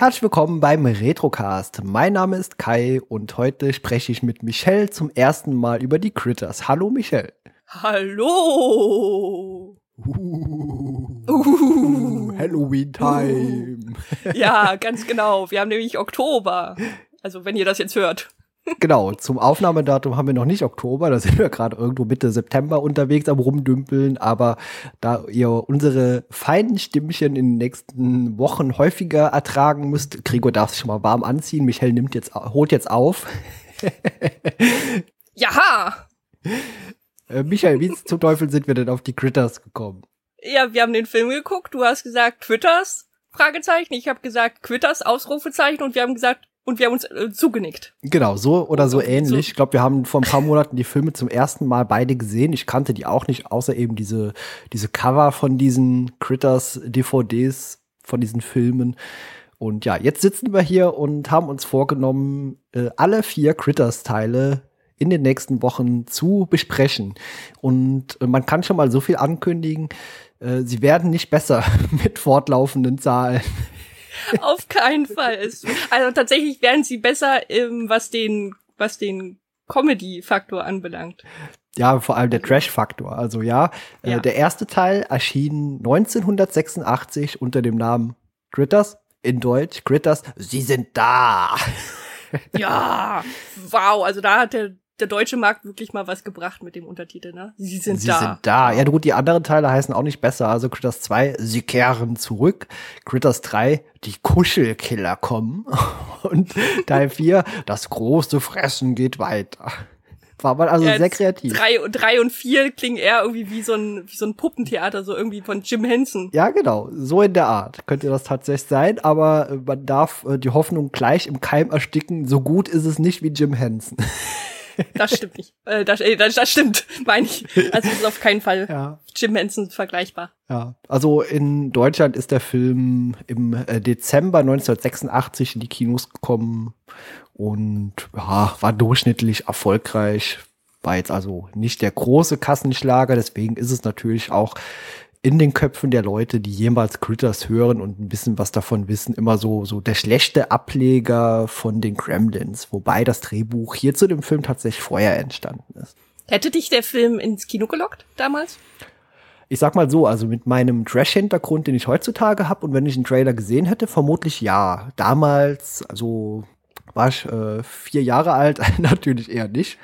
Herzlich willkommen beim Retrocast. Mein Name ist Kai und heute spreche ich mit Michelle zum ersten Mal über die Critters. Hallo Michelle. Hallo. Uh, uh. Halloween Time. Ja, ganz genau. Wir haben nämlich Oktober. Also wenn ihr das jetzt hört. Genau, zum Aufnahmedatum haben wir noch nicht Oktober, da sind wir gerade irgendwo Mitte September unterwegs am Rumdümpeln, aber da ihr unsere feinen Stimmchen in den nächsten Wochen häufiger ertragen müsst, Gregor darf sich schon mal warm anziehen, Michael nimmt jetzt, holt jetzt auf. Jaha! Äh, Michael, wie zum Teufel sind wir denn auf die Critters gekommen? Ja, wir haben den Film geguckt, du hast gesagt Quitters, Fragezeichen, ich habe gesagt Quitters, Ausrufezeichen und wir haben gesagt und wir haben uns äh, zugenickt. Genau, so oder so ähnlich. Ich glaube, wir haben vor ein paar Monaten die Filme zum ersten Mal beide gesehen. Ich kannte die auch nicht, außer eben diese, diese Cover von diesen Critters DVDs von diesen Filmen. Und ja, jetzt sitzen wir hier und haben uns vorgenommen, äh, alle vier Critters-Teile in den nächsten Wochen zu besprechen. Und äh, man kann schon mal so viel ankündigen, äh, sie werden nicht besser mit fortlaufenden Zahlen. Auf keinen Fall. also tatsächlich wären sie besser, ähm, was den, was den Comedy-Faktor anbelangt. Ja, vor allem der Trash-Faktor. Also ja, äh, ja. Äh, der erste Teil erschien 1986 unter dem Namen Critters. In Deutsch, Critters, sie sind da. Ja, wow, also da hat der der deutsche Markt wirklich mal was gebracht mit dem Untertitel, ne? Sie sind sie da. Sie sind da. Ja, gut, die anderen Teile heißen auch nicht besser. Also Critters 2, sie kehren zurück. Critters 3, die Kuschelkiller kommen. Und Teil 4, das große Fressen geht weiter. War man also ja, sehr kreativ. Drei, drei und vier klingen eher irgendwie wie so ein, wie so ein Puppentheater, so irgendwie von Jim Henson. Ja, genau. So in der Art könnte das tatsächlich sein, aber man darf äh, die Hoffnung gleich im Keim ersticken. So gut ist es nicht wie Jim Henson. Das stimmt nicht. Äh, das, äh, das, das stimmt, meine ich. Also es ist auf keinen Fall ja. Jim Henson vergleichbar. Ja, also in Deutschland ist der Film im äh, Dezember 1986 in die Kinos gekommen und ja, war durchschnittlich erfolgreich. War jetzt also nicht der große Kassenschlager, deswegen ist es natürlich auch in den Köpfen der Leute, die jemals Critters hören und ein bisschen was davon wissen, immer so, so der schlechte Ableger von den Gremlins, wobei das Drehbuch hier zu dem Film tatsächlich vorher entstanden ist. Hätte dich der Film ins Kino gelockt damals? Ich sag mal so, also mit meinem Trash-Hintergrund, den ich heutzutage habe und wenn ich einen Trailer gesehen hätte, vermutlich ja. Damals, also war ich äh, vier Jahre alt, natürlich eher nicht.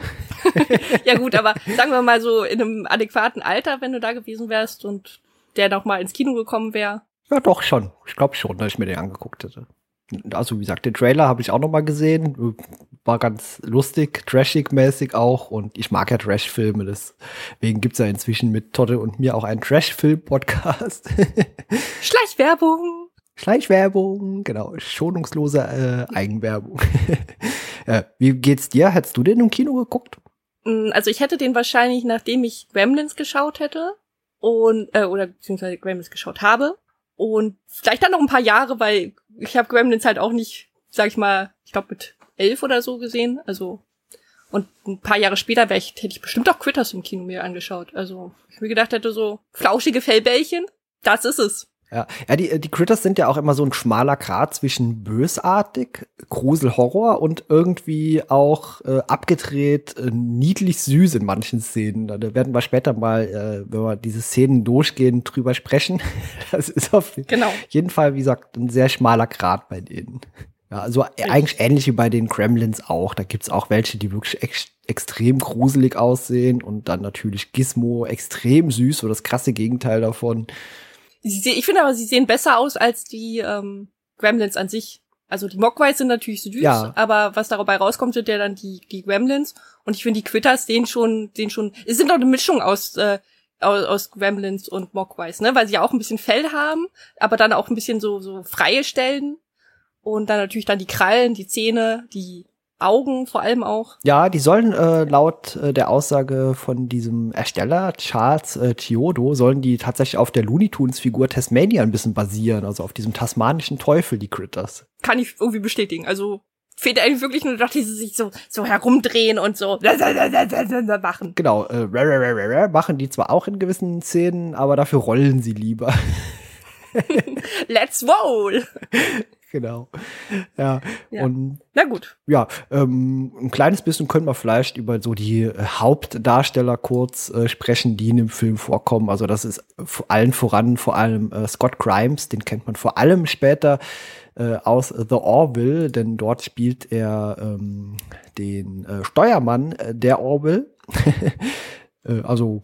ja gut, aber sagen wir mal so in einem adäquaten Alter, wenn du da gewesen wärst und der noch mal ins Kino gekommen wäre? Ja, doch schon. Ich glaube schon, dass ich mir den angeguckt hätte. Also wie gesagt, den Trailer habe ich auch noch mal gesehen. War ganz lustig, trashig-mäßig auch. Und ich mag ja Trash-Filme. Deswegen gibt's ja inzwischen mit Totte und mir auch einen Trash-Film-Podcast. Schleichwerbung! Schleichwerbung, genau. Schonungslose äh, Eigenwerbung. äh, wie geht's dir? Hättest du den im Kino geguckt? Mm, also ich hätte den wahrscheinlich, nachdem ich Gremlins geschaut hätte und äh, oder beziehungsweise Gremlins geschaut habe und vielleicht dann noch ein paar Jahre, weil ich habe Gremlins halt auch nicht, sag ich mal, ich glaube mit elf oder so gesehen, also und ein paar Jahre später ich, hätte ich bestimmt auch Quitters im Kino mir angeschaut. Also ich mir gedacht hätte so flauschige Fellbällchen, das ist es. Ja, ja die, die Critters sind ja auch immer so ein schmaler Grat zwischen bösartig, Grusel, Horror und irgendwie auch äh, abgedreht, äh, niedlich süß in manchen Szenen. Da werden wir später mal, äh, wenn wir diese Szenen durchgehen, drüber sprechen. Das ist auf genau. jeden Fall, wie gesagt, ein sehr schmaler Grat bei denen. Ja, also Richtig. eigentlich ähnlich wie bei den Gremlins auch. Da gibt's auch welche, die wirklich ex extrem gruselig aussehen und dann natürlich Gizmo extrem süß, so das krasse Gegenteil davon. Sie, ich finde aber, sie sehen besser aus als die ähm, Gremlins an sich. Also die Mogwais sind natürlich süß, ja. aber was dabei rauskommt, sind ja dann die, die Gremlins. Und ich finde, die Quitters sehen schon, sehen schon, es sind doch eine Mischung aus, äh, aus, aus Gremlins und Mogwais, ne? Weil sie ja auch ein bisschen Fell haben, aber dann auch ein bisschen so, so freie Stellen. Und dann natürlich dann die Krallen, die Zähne, die Augen vor allem auch. Ja, die sollen äh, laut äh, der Aussage von diesem Ersteller, Charles äh, Chiodo, sollen die tatsächlich auf der Looney Tunes Figur Tasmania ein bisschen basieren, also auf diesem tasmanischen Teufel, die Critters. Kann ich irgendwie bestätigen. Also fehlt eigentlich wirklich nur noch, dass sie sich so, so herumdrehen und so machen. Genau, äh, machen die zwar auch in gewissen Szenen, aber dafür rollen sie lieber. Let's roll! genau. Ja. Ja. Und Na gut. ja, ähm, ein kleines bisschen können wir vielleicht über so die äh, Hauptdarsteller kurz äh, sprechen, die in dem Film vorkommen. Also das ist vor allen voran vor allem äh, Scott Grimes, den kennt man vor allem später äh, aus The Orville, denn dort spielt er ähm, den äh, Steuermann äh, der Orville. also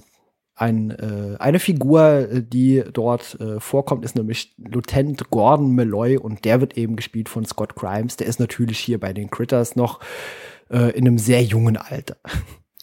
ein, äh, eine Figur, äh, die dort äh, vorkommt, ist nämlich Lieutenant Gordon Malloy und der wird eben gespielt von Scott Grimes. Der ist natürlich hier bei den Critters noch äh, in einem sehr jungen Alter.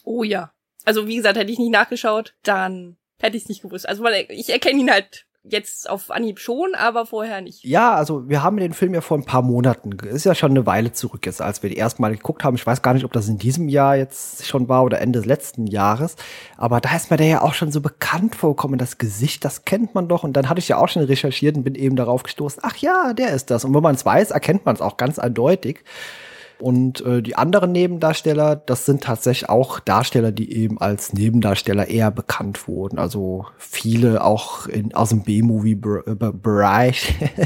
Oh ja. Also wie gesagt, hätte ich nicht nachgeschaut, dann hätte ich es nicht gewusst. Also ich erkenne ihn halt Jetzt auf Anhieb schon, aber vorher nicht. Ja, also wir haben den Film ja vor ein paar Monaten, ist ja schon eine Weile zurück jetzt, als wir die erste Mal geguckt haben. Ich weiß gar nicht, ob das in diesem Jahr jetzt schon war oder Ende des letzten Jahres. Aber da ist mir der ja auch schon so bekannt vorgekommen. Das Gesicht, das kennt man doch. Und dann hatte ich ja auch schon recherchiert und bin eben darauf gestoßen, ach ja, der ist das. Und wenn man es weiß, erkennt man es auch ganz eindeutig. Und äh, die anderen Nebendarsteller, das sind tatsächlich auch Darsteller, die eben als Nebendarsteller eher bekannt wurden. Also viele auch in, aus dem B-Movie-Bereich.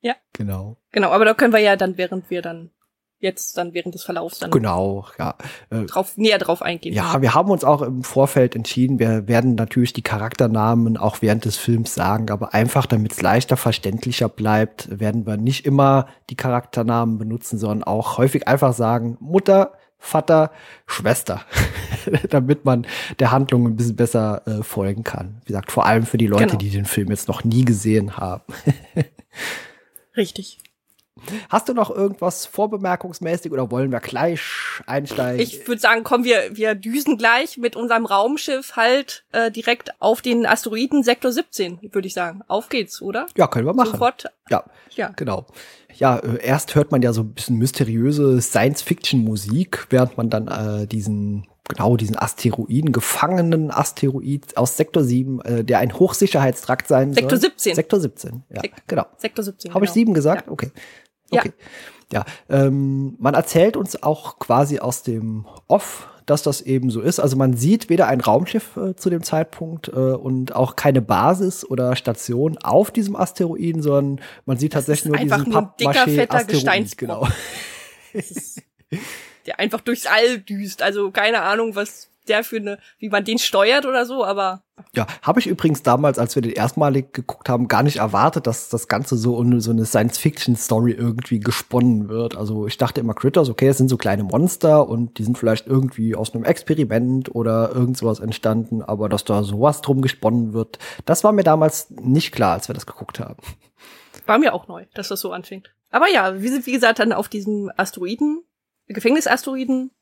ja. Genau. Genau, aber da können wir ja dann, während wir dann jetzt dann während des Verlaufs dann genau ja äh, drauf näher drauf eingehen. Ja, wir haben uns auch im Vorfeld entschieden, wir werden natürlich die Charakternamen auch während des Films sagen, aber einfach damit es leichter verständlicher bleibt, werden wir nicht immer die Charakternamen benutzen, sondern auch häufig einfach sagen Mutter, Vater, Schwester, damit man der Handlung ein bisschen besser äh, folgen kann. Wie gesagt, vor allem für die Leute, genau. die den Film jetzt noch nie gesehen haben. Richtig. Hast du noch irgendwas vorbemerkungsmäßig oder wollen wir gleich einsteigen? Ich würde sagen, komm, wir, wir düsen gleich mit unserem Raumschiff halt äh, direkt auf den Asteroiden Sektor 17, würde ich sagen. Auf geht's, oder? Ja, können wir machen. Sofort. Ja, ja. genau. Ja, äh, erst hört man ja so ein bisschen mysteriöse Science-Fiction-Musik, während man dann äh, diesen genau diesen Asteroiden, gefangenen Asteroid aus Sektor 7, äh, der ein Hochsicherheitstrakt sein Sektor soll. Sektor 17. Sektor 17, ja, Sek genau. Sektor 17. Habe genau. ich 7 gesagt? Ja. Okay. Okay. Ja, ja ähm, man erzählt uns auch quasi aus dem Off, dass das eben so ist. Also man sieht weder ein Raumschiff äh, zu dem Zeitpunkt äh, und auch keine Basis oder Station auf diesem Asteroiden, sondern man sieht das tatsächlich nur diesen nur dicker, fetter Asteroid. Genau. der einfach durchs All düst. Also keine Ahnung, was der für eine, wie man den steuert oder so, aber. Ja, habe ich übrigens damals, als wir den erstmalig geguckt haben, gar nicht erwartet, dass das Ganze so in so eine Science-Fiction-Story irgendwie gesponnen wird. Also ich dachte immer Critters, okay, es sind so kleine Monster und die sind vielleicht irgendwie aus einem Experiment oder irgend sowas entstanden, aber dass da sowas drum gesponnen wird, das war mir damals nicht klar, als wir das geguckt haben. War mir auch neu, dass das so anfängt. Aber ja, wir sind wie gesagt dann auf diesem Asteroiden, Gefängnisasteroiden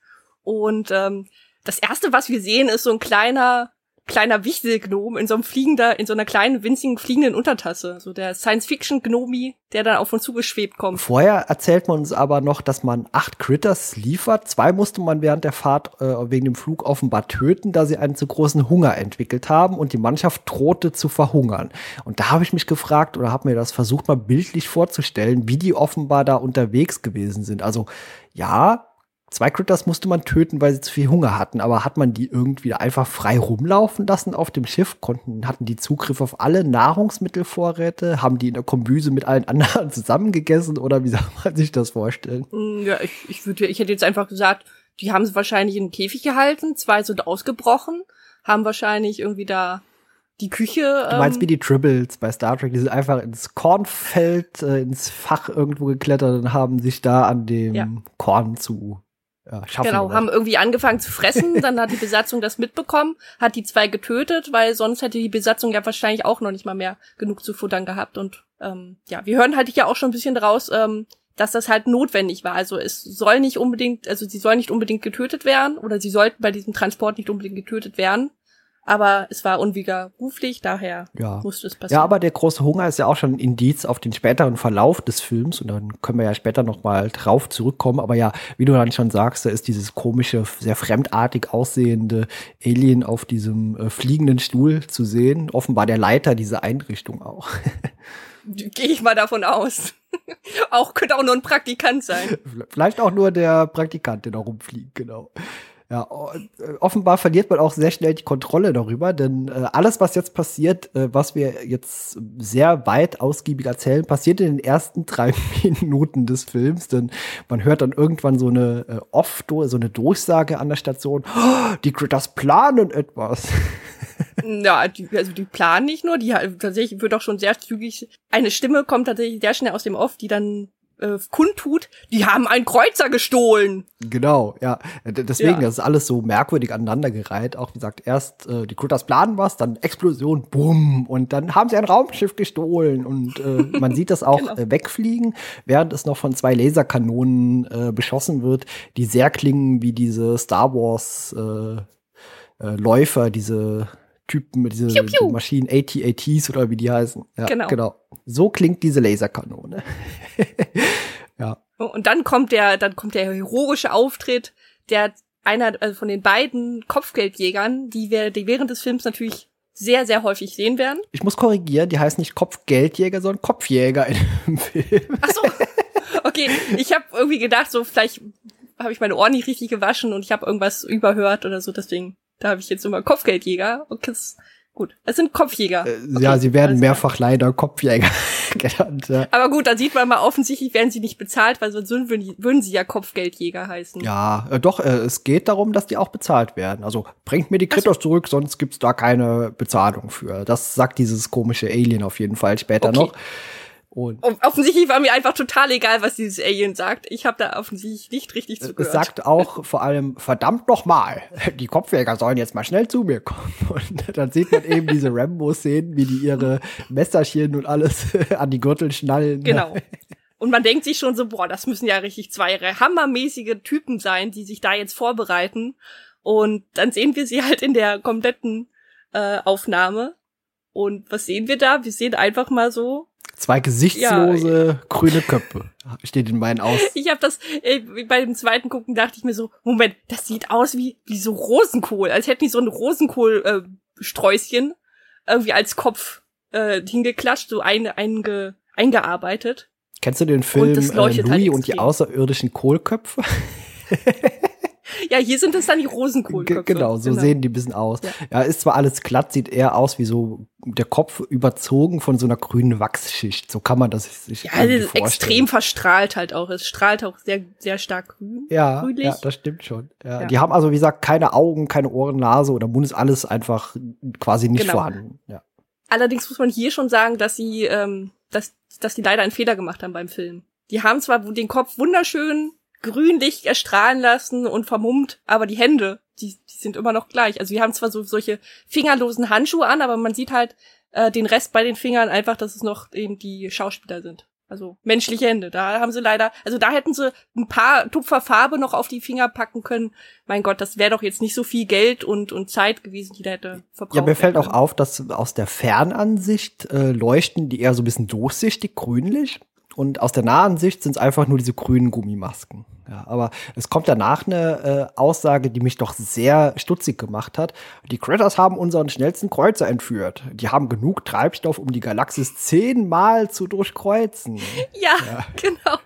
und ähm, das erste, was wir sehen, ist so ein kleiner, kleiner Wichtelgnom in so einem fliegender, in so einer kleinen, winzigen fliegenden Untertasse. So der Science-Fiction-Gnomi, der dann auf uns zugeschwebt kommt. Vorher erzählt man uns aber noch, dass man acht Critters liefert. Zwei musste man während der Fahrt äh, wegen dem Flug offenbar töten, da sie einen zu großen Hunger entwickelt haben und die Mannschaft drohte zu verhungern. Und da habe ich mich gefragt oder habe mir das versucht mal bildlich vorzustellen, wie die offenbar da unterwegs gewesen sind. Also ja, Zwei Critters musste man töten, weil sie zu viel Hunger hatten, aber hat man die irgendwie einfach frei rumlaufen lassen auf dem Schiff? Konnten, hatten die Zugriff auf alle Nahrungsmittelvorräte? Haben die in der Kombüse mit allen anderen zusammengegessen oder wie soll man sich das vorstellen? Mm, ja, ich, ich würde, ich hätte jetzt einfach gesagt, die haben sie wahrscheinlich in den Käfig gehalten, zwei sind ausgebrochen, haben wahrscheinlich irgendwie da die Küche. Du meinst ähm, wie die Tribbles bei Star Trek, die sind einfach ins Kornfeld, äh, ins Fach irgendwo geklettert und haben sich da an dem ja. Korn zu ja, schaffen. Genau, haben irgendwie angefangen zu fressen, dann hat die Besatzung das mitbekommen, hat die zwei getötet, weil sonst hätte die Besatzung ja wahrscheinlich auch noch nicht mal mehr genug zu futtern gehabt. Und ähm, ja, wir hören halt ja auch schon ein bisschen daraus, ähm, dass das halt notwendig war. Also es soll nicht unbedingt, also sie soll nicht unbedingt getötet werden oder sie sollten bei diesem Transport nicht unbedingt getötet werden aber es war unwiderruflich, daher ja. musste es passieren. Ja, aber der große Hunger ist ja auch schon ein Indiz auf den späteren Verlauf des Films und dann können wir ja später noch mal drauf zurückkommen. Aber ja, wie du dann schon sagst, da ist dieses komische, sehr fremdartig aussehende Alien auf diesem äh, fliegenden Stuhl zu sehen. Offenbar der Leiter dieser Einrichtung auch. Gehe ich mal davon aus. auch könnte auch nur ein Praktikant sein. Vielleicht auch nur der Praktikant, der da rumfliegt, genau. Ja, äh, offenbar verliert man auch sehr schnell die Kontrolle darüber, denn äh, alles, was jetzt passiert, äh, was wir jetzt sehr weit ausgiebig erzählen, passiert in den ersten drei Minuten des Films, denn man hört dann irgendwann so eine äh, oft so eine Durchsage an der Station, oh, die Critters planen etwas. Ja, die, also die planen nicht nur, die tatsächlich wird auch schon sehr zügig, eine Stimme kommt tatsächlich sehr schnell aus dem Off, die dann äh, kundtut, die haben einen Kreuzer gestohlen. Genau, ja. Deswegen, ja. das ist alles so merkwürdig aneinandergereiht. Auch wie gesagt, erst äh, die Critters planen was, dann Explosion, bumm, und dann haben sie ein Raumschiff gestohlen. Und äh, man sieht das auch genau. äh, wegfliegen, während es noch von zwei Laserkanonen äh, beschossen wird, die sehr klingen wie diese Star Wars äh, äh, Läufer, diese Typen, diese piu, piu. Maschinen, AT-ATs oder wie die heißen. Ja, genau. genau. So klingt diese Laserkanone. ja. Und dann kommt der, dann kommt der heroische Auftritt, der einer also von den beiden Kopfgeldjägern, die wir, die während des Films natürlich sehr, sehr häufig sehen werden. Ich muss korrigieren, die heißen nicht Kopfgeldjäger, sondern Kopfjäger im Film. Ach so. Okay, ich habe irgendwie gedacht, so vielleicht habe ich meine Ohren nicht richtig gewaschen und ich habe irgendwas überhört oder so, deswegen da habe ich jetzt immer Kopfgeldjäger. Okay, gut. Es sind Kopfjäger. Äh, okay, ja, sie werden mehrfach klar. leider Kopfjäger genannt. Ja. Aber gut, dann sieht man mal, offensichtlich werden sie nicht bezahlt, weil sonst würden, würden sie ja Kopfgeldjäger heißen. Ja, äh, doch, äh, es geht darum, dass die auch bezahlt werden. Also bringt mir die Kritos so. zurück, sonst gibt's da keine Bezahlung für. Das sagt dieses komische Alien auf jeden Fall später okay. noch. Und offensichtlich war mir einfach total egal, was dieses Alien sagt. Ich habe da offensichtlich nicht richtig zugehört. Es sagt auch vor allem, verdammt noch mal, die Kopfjäger sollen jetzt mal schnell zu mir kommen. Und dann sieht man eben diese Rambo-Szenen, wie die ihre Messerchen und alles an die Gürtel schnallen. Genau. Und man denkt sich schon so, boah, das müssen ja richtig zwei hammermäßige Typen sein, die sich da jetzt vorbereiten. Und dann sehen wir sie halt in der kompletten äh, Aufnahme. Und was sehen wir da? Wir sehen einfach mal so Zwei gesichtslose ja. grüne Köpfe steht in meinen Aus. Ich habe das äh, bei dem zweiten gucken dachte ich mir so, Moment, das sieht aus wie wie so Rosenkohl, als hätten die so ein Rosenkohl äh, Sträußchen irgendwie als Kopf äh, hingeklatscht, so eine einge, eingearbeitet. Kennst du den Film äh, Louis halt und die außerirdischen Kohlköpfe? Ja, hier sind es dann die Rosenkohlköpfe. Genau, so genau. sehen die ein bisschen aus. Ja. ja. ist zwar alles glatt, sieht eher aus wie so der Kopf überzogen von so einer grünen Wachsschicht. So kann man das sich Ja, also extrem verstrahlt halt auch. Es strahlt auch sehr, sehr stark grün. Ja, grünlich. ja das stimmt schon. Ja. ja. Die haben also, wie gesagt, keine Augen, keine Ohren, Nase oder Mund ist alles einfach quasi nicht genau. vorhanden. Ja. Allerdings muss man hier schon sagen, dass sie, ähm, dass, dass die leider einen Fehler gemacht haben beim Film. Die haben zwar den Kopf wunderschön Grünlicht erstrahlen lassen und vermummt, aber die Hände, die, die sind immer noch gleich. Also wir haben zwar so solche fingerlosen Handschuhe an, aber man sieht halt äh, den Rest bei den Fingern einfach, dass es noch eben die Schauspieler sind. Also menschliche Hände. Da haben sie leider, also da hätten sie ein paar Tupfer Farbe noch auf die Finger packen können. Mein Gott, das wäre doch jetzt nicht so viel Geld und, und Zeit gewesen, die da hätte verbraucht. Ja, mir fällt auch auf, dass aus der Fernansicht äh, leuchten die eher so ein bisschen durchsichtig, grünlich. Und aus der nahen Sicht sind es einfach nur diese grünen Gummimasken. Ja, aber es kommt danach eine äh, Aussage, die mich doch sehr stutzig gemacht hat. Die Critters haben unseren schnellsten Kreuzer entführt. Die haben genug Treibstoff, um die Galaxis zehnmal zu durchkreuzen. Ja, ja. genau.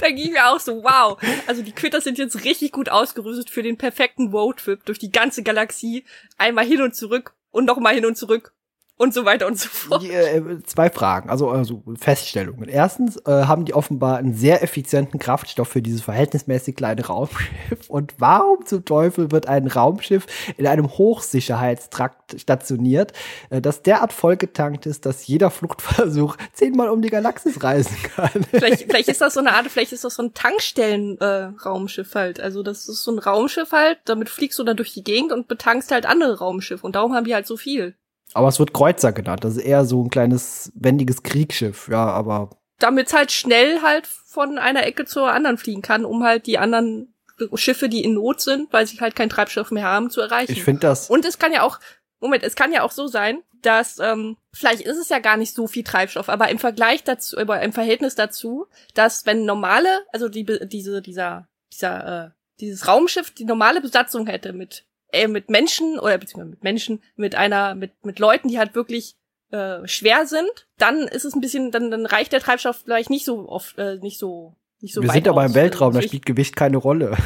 da ging mir auch so, wow. Also die Critters sind jetzt richtig gut ausgerüstet für den perfekten Roadtrip durch die ganze Galaxie. Einmal hin und zurück und nochmal hin und zurück und so weiter und so fort. Äh, zwei Fragen, also, also Feststellungen. Erstens äh, haben die offenbar einen sehr effizienten Kraftstoff für dieses verhältnismäßig kleine Raumschiff. Und warum zum Teufel wird ein Raumschiff in einem Hochsicherheitstrakt stationiert, äh, das derart vollgetankt ist, dass jeder Fluchtversuch zehnmal um die Galaxis reisen kann? Vielleicht, vielleicht ist das so eine Art, vielleicht ist das so ein Tankstellen-Raumschiff äh, halt. Also das ist so ein Raumschiff halt, damit fliegst du dann durch die Gegend und betankst halt andere Raumschiffe. Und darum haben die halt so viel. Aber es wird Kreuzer genannt. Das ist eher so ein kleines, wendiges Kriegsschiff, ja, aber. Damit es halt schnell halt von einer Ecke zur anderen fliegen kann, um halt die anderen Schiffe, die in Not sind, weil sie halt kein Treibstoff mehr haben, zu erreichen. Ich finde das. Und es kann ja auch, Moment, es kann ja auch so sein, dass, ähm, vielleicht ist es ja gar nicht so viel Treibstoff, aber im Vergleich dazu, aber im Verhältnis dazu, dass wenn normale, also die, diese, dieser, dieser, äh, dieses Raumschiff die normale Besatzung hätte mit äh, mit Menschen oder beziehungsweise mit Menschen, mit einer, mit, mit Leuten, die halt wirklich äh, schwer sind, dann ist es ein bisschen, dann, dann reicht der Treibstoff vielleicht nicht so oft, äh, nicht so, nicht so Wir weit sind aber im Weltraum, da spielt Gewicht keine Rolle.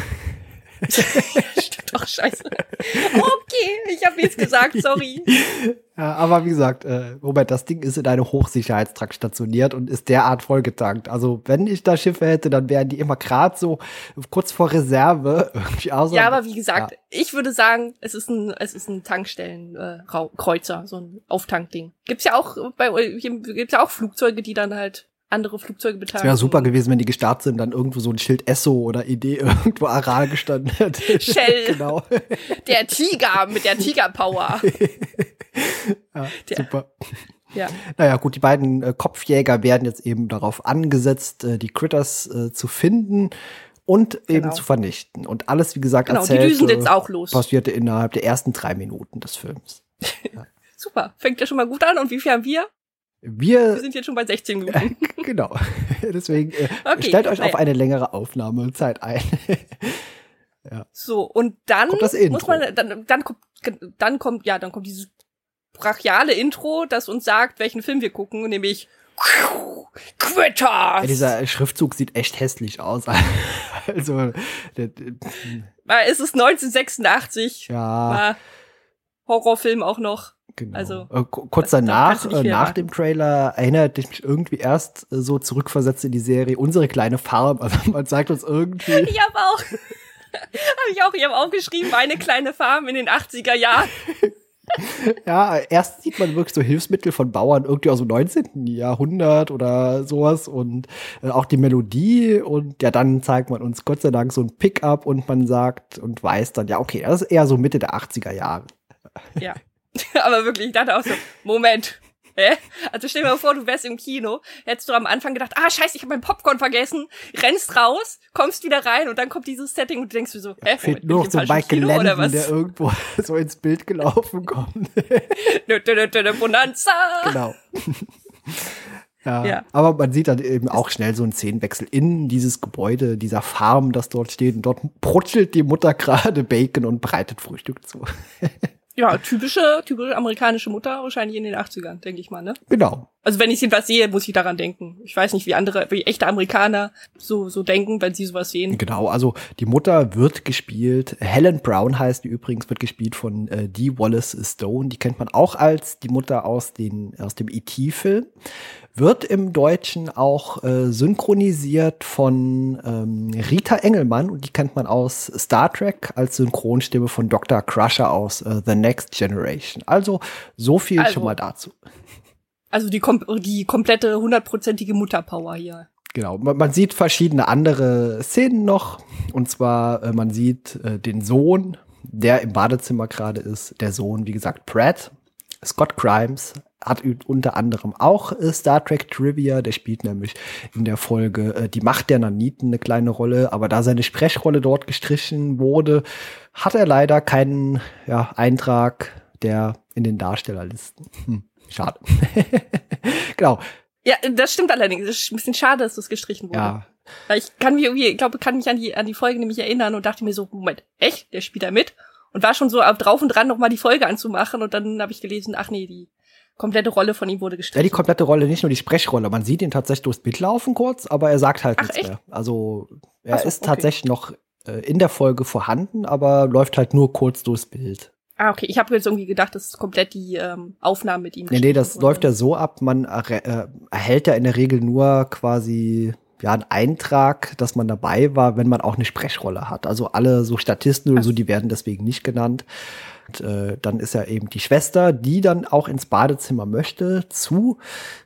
Stimmt doch, scheiße. Okay, ich habe jetzt gesagt, sorry. Ja, aber wie gesagt, äh, Robert, das Ding ist in einem Hochsicherheitstrakt stationiert und ist derart vollgetankt. Also wenn ich da Schiffe hätte, dann wären die immer gerade so kurz vor Reserve irgendwie außer. Ja, aber wie gesagt, ja. ich würde sagen, es ist ein, es ist ein Tankstellenkreuzer, äh, so ein Auftankding. Gibt's ja auch bei, gibt's ja auch Flugzeuge, die dann halt andere Flugzeuge beteiligen. wäre super gewesen, wenn die gestartet sind, dann irgendwo so ein Schild Esso oder Idee irgendwo Aral gestanden hätte. Shell. genau. Der Tiger mit der Tiger-Power. ja, der, super. Ja. Naja, gut, die beiden äh, Kopfjäger werden jetzt eben darauf angesetzt, äh, die Critters äh, zu finden und genau. eben zu vernichten. Und alles, wie gesagt, genau, erzählt, die düsen jetzt auch los. passierte innerhalb der ersten drei Minuten des Films. Ja. Super, fängt ja schon mal gut an. Und wie viel haben wir? Wir, wir sind jetzt schon bei 16 Minuten. genau. Deswegen äh, okay, stellt euch auf eine längere Aufnahmezeit ein. ja. So, und dann muss man, dann, dann, kommt, dann kommt, ja, dann kommt dieses brachiale Intro, das uns sagt, welchen Film wir gucken, nämlich Quitters! Ja, dieser Schriftzug sieht echt hässlich aus. also, es ist 1986. Ja. War Horrorfilm auch noch. Genau. Also, äh, kurz danach, äh, nach dem Trailer, erinnert ich mich irgendwie erst äh, so zurückversetzt in die Serie Unsere kleine Farm. Also man sagt uns irgendwie. Ich habe auch, habe ich auch, ich habe aufgeschrieben, meine kleine Farm in den 80er Jahren. ja, erst sieht man wirklich so Hilfsmittel von Bauern irgendwie aus dem 19. Jahrhundert oder sowas und äh, auch die Melodie und ja, dann zeigt man uns Gott sei Dank so ein Pickup und man sagt und weiß dann, ja, okay, das ist eher so Mitte der 80er Jahre. Ja. Aber wirklich, ich dachte auch so, Moment. Hä? Also stell dir mal vor, du wärst im Kino, hättest du am Anfang gedacht, ah scheiße, ich habe mein Popcorn vergessen, rennst raus, kommst wieder rein und dann kommt dieses Setting und du denkst dir so, hä, fehlt nur noch so Michael Landon, der irgendwo so ins Bild gelaufen kommt. Bonanza! Genau. Ja, ja, aber man sieht dann eben auch schnell so einen Szenenwechsel in dieses Gebäude, dieser Farm, das dort steht. Und dort brutschelt die Mutter gerade Bacon und bereitet Frühstück zu. Ja, typische, typische amerikanische Mutter, wahrscheinlich in den 80ern, denke ich mal, ne? Genau. Also wenn ich jedenfalls sehe, muss ich daran denken. Ich weiß nicht, wie andere, wie echte Amerikaner so, so denken, wenn sie sowas sehen. Genau, also die Mutter wird gespielt, Helen Brown heißt die übrigens, wird gespielt von äh, Dee Wallace Stone. Die kennt man auch als die Mutter aus, den, aus dem E.T.-Film wird im Deutschen auch äh, synchronisiert von ähm, Rita Engelmann und die kennt man aus Star Trek als Synchronstimme von Dr. Crusher aus äh, The Next Generation. Also so viel also, schon mal dazu. Also die, kom die komplette hundertprozentige Mutterpower hier. Genau, man, man, sieht verschiedene andere Szenen noch. Und zwar, äh, man sieht äh, den Sohn, der im Badezimmer gerade ist. Der Sohn, wie gesagt, Pratt. Scott Grimes hat unter anderem auch äh, Star Trek Trivia. Der spielt nämlich in der Folge äh, Die Macht der Naniten eine kleine Rolle. Aber da seine Sprechrolle dort gestrichen wurde, hat er leider keinen ja, Eintrag der in den Darstellerlisten. Hm, schade. genau. Ja, das stimmt allerdings. Es ist ein bisschen schade, dass das gestrichen wurde. Ja. Weil ich kann mich irgendwie, ich glaube, kann mich an die, an die Folge nämlich erinnern und dachte mir so, Moment, echt? Der spielt da mit? Und war schon so drauf und dran, nochmal die Folge anzumachen und dann habe ich gelesen, ach nee, die komplette Rolle von ihm wurde gestrichen. Ja, die komplette Rolle, nicht nur die Sprechrolle. Man sieht ihn tatsächlich durchs Bild laufen kurz, aber er sagt halt Ach, nichts echt? mehr. Also er so, ist okay. tatsächlich noch äh, in der Folge vorhanden, aber läuft halt nur kurz durchs Bild. Ah, okay. Ich habe jetzt irgendwie gedacht, das ist komplett die ähm, Aufnahme mit ihm. Nee, nee, das wurde. läuft ja so ab, man äh, erhält ja in der Regel nur quasi ja, einen Eintrag, dass man dabei war, wenn man auch eine Sprechrolle hat. Also alle so Statisten oder so, die werden deswegen nicht genannt. Und, äh, dann ist ja eben die Schwester, die dann auch ins Badezimmer möchte, zu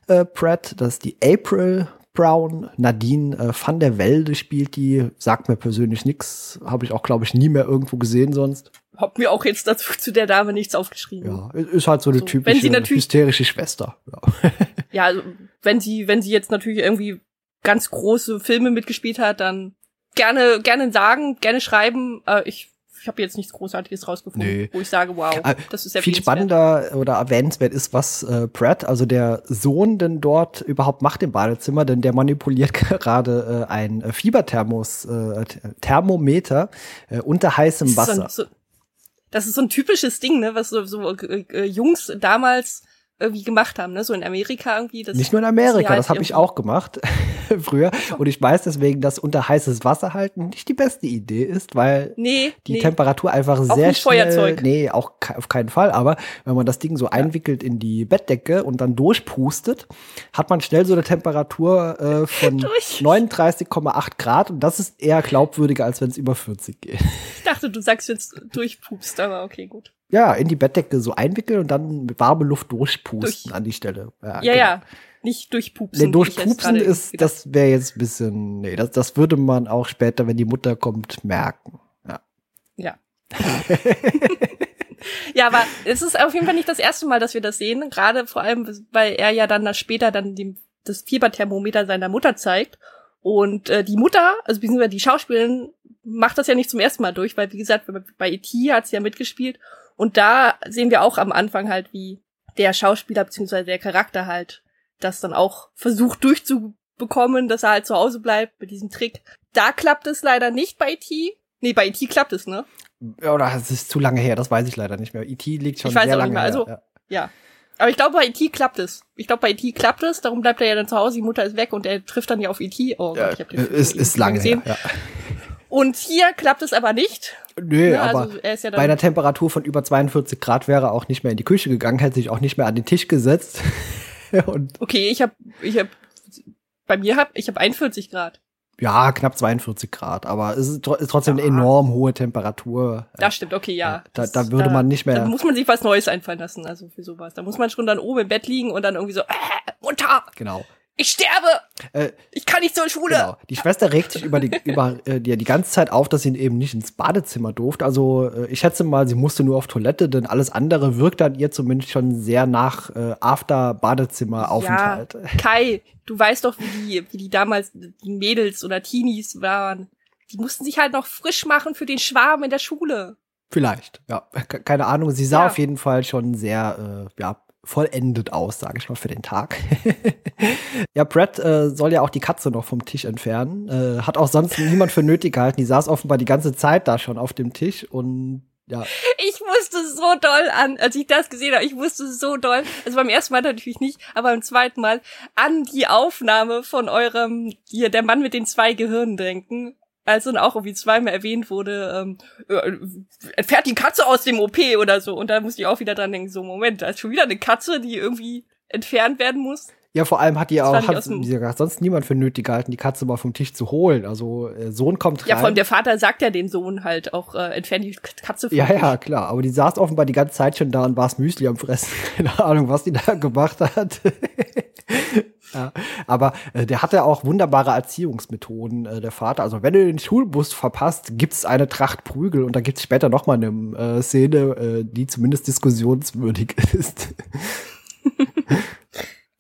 äh, Pratt. Das ist die April Brown. Nadine äh, van der Welde spielt die. Sagt mir persönlich nichts. Habe ich auch, glaube ich, nie mehr irgendwo gesehen sonst. Hab mir auch jetzt dazu zu der Dame nichts aufgeschrieben. Ja, ist halt so eine so, typische hysterische Schwester. Ja. ja, also, wenn sie, wenn sie jetzt natürlich irgendwie ganz große Filme mitgespielt hat, dann gerne, gerne sagen, gerne schreiben. Äh, ich ich habe jetzt nichts Großartiges rausgefunden, nee. wo ich sage, wow, äh, das ist sehr viel spannender oder erwähnenswert ist, was äh, Pratt, also der Sohn, denn dort überhaupt macht im Badezimmer, denn der manipuliert gerade äh, ein äh, Fieberthermos, äh, Thermometer äh, unter heißem Wasser. So, so, das ist so ein typisches Ding, ne, was so, so äh, äh Jungs damals irgendwie gemacht haben, ne? So in Amerika irgendwie. Das Nicht nur in Amerika, halt das habe ich auch gemacht. früher. Und ich weiß deswegen, dass unter heißes Wasser halten nicht die beste Idee ist, weil nee, die nee. Temperatur einfach auch sehr schnell. Feuerzeug. Nee, auch auf keinen Fall. Aber wenn man das Ding so einwickelt in die Bettdecke und dann durchpustet, hat man schnell so eine Temperatur äh, von 39,8 Grad. Und das ist eher glaubwürdiger, als wenn es über 40 geht. Ich dachte, du sagst jetzt durchpupst, aber okay, gut. Ja, in die Bettdecke so einwickeln und dann mit warme Luft durchpusten Durch. an die Stelle. Ja, ja, genau. ja. Nicht durchpupsen. Nee, durchpupsen ist, das wäre jetzt ein bisschen, nee, das, das würde man auch später, wenn die Mutter kommt, merken. Ja. Ja. ja, aber es ist auf jeden Fall nicht das erste Mal, dass wir das sehen. Gerade vor allem, weil er ja dann später dann dem, das Fieberthermometer seiner Mutter zeigt. Und äh, die Mutter, also beziehungsweise die Schauspielerin, macht das ja nicht zum ersten Mal durch, weil wie gesagt, bei E.T. hat sie ja mitgespielt und da sehen wir auch am Anfang halt, wie der Schauspieler bzw. der Charakter halt das dann auch versucht durchzubekommen, dass er halt zu Hause bleibt mit diesem Trick. Da klappt es leider nicht bei E.T. Nee, bei E.T. klappt es, ne? Oder es ist zu lange her, das weiß ich leider nicht mehr. E.T. liegt schon ich weiß sehr auch lange nicht mehr. Also, her. Ja. ja. Aber ich glaube, bei E.T. klappt es. Ich glaube, bei E.T. klappt es, darum bleibt er ja dann zu Hause, die Mutter ist weg und er trifft dann ja auf E.T. Oh, ja, ich hab den Film ist, ist lange gesehen. Her, ja. Und hier klappt es aber nicht. Nö, ja, aber also ja bei einer Temperatur von über 42 Grad wäre er auch nicht mehr in die Küche gegangen, hätte sich auch nicht mehr an den Tisch gesetzt. Okay, ich habe, ich habe, bei mir hab, ich habe 41 Grad. Ja, knapp 42 Grad, aber es ist, trotzdem ja. eine enorm hohe Temperatur. Das stimmt, okay, ja. Da, da würde da, man nicht mehr. Da muss man sich was Neues einfallen lassen, also für sowas. Da muss man schon dann oben im Bett liegen und dann irgendwie so, äh, Mutter! Genau ich sterbe! Äh, ich kann nicht zur Schule! Genau. Die Schwester regt sich über die, über, äh, die, die ganze Zeit auf, dass sie eben nicht ins Badezimmer durfte. Also äh, ich schätze mal, sie musste nur auf Toilette, denn alles andere wirkt an ihr zumindest schon sehr nach äh, After-Badezimmer-Aufenthalt. Ja, Kai, du weißt doch, wie die, wie die damals die Mädels oder Teenies waren. Die mussten sich halt noch frisch machen für den Schwarm in der Schule. Vielleicht, ja. Keine Ahnung. Sie sah ja. auf jeden Fall schon sehr, äh, ja, vollendet aus, sage ich mal, für den Tag. ja, Brett äh, soll ja auch die Katze noch vom Tisch entfernen. Äh, hat auch sonst niemand für nötig gehalten. Die saß offenbar die ganze Zeit da schon auf dem Tisch und ja. Ich wusste so doll an, als ich das gesehen habe, ich wusste so doll, also beim ersten Mal natürlich nicht, aber beim zweiten Mal an die Aufnahme von eurem, hier, der Mann mit den zwei Gehirnen denken als dann auch irgendwie zweimal erwähnt wurde, ähm, äh, entfernt die Katze aus dem OP oder so. Und da musste ich auch wieder dran denken, so, Moment, da ist schon wieder eine Katze, die irgendwie entfernt werden muss. Ja, vor allem hat die auch, hat, gesagt, sonst niemand für nötig gehalten, die Katze mal vom Tisch zu holen. Also äh, Sohn kommt rein. Ja, vor allem der Vater sagt ja dem Sohn halt auch, äh, entfernt die Katze vom Ja, Tisch. ja, klar. Aber die saß offenbar die ganze Zeit schon da und war Müsli am Fressen. Keine Ahnung, was die da gemacht hat. Ja, aber äh, der hatte auch wunderbare Erziehungsmethoden, äh, der Vater. Also wenn du den Schulbus verpasst, gibt's eine Tracht Prügel und da gibt's später noch mal eine äh, Szene, äh, die zumindest diskussionswürdig ist.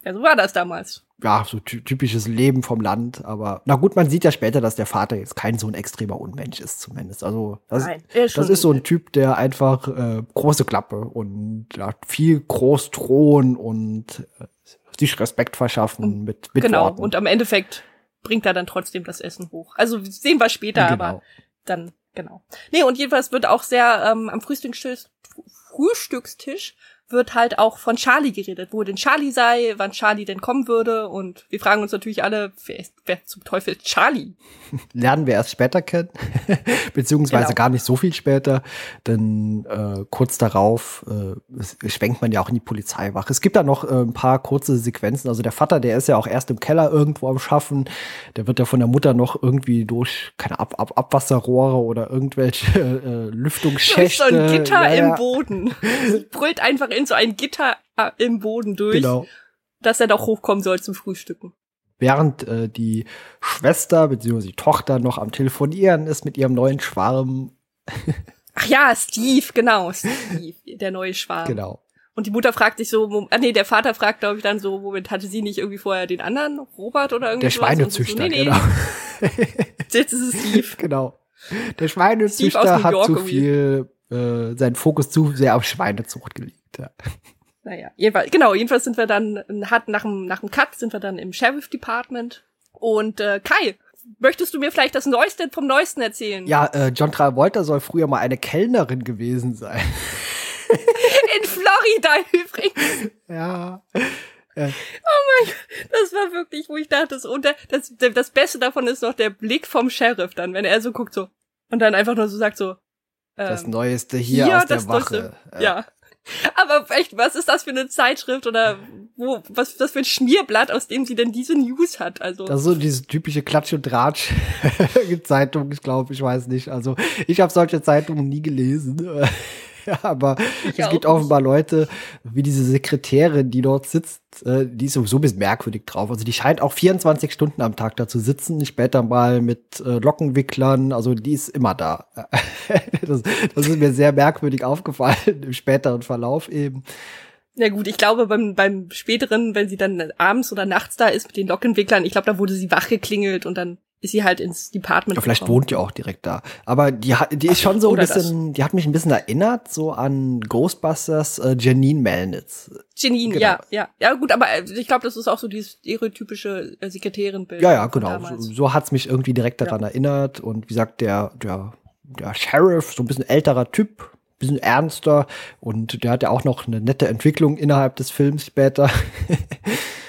ja, so war das damals. Ja, so typisches Leben vom Land. Aber na gut, man sieht ja später, dass der Vater jetzt kein so ein extremer Unmensch ist, zumindest. Also das, Nein, ist, das ist so ein Typ, der einfach äh, große Klappe und ja, viel groß drohen und äh, sich Respekt verschaffen mit, mit Genau, Worten. und am Endeffekt bringt er dann trotzdem das Essen hoch. Also sehen wir später, genau. aber dann, genau. Nee, und jedenfalls wird auch sehr ähm, am Frühstückstisch, Frühstückstisch wird halt auch von Charlie geredet, wo denn Charlie sei, wann Charlie denn kommen würde. Und wir fragen uns natürlich alle, wer, ist, wer zum Teufel ist Charlie? Lernen wir erst später kennen, beziehungsweise genau. gar nicht so viel später, denn äh, kurz darauf äh, schwenkt man ja auch in die Polizeiwache. Es gibt da noch äh, ein paar kurze Sequenzen. Also der Vater, der ist ja auch erst im Keller irgendwo am Schaffen. Der wird ja von der Mutter noch irgendwie durch keine Ab Ab Abwasserrohre oder irgendwelche äh, Lüftungsschächte. Durch so ein Gitter ja, ja. im Boden. brüllt einfach in so ein Gitter äh, im Boden durch, genau. dass er doch hochkommen soll zum Frühstücken. Während äh, die Schwester bzw. die Tochter noch am Telefonieren ist mit ihrem neuen Schwarm. Ach ja, Steve, genau, Steve, der neue Schwarm. Genau. Und die Mutter fragt sich so, ah nee, der Vater fragt, glaube ich, dann so, Moment, hatte sie nicht irgendwie vorher den anderen, Robert oder irgendwie Der Schweinezüchter, so, nee, nee. genau. Jetzt ist es Steve. Genau. Der Schweinezüchter hat zu viel, äh, seinen Fokus zu sehr auf Schweinezucht gelegt. Ja. Naja, jedenfalls, genau, jedenfalls sind wir dann, hat nach dem, nach dem Cut sind wir dann im Sheriff Department. Und äh, Kai, möchtest du mir vielleicht das Neueste vom Neuesten erzählen? Ja, äh, John Travolta soll früher mal eine Kellnerin gewesen sein. In Florida übrigens. Ja. Oh mein Gott, das war wirklich, wo ich dachte, das, und das, das Beste davon ist noch der Blick vom Sheriff dann, wenn er so guckt so und dann einfach nur so sagt so, ähm, das Neueste hier, hier aus der Wache. Ja. ja. Aber echt, was ist das für eine Zeitschrift oder wo, was ist das für ein Schmierblatt, aus dem sie denn diese News hat? Also. Das ist so diese typische Klatsch- und Dratsch-Zeitung, ich glaube, ich weiß nicht. Also, ich habe solche Zeitungen nie gelesen. ja, aber ich es gibt offenbar Leute, wie diese Sekretärin, die dort sitzt, äh, die ist sowieso ein bisschen merkwürdig drauf. Also die scheint auch 24 Stunden am Tag da zu sitzen, später mal mit äh, Lockenwicklern, also die ist immer da. das, das ist mir sehr merkwürdig aufgefallen im späteren Verlauf eben. Ja gut, ich glaube beim, beim späteren, wenn sie dann abends oder nachts da ist mit den Lockenwicklern, ich glaube, da wurde sie wach geklingelt und dann ist sie halt ins Department. Ja, vielleicht gekommen. wohnt die auch direkt da. Aber die hat, die ist schon so ein bisschen, das. die hat mich ein bisschen erinnert, so an Ghostbusters äh, Janine Melnitz. Janine, genau. ja, ja. Ja, gut, aber äh, ich glaube, das ist auch so dieses stereotypische äh, Sekretärinbild. Ja, ja, genau. So, so hat's mich irgendwie direkt daran ja. erinnert. Und wie gesagt, der, der, der Sheriff, so ein bisschen älterer Typ, bisschen ernster und der hat ja auch noch eine nette Entwicklung innerhalb des Films später.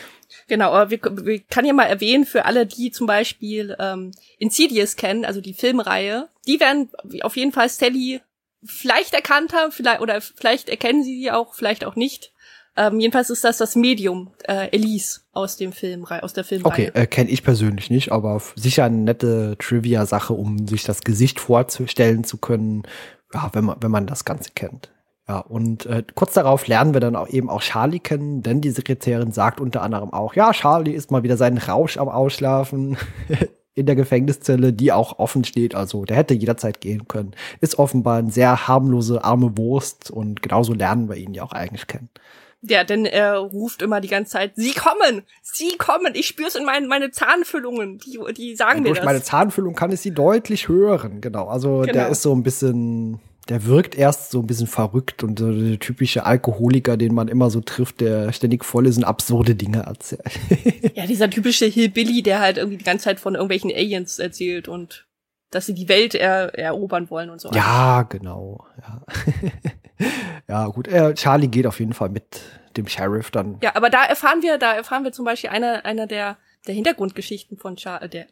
Genau, aber wir, wir kann ja mal erwähnen, für alle, die zum Beispiel ähm, Insidious kennen, also die Filmreihe, die werden auf jeden Fall Sally vielleicht erkannt haben, vielleicht oder vielleicht erkennen sie sie auch, vielleicht auch nicht. Ähm, jedenfalls ist das das Medium äh, Elise aus dem Film, aus der Filmreihe. Okay, äh, kenne ich persönlich nicht, aber sicher eine nette Trivia-Sache, um sich das Gesicht vorzustellen zu können, ja, wenn man wenn man das Ganze kennt. Ja, und äh, kurz darauf lernen wir dann auch eben auch Charlie kennen, denn die Sekretärin sagt unter anderem auch, ja, Charlie ist mal wieder seinen Rausch am Ausschlafen in der Gefängniszelle, die auch offen steht, also der hätte jederzeit gehen können. Ist offenbar ein sehr harmlose, arme Wurst und genauso lernen wir ihn ja auch eigentlich kennen. Ja, denn er ruft immer die ganze Zeit, sie kommen, sie kommen, ich spür's in meinen meine Zahnfüllungen, die, die sagen ja, mir durch das. Durch meine Zahnfüllung kann ich sie deutlich hören, genau. Also genau. der ist so ein bisschen der wirkt erst so ein bisschen verrückt und so der typische Alkoholiker, den man immer so trifft, der ständig voll ist und absurde Dinge erzählt. ja, dieser typische Hillbilly, der halt irgendwie die ganze Zeit von irgendwelchen Aliens erzählt und dass sie die Welt er erobern wollen und so. Ja, genau. Ja, ja gut. Äh, Charlie geht auf jeden Fall mit dem Sheriff dann. Ja, aber da erfahren wir, da erfahren wir zum Beispiel einer, einer der der Hintergrundgeschichten von Charlie, der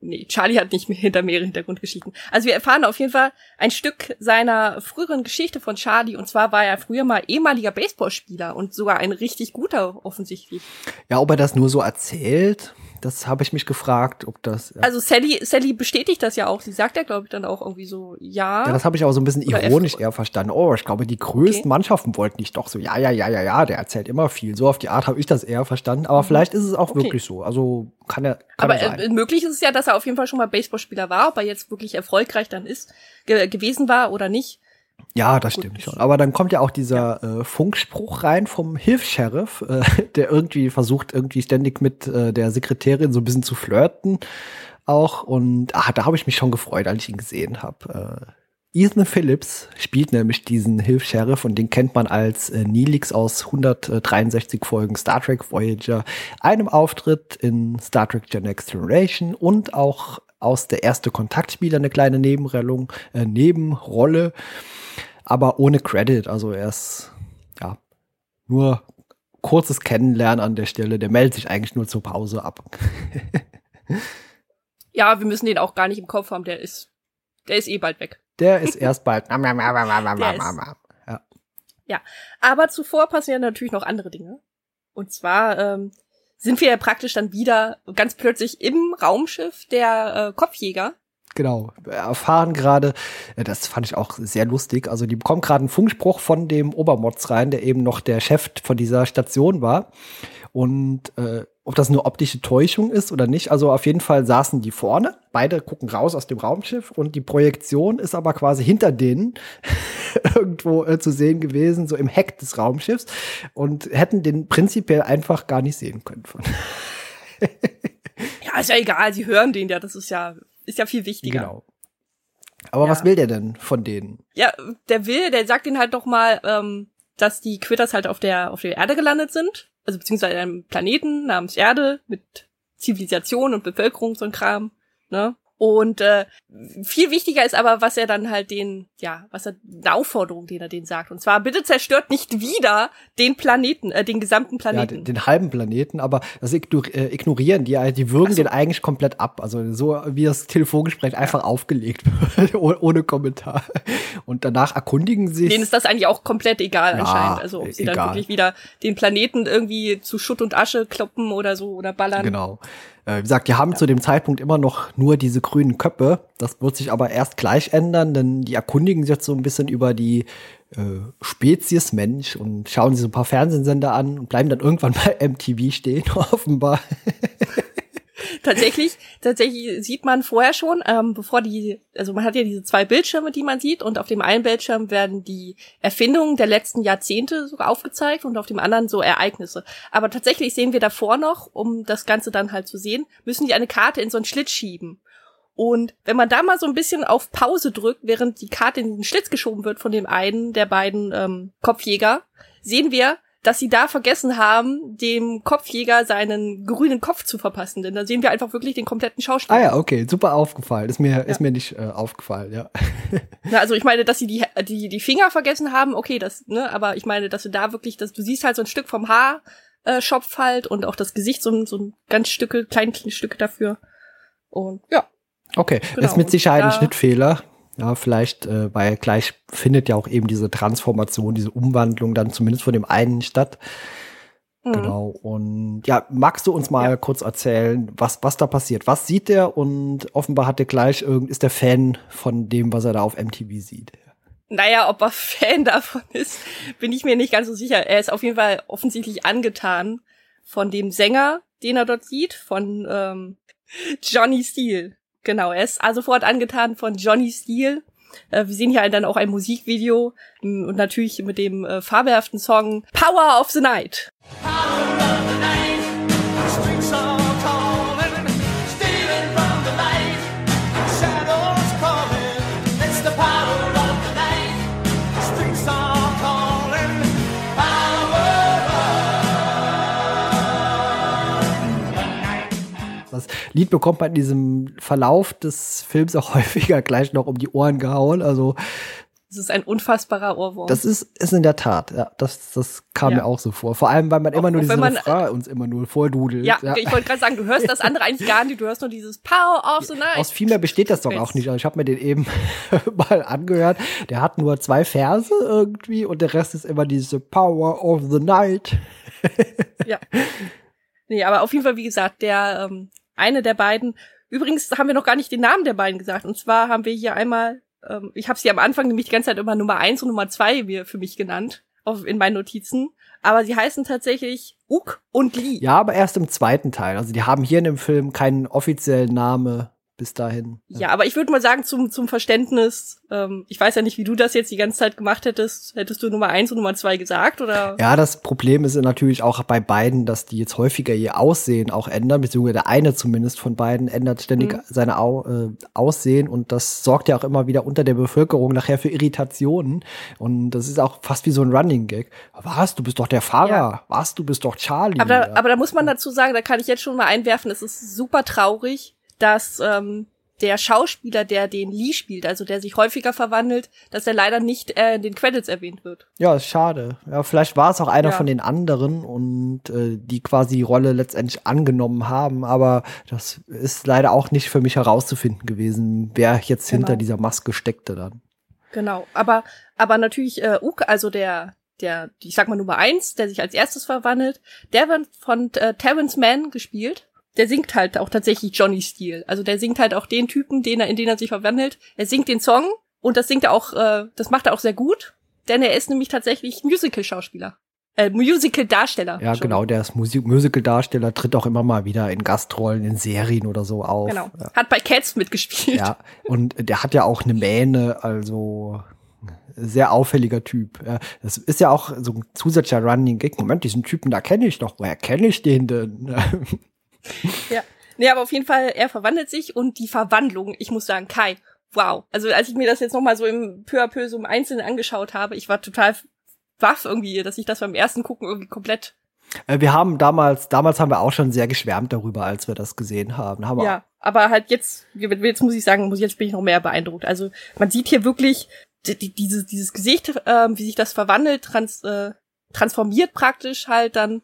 nee, Charlie hat nicht mehr hinter mehrere Hintergrundgeschichten. Also wir erfahren auf jeden Fall ein Stück seiner früheren Geschichte von Charlie. Und zwar war er früher mal ehemaliger Baseballspieler und sogar ein richtig guter offensichtlich. Ja, ob er das nur so erzählt, das habe ich mich gefragt, ob das. Ja. Also Sally, Sally bestätigt das ja auch. Sie sagt ja, glaube ich, dann auch irgendwie so, ja. Ja, das habe ich auch so ein bisschen ironisch eher verstanden. Oh, ich glaube, die größten okay. Mannschaften wollten nicht doch so, ja, ja, ja, ja, ja, der erzählt immer viel. So auf die Art habe ich das eher verstanden. Aber mhm. vielleicht ist es auch okay. wirklich so. Also kann er. Kann Aber er äh, möglich ist es ja, dass er auf jeden Fall schon mal Baseballspieler war. Ob er jetzt wirklich erfolgreich dann ist, ge gewesen war oder nicht ja, das stimmt schon. Aber dann kommt ja auch dieser ja. äh, Funkspruch rein vom Hilfs-Sheriff, äh, der irgendwie versucht, irgendwie ständig mit äh, der Sekretärin so ein bisschen zu flirten auch. Und ah, da habe ich mich schon gefreut, als ich ihn gesehen habe. Äh, Ethan Phillips spielt nämlich diesen Hilfs-Sheriff und den kennt man als äh, Neelix aus 163 Folgen Star Trek Voyager, einem Auftritt in Star Trek The Next Generation und auch aus der erste Kontaktspieler eine kleine Nebenrolle, äh, Nebenrolle aber ohne Credit. Also er ist ja nur kurzes Kennenlernen an der Stelle. Der meldet sich eigentlich nur zur Pause ab. ja, wir müssen den auch gar nicht im Kopf haben. Der ist, der ist eh bald weg. Der ist erst bald. ja. ja, aber zuvor passieren natürlich noch andere Dinge. Und zwar ähm, sind wir ja praktisch dann wieder ganz plötzlich im Raumschiff der äh, Kopfjäger Genau, erfahren gerade, äh, das fand ich auch sehr lustig. Also die bekommen gerade einen Funkspruch von dem Obermotz rein, der eben noch der Chef von dieser Station war. Und äh, ob das nur optische Täuschung ist oder nicht, also auf jeden Fall saßen die vorne, beide gucken raus aus dem Raumschiff und die Projektion ist aber quasi hinter denen irgendwo äh, zu sehen gewesen, so im Heck des Raumschiffs und hätten den prinzipiell einfach gar nicht sehen können. ja, ist ja egal, sie hören den ja, das ist ja ist ja viel wichtiger. Genau. Aber ja. was will der denn von denen? Ja, der will, der sagt ihnen halt doch mal, ähm, dass die Quitters halt auf der, auf der Erde gelandet sind. Also beziehungsweise einem Planeten namens Erde mit Zivilisation und Bevölkerung so ein Kram. Ne? Und äh, viel wichtiger ist aber, was er dann halt den, ja, was er, eine Aufforderung, den er den sagt. Und zwar, bitte zerstört nicht wieder den Planeten, äh, den gesamten Planeten. Ja, den, den halben Planeten, aber das äh, ignorieren die, die würgen so. den eigentlich komplett ab. Also so wie das Telefongespräch einfach aufgelegt wird, ohne Kommentar. Und danach erkundigen sie sich. Denen ist das eigentlich auch komplett egal ja, anscheinend. Also ob sie egal. dann wirklich wieder den Planeten irgendwie zu Schutt und Asche kloppen oder so oder ballern. Genau. Äh, wie gesagt, die haben ja. zu dem Zeitpunkt immer noch nur diese grünen Köpfe. Das wird sich aber erst gleich ändern, denn die erkundigen sich jetzt so ein bisschen über die äh, Spezies Mensch und schauen sich so ein paar Fernsehsender an und bleiben dann irgendwann bei MTV stehen, offenbar. Tatsächlich, tatsächlich sieht man vorher schon, ähm, bevor die, also man hat ja diese zwei Bildschirme, die man sieht, und auf dem einen Bildschirm werden die Erfindungen der letzten Jahrzehnte so aufgezeigt und auf dem anderen so Ereignisse. Aber tatsächlich sehen wir davor noch, um das Ganze dann halt zu sehen, müssen die eine Karte in so einen Schlitz schieben. Und wenn man da mal so ein bisschen auf Pause drückt, während die Karte in den Schlitz geschoben wird von dem einen der beiden ähm, Kopfjäger, sehen wir, dass sie da vergessen haben, dem Kopfjäger seinen grünen Kopf zu verpassen. Denn da sehen wir einfach wirklich den kompletten Schauspieler. Ah ja, okay, super aufgefallen. Ist mir, ja. ist mir nicht äh, aufgefallen, ja. Na, also ich meine, dass sie die, die, die Finger vergessen haben, okay, das, ne, aber ich meine, dass du da wirklich, dass du siehst halt so ein Stück vom Haar, äh, Schopf halt und auch das Gesicht, so, so ein ganz Stücke, kleine Stücke dafür. Und ja. Okay, genau. ist mit Sicherheit ein Schnittfehler. Ja, vielleicht, äh, weil gleich findet ja auch eben diese Transformation, diese Umwandlung dann zumindest von dem einen statt. Mhm. Genau. Und ja, magst du uns mal ja. kurz erzählen, was, was da passiert? Was sieht der? Und offenbar hat er gleich irgend, ist der Fan von dem, was er da auf MTV sieht. Naja, ob er Fan davon ist, bin ich mir nicht ganz so sicher. Er ist auf jeden Fall offensichtlich angetan von dem Sänger, den er dort sieht, von ähm, Johnny Steele. Genau, er ist also sofort angetan von Johnny Steele. Äh, wir sehen hier dann auch ein Musikvideo und natürlich mit dem äh, fabelhaften Song Power of the Night. Power of the Night. Lied bekommt man in diesem Verlauf des Films auch häufiger gleich noch um die Ohren gehauen. Also das ist ein unfassbarer Ohrwurm. Das ist, ist in der Tat, ja. Das, das kam ja. mir auch so vor. Vor allem, weil man auch, immer nur diese man, Refrain uns immer nur vordudelt. Ja, ja. ich wollte gerade sagen, du hörst das andere eigentlich gar nicht. Du hörst nur dieses Power of the Night. Aus viel mehr besteht das doch auch nicht. Also ich habe mir den eben mal angehört. Der hat nur zwei Verse irgendwie und der Rest ist immer diese Power of the Night. ja. Nee, aber auf jeden Fall, wie gesagt, der ähm, eine der beiden. Übrigens haben wir noch gar nicht den Namen der beiden gesagt. Und zwar haben wir hier einmal, ähm, ich habe sie am Anfang nämlich die ganze Zeit immer Nummer eins und Nummer zwei für mich genannt, auf, in meinen Notizen. Aber sie heißen tatsächlich Uk und Lee. Ja, aber erst im zweiten Teil. Also die haben hier in dem Film keinen offiziellen Namen bis dahin. Ja, aber ich würde mal sagen, zum, zum Verständnis, ähm, ich weiß ja nicht, wie du das jetzt die ganze Zeit gemacht hättest. Hättest du Nummer eins und Nummer zwei gesagt, oder? Ja, das Problem ist natürlich auch bei beiden, dass die jetzt häufiger ihr Aussehen auch ändern, beziehungsweise der eine zumindest von beiden ändert ständig mhm. seine Au äh, Aussehen und das sorgt ja auch immer wieder unter der Bevölkerung nachher für Irritationen und das ist auch fast wie so ein Running Gag. Was, du bist doch der Fahrer. Ja. Was, du bist doch Charlie. Aber da, aber da muss man dazu sagen, da kann ich jetzt schon mal einwerfen, es ist super traurig, dass ähm, der Schauspieler, der den Lee spielt, also der sich häufiger verwandelt, dass er leider nicht äh, in den Credits erwähnt wird. Ja, ist schade. Ja, vielleicht war es auch einer ja. von den anderen und äh, die quasi die Rolle letztendlich angenommen haben, aber das ist leider auch nicht für mich herauszufinden gewesen, wer jetzt genau. hinter dieser Maske steckte dann. Genau, aber aber natürlich äh, Uke, also der der, ich sag mal Nummer eins, der sich als erstes verwandelt, der wird von äh, Terrence Mann gespielt der singt halt auch tatsächlich Johnny Steele. Also der singt halt auch den Typen, den er, in den er sich verwandelt. Er singt den Song und das singt er auch, äh, das macht er auch sehr gut, denn er ist nämlich tatsächlich Musical-Schauspieler. Äh, Musical-Darsteller. Ja, genau, der ist Musik Musical-Darsteller, tritt auch immer mal wieder in Gastrollen, in Serien oder so auf. Genau. Ja. Hat bei Cats mitgespielt. Ja, und der hat ja auch eine Mähne, also sehr auffälliger Typ. Das ist ja auch so ein zusätzlicher Running Gag. Moment, diesen Typen, da kenne ich doch. Woher kenne ich den denn? ja. Nee, aber auf jeden Fall, er verwandelt sich und die Verwandlung, ich muss sagen, Kai, wow. Also als ich mir das jetzt nochmal so im peu à peu so im Einzelnen angeschaut habe, ich war total baff irgendwie, dass ich das beim ersten Gucken irgendwie komplett Äh, wir haben damals, damals haben wir auch schon sehr geschwärmt darüber, als wir das gesehen haben. haben ja, aber halt jetzt, jetzt muss ich sagen, muss jetzt bin ich noch mehr beeindruckt. Also man sieht hier wirklich die, die, dieses, dieses Gesicht, äh, wie sich das verwandelt, trans, äh, transformiert praktisch halt dann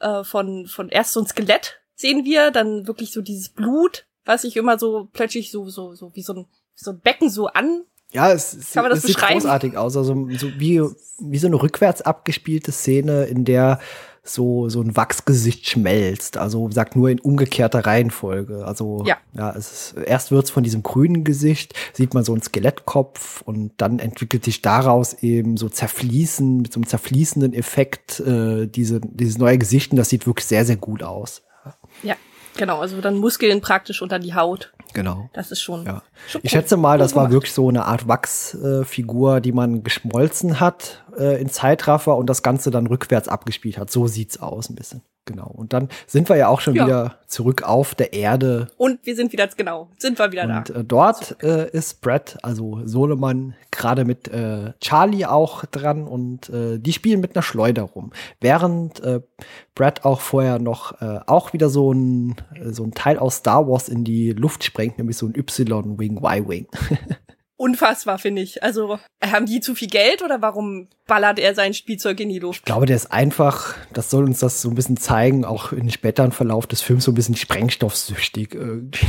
äh, von, von erst so ein Skelett sehen wir, dann wirklich so dieses Blut, was sich immer so plötzlich so, so, so wie so ein, so ein Becken so an ja, es, es, es sieht großartig aus. Also so wie, wie so eine rückwärts abgespielte Szene, in der so, so ein Wachsgesicht schmelzt. Also sagt nur in umgekehrter Reihenfolge. Also ja, ja es ist, erst wird's von diesem grünen Gesicht, sieht man so einen Skelettkopf und dann entwickelt sich daraus eben so zerfließen, mit so einem zerfließenden Effekt, äh, diese, dieses neue Gesicht und das sieht wirklich sehr, sehr gut aus. Ja, genau. Also dann Muskeln praktisch unter die Haut. Genau. Das ist schon. Ja. Schon ich schätze mal, das war wirklich so eine Art Wachsfigur, äh, die man geschmolzen hat äh, in Zeitraffer und das Ganze dann rückwärts abgespielt hat. So sieht's aus ein bisschen. Genau. Und dann sind wir ja auch schon ja. wieder zurück auf der Erde. Und wir sind wieder, genau, sind wir wieder und, da. Und äh, dort äh, ist Brett, also Soleman, gerade mit äh, Charlie auch dran und äh, die spielen mit einer Schleuder rum. Während äh, Brett auch vorher noch äh, auch wieder so ein, so ein Teil aus Star Wars in die Luft sprengt, nämlich so ein Y-Wing, Y-Wing. unfassbar, finde ich. Also, haben die zu viel Geld oder warum ballert er sein Spielzeug in die Luft? Ich glaube, der ist einfach, das soll uns das so ein bisschen zeigen, auch im späteren Verlauf des Films so ein bisschen sprengstoffsüchtig irgendwie.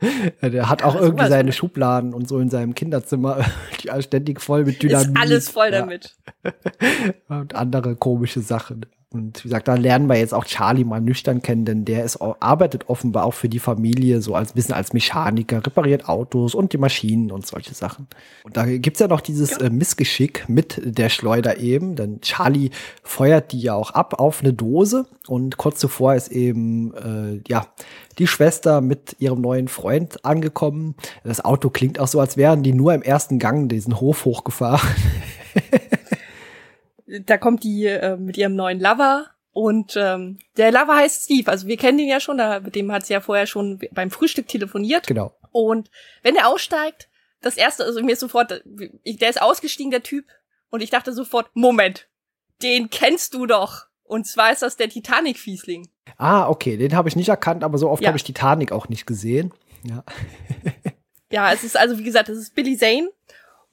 Der hat auch ja, irgendwie seine Schubladen und so in seinem Kinderzimmer, die ständig voll mit Dynamit. Ist alles voll damit. und andere komische Sachen. Und wie gesagt, da lernen wir jetzt auch Charlie mal nüchtern kennen, denn der ist, arbeitet offenbar auch für die Familie so als bisschen als Mechaniker, repariert Autos und die Maschinen und solche Sachen. Und da gibt's ja noch dieses äh, Missgeschick mit der Schleuder eben, denn Charlie feuert die ja auch ab auf eine Dose und kurz zuvor ist eben äh, ja die Schwester mit ihrem neuen Freund angekommen. Das Auto klingt auch so, als wären die nur im ersten Gang diesen Hof hochgefahren. da kommt die äh, mit ihrem neuen Lover und ähm, der Lover heißt Steve. Also wir kennen den ja schon, da, mit dem hat sie ja vorher schon beim Frühstück telefoniert. Genau. Und wenn er aussteigt, das erste, also mir ist sofort, der ist ausgestiegen, der Typ, und ich dachte sofort, Moment, den kennst du doch. Und zwar ist das der Titanic-Fiesling. Ah, okay, den habe ich nicht erkannt, aber so oft ja. habe ich Titanic auch nicht gesehen. Ja. ja, es ist also, wie gesagt, es ist Billy Zane.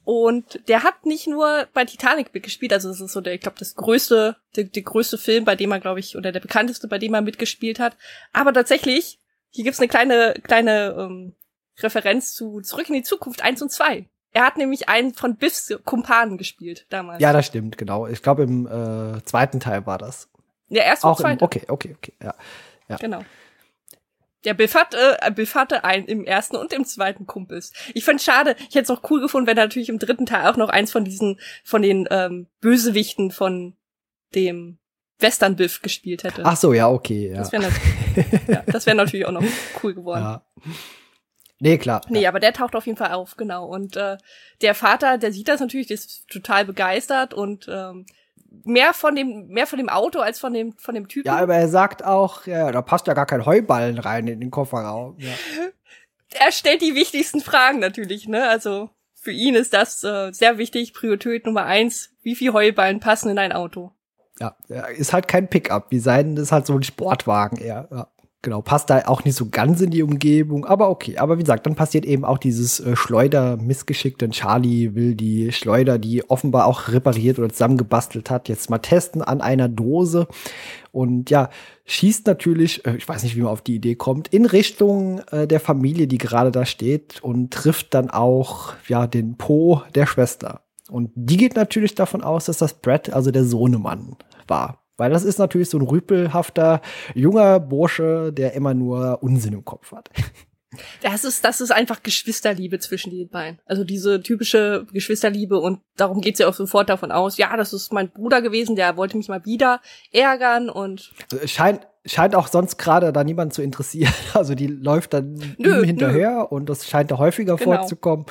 Und der hat nicht nur bei Titanic mitgespielt, also das ist so der, ich glaube, das größte, der, der größte Film, bei dem er, glaube ich, oder der bekannteste, bei dem er mitgespielt hat. Aber tatsächlich, hier gibt's eine kleine, kleine ähm, Referenz zu Zurück in die Zukunft 1 und 2. Er hat nämlich einen von Biffs Kumpanen gespielt damals. Ja, das stimmt, genau. Ich glaube, im äh, zweiten Teil war das. Ja, erst auch im, Okay, okay, okay, ja. ja. Genau. Der Biff, hat, äh, Biff hatte einen im ersten und im zweiten Kumpels. Ich fand schade, ich hätte es auch cool gefunden, wenn er natürlich im dritten Teil auch noch eins von diesen, von den ähm, Bösewichten von dem Western Biff gespielt hätte. Ach so, ja, okay. Ja. Das wäre natürlich, ja, das wär natürlich auch noch cool geworden. Ja. Nee, klar. Nee, aber der taucht auf jeden Fall auf, genau. Und äh, der Vater, der sieht das natürlich, der ist total begeistert und ähm, mehr von dem, mehr von dem Auto als von dem, von dem Typen. Ja, aber er sagt auch, ja, da passt ja gar kein Heuballen rein in den Kofferraum. Ja. Er stellt die wichtigsten Fragen natürlich, ne? Also für ihn ist das äh, sehr wichtig. Priorität Nummer eins: Wie viel Heuballen passen in ein Auto? Ja, ist halt kein Pickup. Wie sein ist halt so ein Sportwagen eher. Ja. Genau, passt da auch nicht so ganz in die Umgebung, aber okay. Aber wie gesagt, dann passiert eben auch dieses äh, Schleuder-Missgeschick, denn Charlie will die Schleuder, die offenbar auch repariert oder zusammengebastelt hat, jetzt mal testen an einer Dose. Und ja, schießt natürlich, äh, ich weiß nicht, wie man auf die Idee kommt, in Richtung äh, der Familie, die gerade da steht und trifft dann auch, ja, den Po der Schwester. Und die geht natürlich davon aus, dass das Brett, also der Sohnemann, war. Weil das ist natürlich so ein rüpelhafter junger Bursche, der immer nur Unsinn im Kopf hat. Das ist, das ist einfach Geschwisterliebe zwischen den beiden. Also diese typische Geschwisterliebe und darum geht sie auch sofort davon aus, ja, das ist mein Bruder gewesen, der wollte mich mal wieder ärgern und. Also scheint, scheint auch sonst gerade da niemand zu interessieren. Also die läuft dann nö, hinterher nö. und das scheint da häufiger genau. vorzukommen.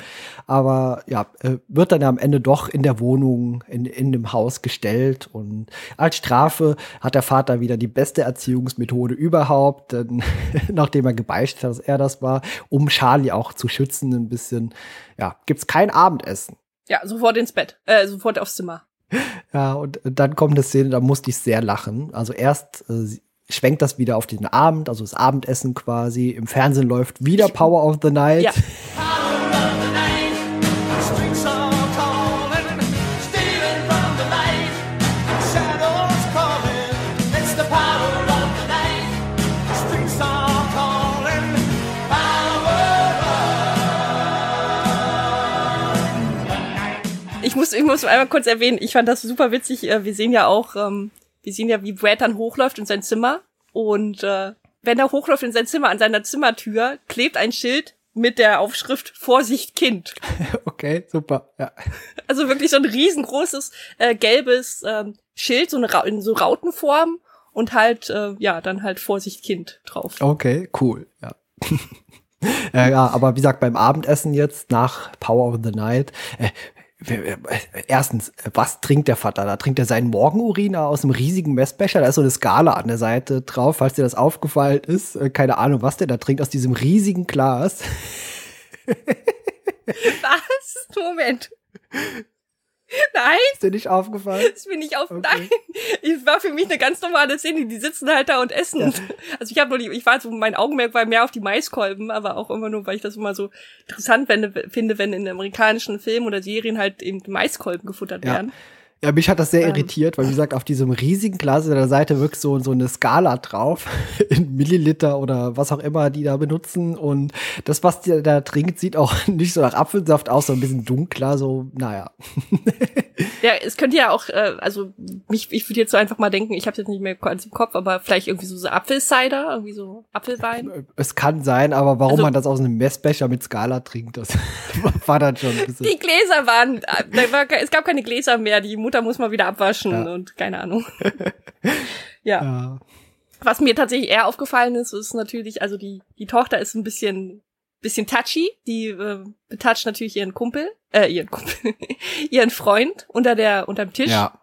Aber ja, äh, wird dann ja am Ende doch in der Wohnung, in, in dem Haus gestellt. Und als Strafe hat der Vater wieder die beste Erziehungsmethode überhaupt, denn nachdem er gebeichtet hat, dass er das war, um Charlie auch zu schützen, ein bisschen, ja, gibt's kein Abendessen. Ja, sofort ins Bett, äh, sofort aufs Zimmer. Ja, und dann kommt eine Szene, da musste ich sehr lachen. Also erst äh, schwenkt das wieder auf den Abend, also das Abendessen quasi. Im Fernsehen läuft wieder Power of the Night. Ja. Ich muss, ich muss einmal kurz erwähnen, ich fand das super witzig. Äh, wir sehen ja auch, ähm, wir sehen ja, wie Brad dann hochläuft in sein Zimmer. Und äh, wenn er hochläuft in sein Zimmer, an seiner Zimmertür, klebt ein Schild mit der Aufschrift Vorsicht Kind. Okay, super. Ja. Also wirklich so ein riesengroßes äh, gelbes ähm, Schild, so eine Ra in so Rautenform und halt äh, ja dann halt Vorsicht Kind drauf. Okay, cool. Ja. ja, ja, aber wie gesagt, beim Abendessen jetzt nach Power of the Night, äh, Erstens, was trinkt der Vater? Da trinkt er seinen Morgenurin aus einem riesigen Messbecher. Da ist so eine Skala an der Seite drauf, falls dir das aufgefallen ist. Äh, keine Ahnung, was der da trinkt aus diesem riesigen Glas. Was? Moment. Nein. Ist dir nicht aufgefallen? Ist mir nicht aufgefallen. Okay. Nein. Es war für mich eine ganz normale Szene. Die sitzen halt da und essen. Ja. Also ich habe nur die, ich war so, mein Augenmerk war mehr auf die Maiskolben, aber auch immer nur, weil ich das immer so interessant finde, wenn in amerikanischen Filmen oder Serien halt eben Maiskolben gefuttert werden. Ja, mich hat das sehr ähm. irritiert, weil wie gesagt, auf diesem riesigen Glas an der Seite wirkt so, so eine Skala drauf, in Milliliter oder was auch immer die da benutzen. Und das, was der da trinkt, sieht auch nicht so nach Apfelsaft aus, so ein bisschen dunkler, so, naja. Ja, es könnte ja auch, äh, also mich, ich würde jetzt so einfach mal denken, ich habe jetzt nicht mehr ganz im Kopf, aber vielleicht irgendwie so, so Apfelcider, irgendwie so Apfelwein. Es kann sein, aber warum also, man das aus einem Messbecher mit Skala trinkt, das war dann schon ein bisschen. Die Gläser waren, äh, war, es gab keine Gläser mehr, die Mutter muss mal wieder abwaschen ja. und keine Ahnung. ja. ja. Was mir tatsächlich eher aufgefallen ist, ist natürlich, also die, die Tochter ist ein bisschen, bisschen touchy. Die äh, betatscht natürlich ihren Kumpel, äh, ihren Kumpel, ihren Freund unter der, unterm Tisch. Ja.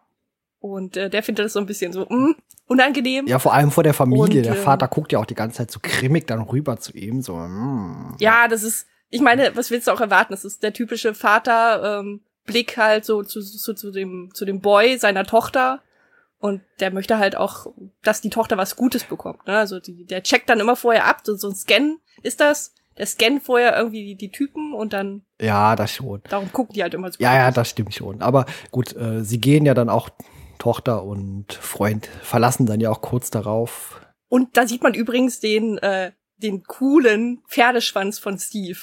Und äh, der findet das so ein bisschen so, mh, mm, unangenehm. Ja, vor allem vor der Familie. Und, der äh, Vater guckt ja auch die ganze Zeit so grimmig dann rüber zu ihm, so, mm. Ja, das ist, ich meine, was willst du auch erwarten? Das ist der typische Vater, ähm, Blick halt so zu, zu, zu dem, zu dem Boy seiner Tochter. Und der möchte halt auch, dass die Tochter was Gutes bekommt. Ne? Also die, der checkt dann immer vorher ab, so, so ein Scan ist das. Der scannt vorher irgendwie die, die Typen und dann. Ja, das schon. Darum gucken die halt immer so. Ja, ja, das stimmt schon. Aber gut, äh, sie gehen ja dann auch, Tochter und Freund verlassen dann ja auch kurz darauf. Und da sieht man übrigens den, äh, den coolen Pferdeschwanz von Steve.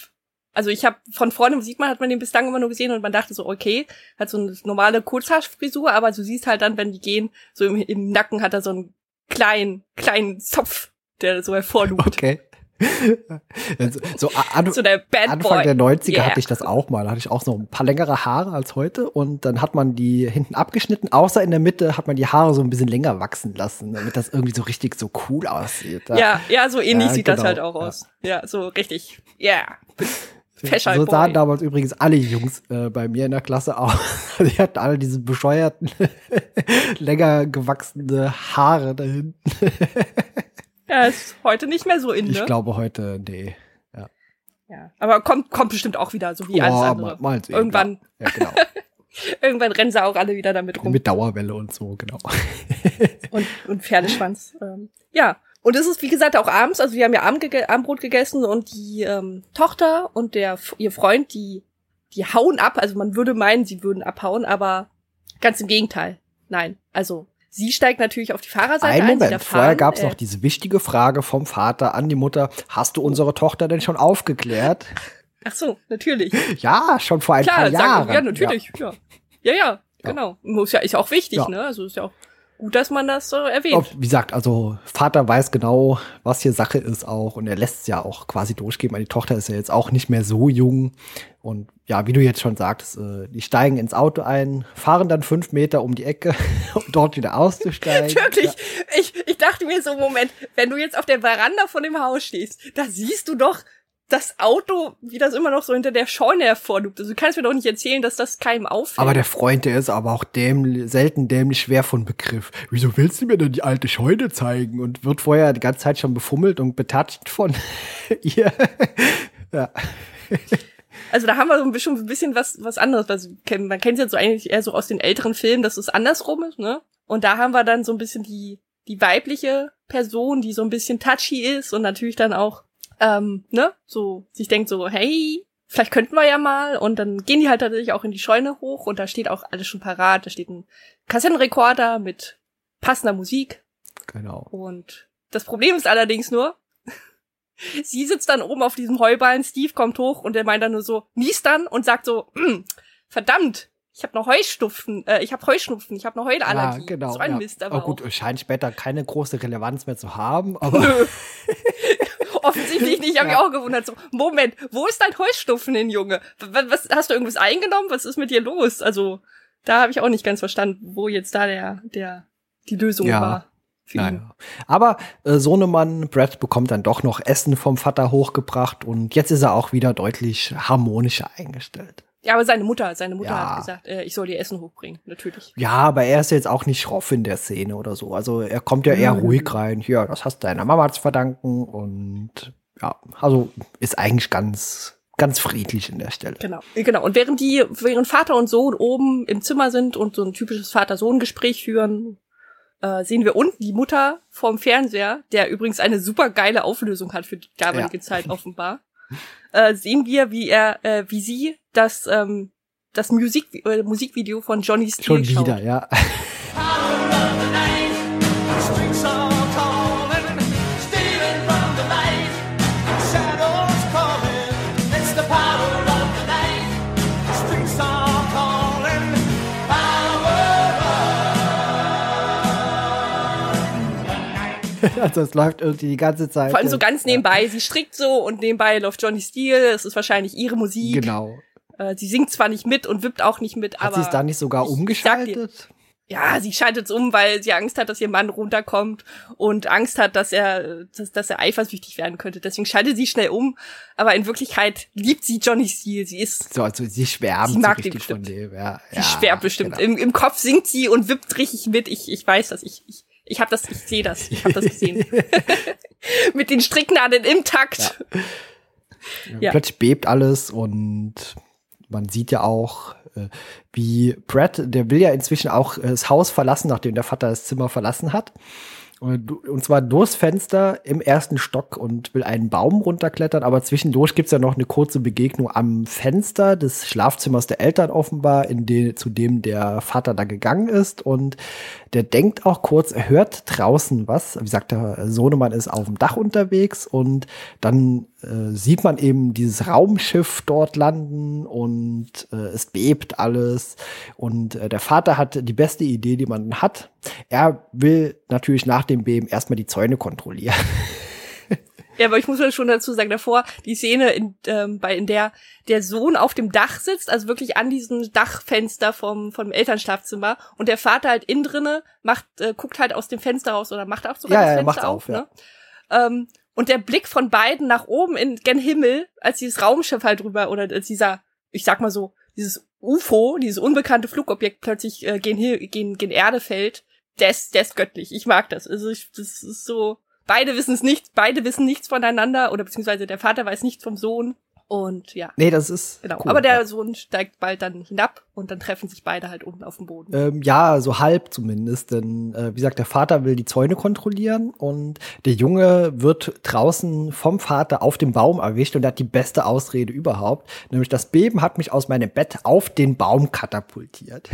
Also ich habe von vorne sieht man, hat man den bislang immer nur gesehen und man dachte so, okay, hat so eine normale Kurzhaarfrisur, aber du siehst halt dann, wenn die gehen, so im, im Nacken hat er so einen kleinen, kleinen Zopf, der so hervorlugt. Okay. so, an, so der Anfang der 90er yeah. hatte ich das auch mal. Da hatte ich auch so ein paar längere Haare als heute und dann hat man die hinten abgeschnitten, außer in der Mitte hat man die Haare so ein bisschen länger wachsen lassen, damit das irgendwie so richtig so cool aussieht. Ja, ja, so ähnlich ja, sieht genau, das halt auch aus. Ja, ja so richtig. Ja. Yeah. Fashion so sahen damals übrigens alle Jungs äh, bei mir in der Klasse aus. Die hatten alle diese bescheuerten, länger gewachsene Haare da hinten. ja, ist heute nicht mehr so in, ne? Ich glaube heute, nee. Ja. ja. Aber kommt, kommt bestimmt auch wieder, so wie oh, alles andere. Mal, mal Irgendwann. Ja, genau. Irgendwann rennen sie auch alle wieder damit rum. Mit Dauerwelle und so, genau. und, und Pferdeschwanz. Ähm, ja, und es ist, wie gesagt, auch abends, also wir haben ja Abend gege Abendbrot gegessen und die ähm, Tochter und der ihr Freund, die, die hauen ab. Also man würde meinen, sie würden abhauen, aber ganz im Gegenteil. Nein. Also sie steigt natürlich auf die Fahrerseite ein. Moment, ein, vorher gab es äh, noch diese wichtige Frage vom Vater an die Mutter, hast du unsere Tochter denn schon aufgeklärt? Ach so, natürlich. Ja, schon vor ein Klar, paar Jahren. Sagen, ja, natürlich, ja. Ja, ja, ja genau. Muss ja, ist ja auch wichtig, ja. ne? Also ist ja auch Gut, dass man das so erwähnt. Ob, wie gesagt, also Vater weiß genau, was hier Sache ist auch und er lässt es ja auch quasi durchgehen. Die Tochter ist ja jetzt auch nicht mehr so jung und ja, wie du jetzt schon sagst, äh, die steigen ins Auto ein, fahren dann fünf Meter um die Ecke, um dort wieder auszusteigen. Wirklich, ja. ich, ich dachte mir so, Moment, wenn du jetzt auf der Veranda von dem Haus stehst, da siehst du doch das Auto, wie das immer noch so hinter der Scheune hervorlugt. Also du kannst mir doch nicht erzählen, dass das keinem auffällt. Aber der Freund, der ist aber auch dämlich, selten dämlich schwer von Begriff. Wieso willst du mir denn die alte Scheune zeigen? Und wird vorher die ganze Zeit schon befummelt und betatscht von ihr. ja. Also da haben wir so ein bisschen, ein bisschen was, was anderes. Also, man kennt es ja so eigentlich eher so aus den älteren Filmen, dass es andersrum ist, ne? Und da haben wir dann so ein bisschen die, die weibliche Person, die so ein bisschen touchy ist und natürlich dann auch, ähm, ne, so sich denkt so, hey, vielleicht könnten wir ja mal. Und dann gehen die halt tatsächlich auch in die Scheune hoch und da steht auch alles schon parat. Da steht ein Kassettenrekorder mit passender Musik. Genau. Und das Problem ist allerdings nur, sie sitzt dann oben auf diesem Heuballen, Steve kommt hoch und er meint dann nur so, niest dann und sagt so, hm, verdammt, ich habe noch Heuschnupfen, äh, ich habe Heuschnupfen, ich habe noch Heulallergie. Ja, genau. So ein ja. Mist, aber oh, gut, auch. scheint später keine große Relevanz mehr zu haben, aber. Nö. Offensichtlich nicht, habe ja. ich auch gewundert. So, Moment, wo ist dein Heuschnupfen hin, Junge? Was, was, hast du irgendwas eingenommen? Was ist mit dir los? Also, da habe ich auch nicht ganz verstanden, wo jetzt da der, der, die Lösung ja. war. Naja. Aber äh, Sohnemann Brad bekommt dann doch noch Essen vom Vater hochgebracht und jetzt ist er auch wieder deutlich harmonischer eingestellt. Ja, aber seine Mutter, seine Mutter ja. hat gesagt, äh, ich soll dir Essen hochbringen, natürlich. Ja, aber er ist jetzt auch nicht schroff in der Szene oder so. Also er kommt ja eher mhm. ruhig rein. Ja, das hast deiner Mama zu verdanken und ja, also ist eigentlich ganz ganz friedlich in der Stelle. Genau, genau. Und während die, während Vater und Sohn oben im Zimmer sind und so ein typisches Vater-Sohn-Gespräch führen, äh, sehen wir unten die Mutter vorm Fernseher, der übrigens eine super geile Auflösung hat für die damalige ja. Zeit offenbar. Äh, sehen wir, wie er, äh, wie sie das, ähm, das Musik, äh, Musikvideo von Johnny Steele Schon wieder, schaut. ja. also es läuft irgendwie die ganze Zeit. Vor allem so ganz nebenbei. Ja. Sie strickt so und nebenbei läuft Johnny Steele. Es ist wahrscheinlich ihre Musik. Genau. Äh, sie singt zwar nicht mit und wippt auch nicht mit, hat aber. Hat sie es da nicht sogar umgeschaltet? ja, sie schaltet es um, weil sie Angst hat, dass ihr Mann runterkommt und Angst hat, dass er, dass, dass er eifersüchtig werden könnte. Deswegen schaltet sie schnell um. Aber in Wirklichkeit liebt sie Johnny Steele. Sie ist so, also sie schwärmt sie mag so bestimmt. von dem. Ja, sie ja, schwärmt bestimmt. Genau. Im, Im Kopf singt sie und wippt richtig mit. Ich, ich weiß das. Ich, ich ich habe das, ich sehe das, ich habe das gesehen. Mit den Stricknadeln im Takt. Ja. Ja. Plötzlich bebt alles und man sieht ja auch, äh, wie Brad, der will ja inzwischen auch äh, das Haus verlassen, nachdem der Vater das Zimmer verlassen hat. Und zwar durchs Fenster im ersten Stock und will einen Baum runterklettern, aber zwischendurch gibt's ja noch eine kurze Begegnung am Fenster des Schlafzimmers der Eltern offenbar, in de, zu dem der Vater da gegangen ist. Und der denkt auch kurz, er hört draußen was. Wie gesagt, der Sohnemann ist auf dem Dach unterwegs und dann äh, sieht man eben dieses Raumschiff dort landen und äh, es bebt alles. Und äh, der Vater hat die beste Idee, die man hat. Er will natürlich nach dem Beben erstmal die Zäune kontrollieren. Ja, aber ich muss ja schon dazu sagen, davor die Szene, in, ähm, bei, in der der Sohn auf dem Dach sitzt, also wirklich an diesem Dachfenster vom, vom Elternschlafzimmer und der Vater halt innen drinne macht, äh, guckt halt aus dem Fenster raus oder macht auch sogar ja, das Fenster ja, auf, auf ne? Ähm, und der Blick von beiden nach oben in gen Himmel, als dieses Raumschiff halt drüber oder als dieser, ich sag mal so, dieses UFO, dieses unbekannte Flugobjekt plötzlich äh, gen, gen, gen Erde fällt, der ist, der ist göttlich. Ich mag das. Also ich, das ist so, beide wissen es nicht, beide wissen nichts voneinander oder beziehungsweise der Vater weiß nichts vom Sohn. Und ja. Nee, das ist. Genau. Cool, Aber der ja. Sohn steigt bald dann hinab und dann treffen sich beide halt unten auf dem Boden. Ähm, ja, so halb zumindest. Denn äh, wie gesagt, der Vater will die Zäune kontrollieren und der Junge wird draußen vom Vater auf dem Baum erwischt und hat die beste Ausrede überhaupt. Nämlich das Beben hat mich aus meinem Bett auf den Baum katapultiert.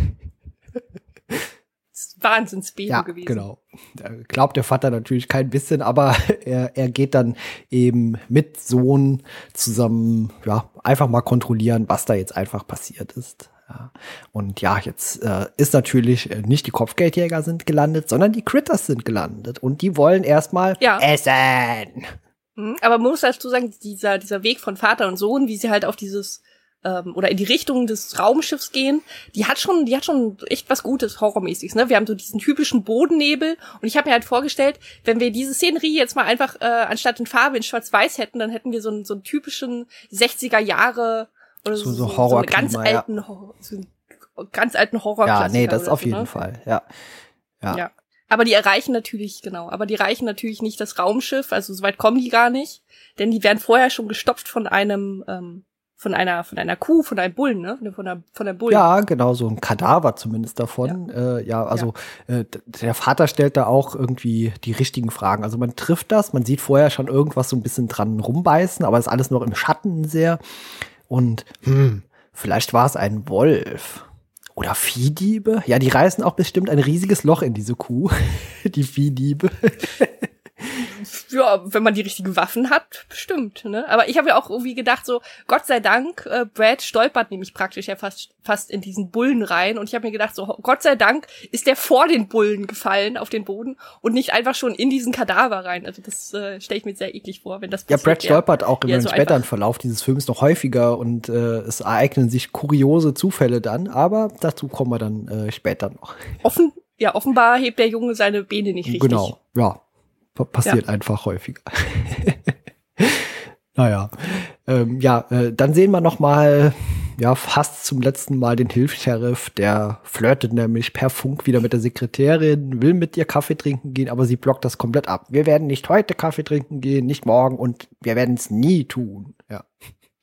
Wahnsinnsbeben ja, gewesen. Genau. Da glaubt der Vater natürlich kein bisschen, aber er, er geht dann eben mit Sohn zusammen, ja, einfach mal kontrollieren, was da jetzt einfach passiert ist. Ja. Und ja, jetzt äh, ist natürlich äh, nicht die Kopfgeldjäger sind gelandet, sondern die Critters sind gelandet und die wollen erstmal ja. essen. Mhm, aber man muss dazu sagen, dieser, dieser Weg von Vater und Sohn, wie sie halt auf dieses ähm, oder in die Richtung des Raumschiffs gehen, die hat schon, die hat schon echt was Gutes, horrormäßiges. Ne? Wir haben so diesen typischen Bodennebel und ich habe mir halt vorgestellt, wenn wir diese Szenerie jetzt mal einfach äh, anstatt in Farbe in Schwarz-Weiß hätten, dann hätten wir so einen, so einen typischen 60er Jahre oder so, so, so, so einen ganz alten, ja. so einen ganz alten Horror. Ja, nee, das auf jeden ne? Fall, ja. ja. Ja. Aber die erreichen natürlich, genau, aber die erreichen natürlich nicht das Raumschiff, also soweit kommen die gar nicht, denn die werden vorher schon gestopft von einem ähm, von einer von einer Kuh, von einem Bullen, ne? Von der von der Bullen. Ja, genau, so ein Kadaver zumindest davon. Ja, äh, ja also ja. Äh, der Vater stellt da auch irgendwie die richtigen Fragen. Also man trifft das, man sieht vorher schon irgendwas so ein bisschen dran rumbeißen, aber ist alles noch im Schatten sehr. Und hm, vielleicht war es ein Wolf. Oder Viehdiebe? Ja, die reißen auch bestimmt ein riesiges Loch in diese Kuh. die Viehdiebe. Ja, wenn man die richtigen Waffen hat, bestimmt. Ne? Aber ich habe ja auch irgendwie gedacht, so Gott sei Dank, äh, Brad stolpert nämlich praktisch ja fast fast in diesen Bullen rein und ich habe mir gedacht, so Gott sei Dank ist der vor den Bullen gefallen auf den Boden und nicht einfach schon in diesen Kadaver rein. Also das äh, stelle ich mir sehr eklig vor, wenn das passiert. Ja, Brad stolpert auch im so späteren Verlauf dieses Films noch häufiger und äh, es ereignen sich kuriose Zufälle dann, aber dazu kommen wir dann äh, später noch. Offen ja, offenbar hebt der Junge seine Beine nicht richtig. Genau, ja passiert ja. einfach häufiger. naja, ähm, ja, äh, dann sehen wir noch mal ja fast zum letzten Mal den Hilfsheriff, der flirtet nämlich per Funk wieder mit der Sekretärin, will mit ihr Kaffee trinken gehen, aber sie blockt das komplett ab. Wir werden nicht heute Kaffee trinken gehen, nicht morgen und wir werden es nie tun. Ja.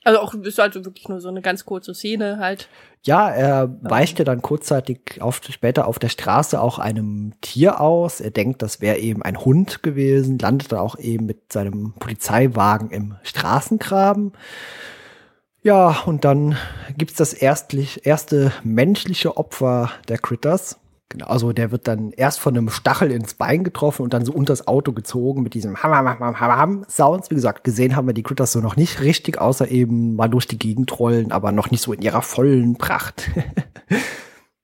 Also auch ist also wirklich nur so eine ganz kurze Szene halt. Ja, er weicht ja dann kurzzeitig auf, später auf der Straße auch einem Tier aus. Er denkt, das wäre eben ein Hund gewesen, landet dann auch eben mit seinem Polizeiwagen im Straßengraben. Ja, und dann gibt's das erstlich, erste menschliche Opfer der Critters. Genau, also der wird dann erst von einem Stachel ins Bein getroffen und dann so unter das Auto gezogen mit diesem Ham, Ham, Ham, Ham, Ham Sounds. Wie gesagt, gesehen haben wir die Critters so noch nicht richtig, außer eben mal durch die Gegend rollen, aber noch nicht so in ihrer vollen Pracht.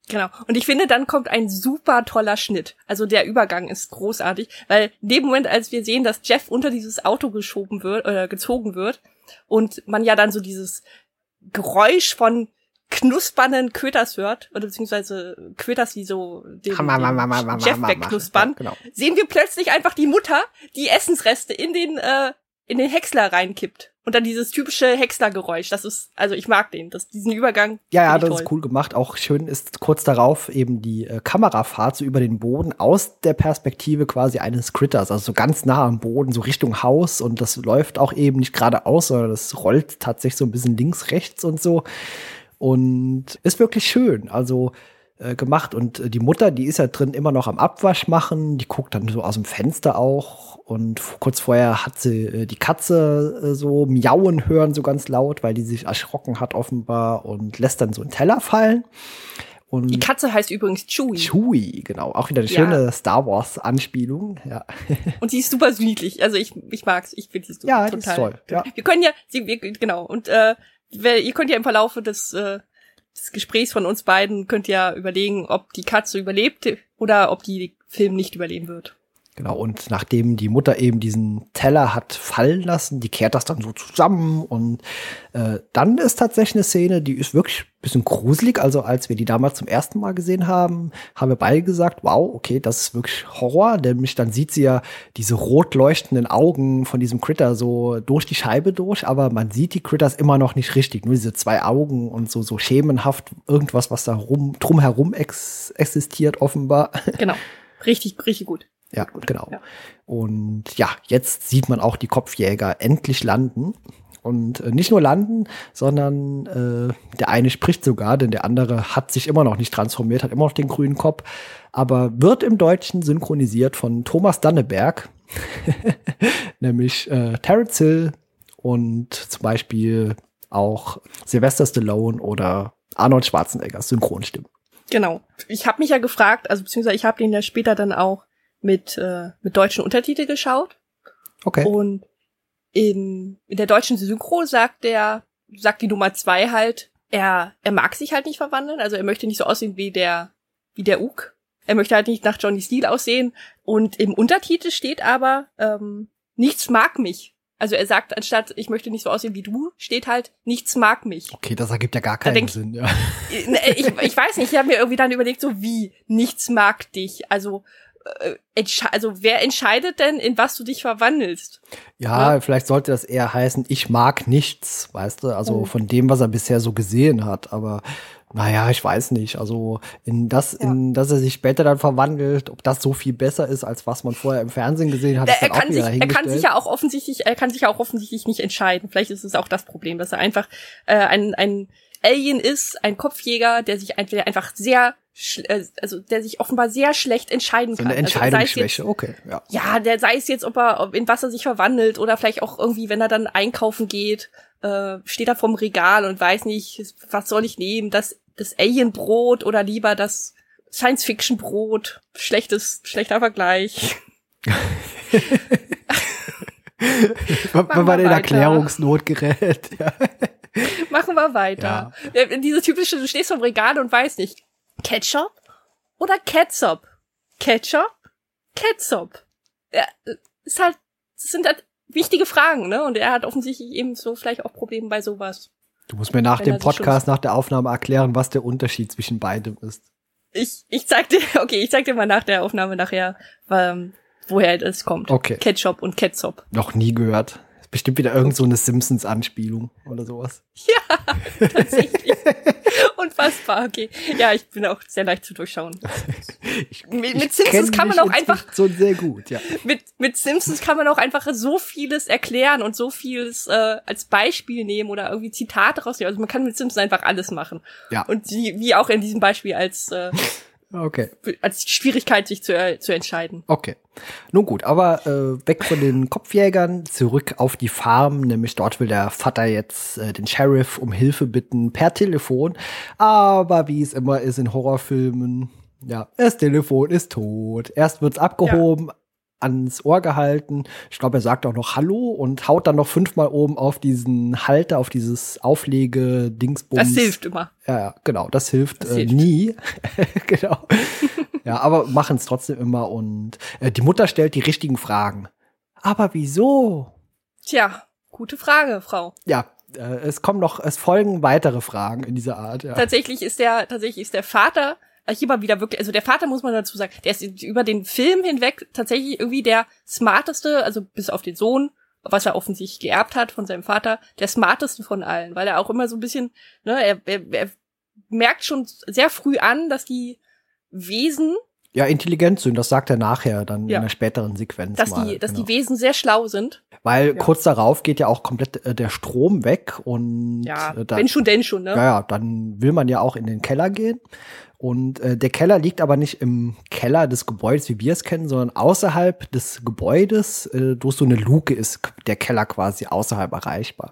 Genau. Und ich finde, dann kommt ein super toller Schnitt. Also der Übergang ist großartig, weil in dem Moment, als wir sehen, dass Jeff unter dieses Auto geschoben wird oder gezogen wird und man ja dann so dieses Geräusch von knuspernden Köters hört, oder beziehungsweise Köters, die so den, den Jeff wegknuspern, ja, genau. sehen wir plötzlich einfach die Mutter, die Essensreste in den, äh, in den Häcksler reinkippt. Und dann dieses typische Häckslergeräusch. Das ist, also ich mag den, das, diesen Übergang. Ja, ja, das toll. ist cool gemacht. Auch schön ist kurz darauf eben die äh, Kamerafahrt so über den Boden aus der Perspektive quasi eines Critters, also so ganz nah am Boden, so Richtung Haus. Und das läuft auch eben nicht geradeaus, sondern das rollt tatsächlich so ein bisschen links, rechts und so. Und ist wirklich schön. Also äh, gemacht. Und äh, die Mutter, die ist ja drin immer noch am Abwasch machen. Die guckt dann so aus dem Fenster auch. Und kurz vorher hat sie äh, die Katze äh, so miauen hören, so ganz laut, weil die sich erschrocken hat offenbar und lässt dann so einen Teller fallen. Und die Katze heißt übrigens Chewie. Chewie, genau. Auch wieder eine ja. schöne Star Wars Anspielung. Ja. Und sie ist super südlich. Also ich, ich mag's. Ich finde die super ja, total. Ist toll. Ja. Wir können ja, sie, wir, genau. Und äh, ihr könnt ja im Verlaufe des, äh, des Gesprächs von uns beiden könnt ja überlegen, ob die Katze überlebt oder ob die Film nicht überleben wird. Genau, und nachdem die Mutter eben diesen Teller hat fallen lassen, die kehrt das dann so zusammen und äh, dann ist tatsächlich eine Szene, die ist wirklich ein bisschen gruselig. Also als wir die damals zum ersten Mal gesehen haben, haben wir beide gesagt, wow, okay, das ist wirklich Horror, nämlich dann sieht sie ja diese rot leuchtenden Augen von diesem Critter so durch die Scheibe durch, aber man sieht die Critters immer noch nicht richtig, nur diese zwei Augen und so, so schemenhaft irgendwas, was da rum, drumherum ex existiert offenbar. Genau, richtig, richtig gut. Ja, genau. Ja. Und ja, jetzt sieht man auch die Kopfjäger endlich landen. Und äh, nicht nur landen, sondern äh, der eine spricht sogar, denn der andere hat sich immer noch nicht transformiert, hat immer noch den grünen Kopf, aber wird im Deutschen synchronisiert von Thomas Danneberg, nämlich äh, Terence Hill und zum Beispiel auch Sylvester Stallone oder Arnold Schwarzeneggers Synchronstimmen. Genau. Ich habe mich ja gefragt, also beziehungsweise ich habe den ja später dann auch mit, äh, mit deutschen Untertitel geschaut. Okay. Und in, in der deutschen Synchro sagt der, sagt die Nummer zwei halt, er, er mag sich halt nicht verwandeln, also er möchte nicht so aussehen wie der, wie der Uk. Er möchte halt nicht nach Johnny Steele aussehen. Und im Untertitel steht aber, ähm, nichts mag mich. Also er sagt, anstatt ich möchte nicht so aussehen wie du, steht halt, nichts mag mich. Okay, das ergibt ja gar keinen denk, Sinn, ja. Ich, ich weiß nicht, ich habe mir irgendwie dann überlegt, so wie, nichts mag dich. Also äh, also wer entscheidet denn, in was du dich verwandelst? Ja, ja, vielleicht sollte das eher heißen, ich mag nichts, weißt du, also oh. von dem, was er bisher so gesehen hat, aber Naja, ich weiß nicht. Also in das, ja. in das er sich später dann verwandelt, ob das so viel besser ist, als was man vorher im Fernsehen gesehen hat. Er, kann, sich, er kann sich ja auch offensichtlich, er kann sich ja auch offensichtlich nicht entscheiden. Vielleicht ist es auch das Problem, dass er einfach äh, ein, ein Alien ist, ein Kopfjäger, der sich einfach sehr äh, also der sich offenbar sehr schlecht entscheiden kann. So eine Entscheidungsschwäche, also, okay. Ja. ja, der sei es jetzt, ob er in was er sich verwandelt oder vielleicht auch irgendwie, wenn er dann einkaufen geht, äh, steht er vorm Regal und weiß nicht, was soll ich nehmen, das das Alien-Brot oder lieber das Science-Fiction-Brot. Schlechtes, schlechter Vergleich. Wenn man in Erklärungsnot gerät. Ja. Machen wir weiter. Ja. Diese typische, du stehst vom Regal und weißt nicht, Ketchup oder Ketchup? Ketchup? Ketchup. Ja, ist halt, das sind halt wichtige Fragen, ne? Und er hat offensichtlich eben so vielleicht auch Probleme bei sowas. Du musst mir nach dem Podcast, nach der Aufnahme erklären, was der Unterschied zwischen beidem ist. Ich, ich zeig dir, okay, ich zeig dir mal nach der Aufnahme nachher, ähm, woher es kommt. Okay. Ketchup und Ketchup. Noch nie gehört. Bestimmt wieder irgend so eine Simpsons-Anspielung oder sowas. Ja, tatsächlich. Unfassbar, okay. Ja, ich bin auch sehr leicht zu durchschauen. Ich, mit, mit Simpsons kann man auch einfach so sehr gut, ja. Mit mit Simpsons kann man auch einfach so vieles erklären und so vieles äh, als Beispiel nehmen oder irgendwie Zitate rausnehmen. Also man kann mit Simpsons einfach alles machen. Ja. Und wie, wie auch in diesem Beispiel als äh, Okay. Als Schwierigkeit, sich zu, äh, zu entscheiden. Okay. Nun gut, aber äh, weg von den Kopfjägern, zurück auf die Farm, nämlich dort will der Vater jetzt äh, den Sheriff um Hilfe bitten per Telefon. Aber wie es immer ist in Horrorfilmen, ja, das Telefon ist tot. Erst wird's abgehoben, ja ans Ohr gehalten. Ich glaube, er sagt auch noch Hallo und haut dann noch fünfmal oben auf diesen Halter, auf dieses Auflege-Dingsbums. Das hilft immer. Ja, genau, das hilft, das äh, hilft. nie. genau. ja, aber machen es trotzdem immer und äh, die Mutter stellt die richtigen Fragen. Aber wieso? Tja, gute Frage, Frau. Ja, äh, es kommen noch, es folgen weitere Fragen in dieser Art. Ja. Tatsächlich ist der, tatsächlich ist der Vater hier mal wieder wirklich, also der Vater muss man dazu sagen, der ist über den Film hinweg tatsächlich irgendwie der smarteste, also bis auf den Sohn, was er offensichtlich geerbt hat von seinem Vater, der smarteste von allen, weil er auch immer so ein bisschen, ne, er, er, er merkt schon sehr früh an, dass die Wesen ja, intelligent sind, das sagt er nachher dann ja. in einer späteren Sequenz. Dass, mal, die, dass genau. die Wesen sehr schlau sind. Weil ja. kurz darauf geht ja auch komplett äh, der Strom weg und ja, äh, da, wenn schon, denn schon, ne? Ja, ja, dann will man ja auch in den Keller gehen. Und äh, der Keller liegt aber nicht im Keller des Gebäudes, wie wir es kennen, sondern außerhalb des Gebäudes. Äh, durch so eine Luke ist der Keller quasi außerhalb erreichbar.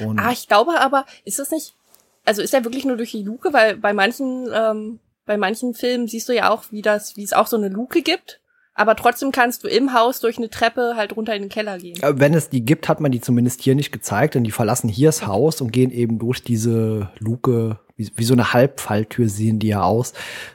Und ah, ich glaube aber, ist das nicht, also ist er wirklich nur durch die Luke? Weil bei manchen, ähm, bei manchen Filmen siehst du ja auch, wie das, wie es auch so eine Luke gibt. Aber trotzdem kannst du im Haus durch eine Treppe halt runter in den Keller gehen. Wenn es die gibt, hat man die zumindest hier nicht gezeigt, denn die verlassen hier das Haus und gehen eben durch diese Luke wie, wie so eine Halbfalltür sehen die ja aus.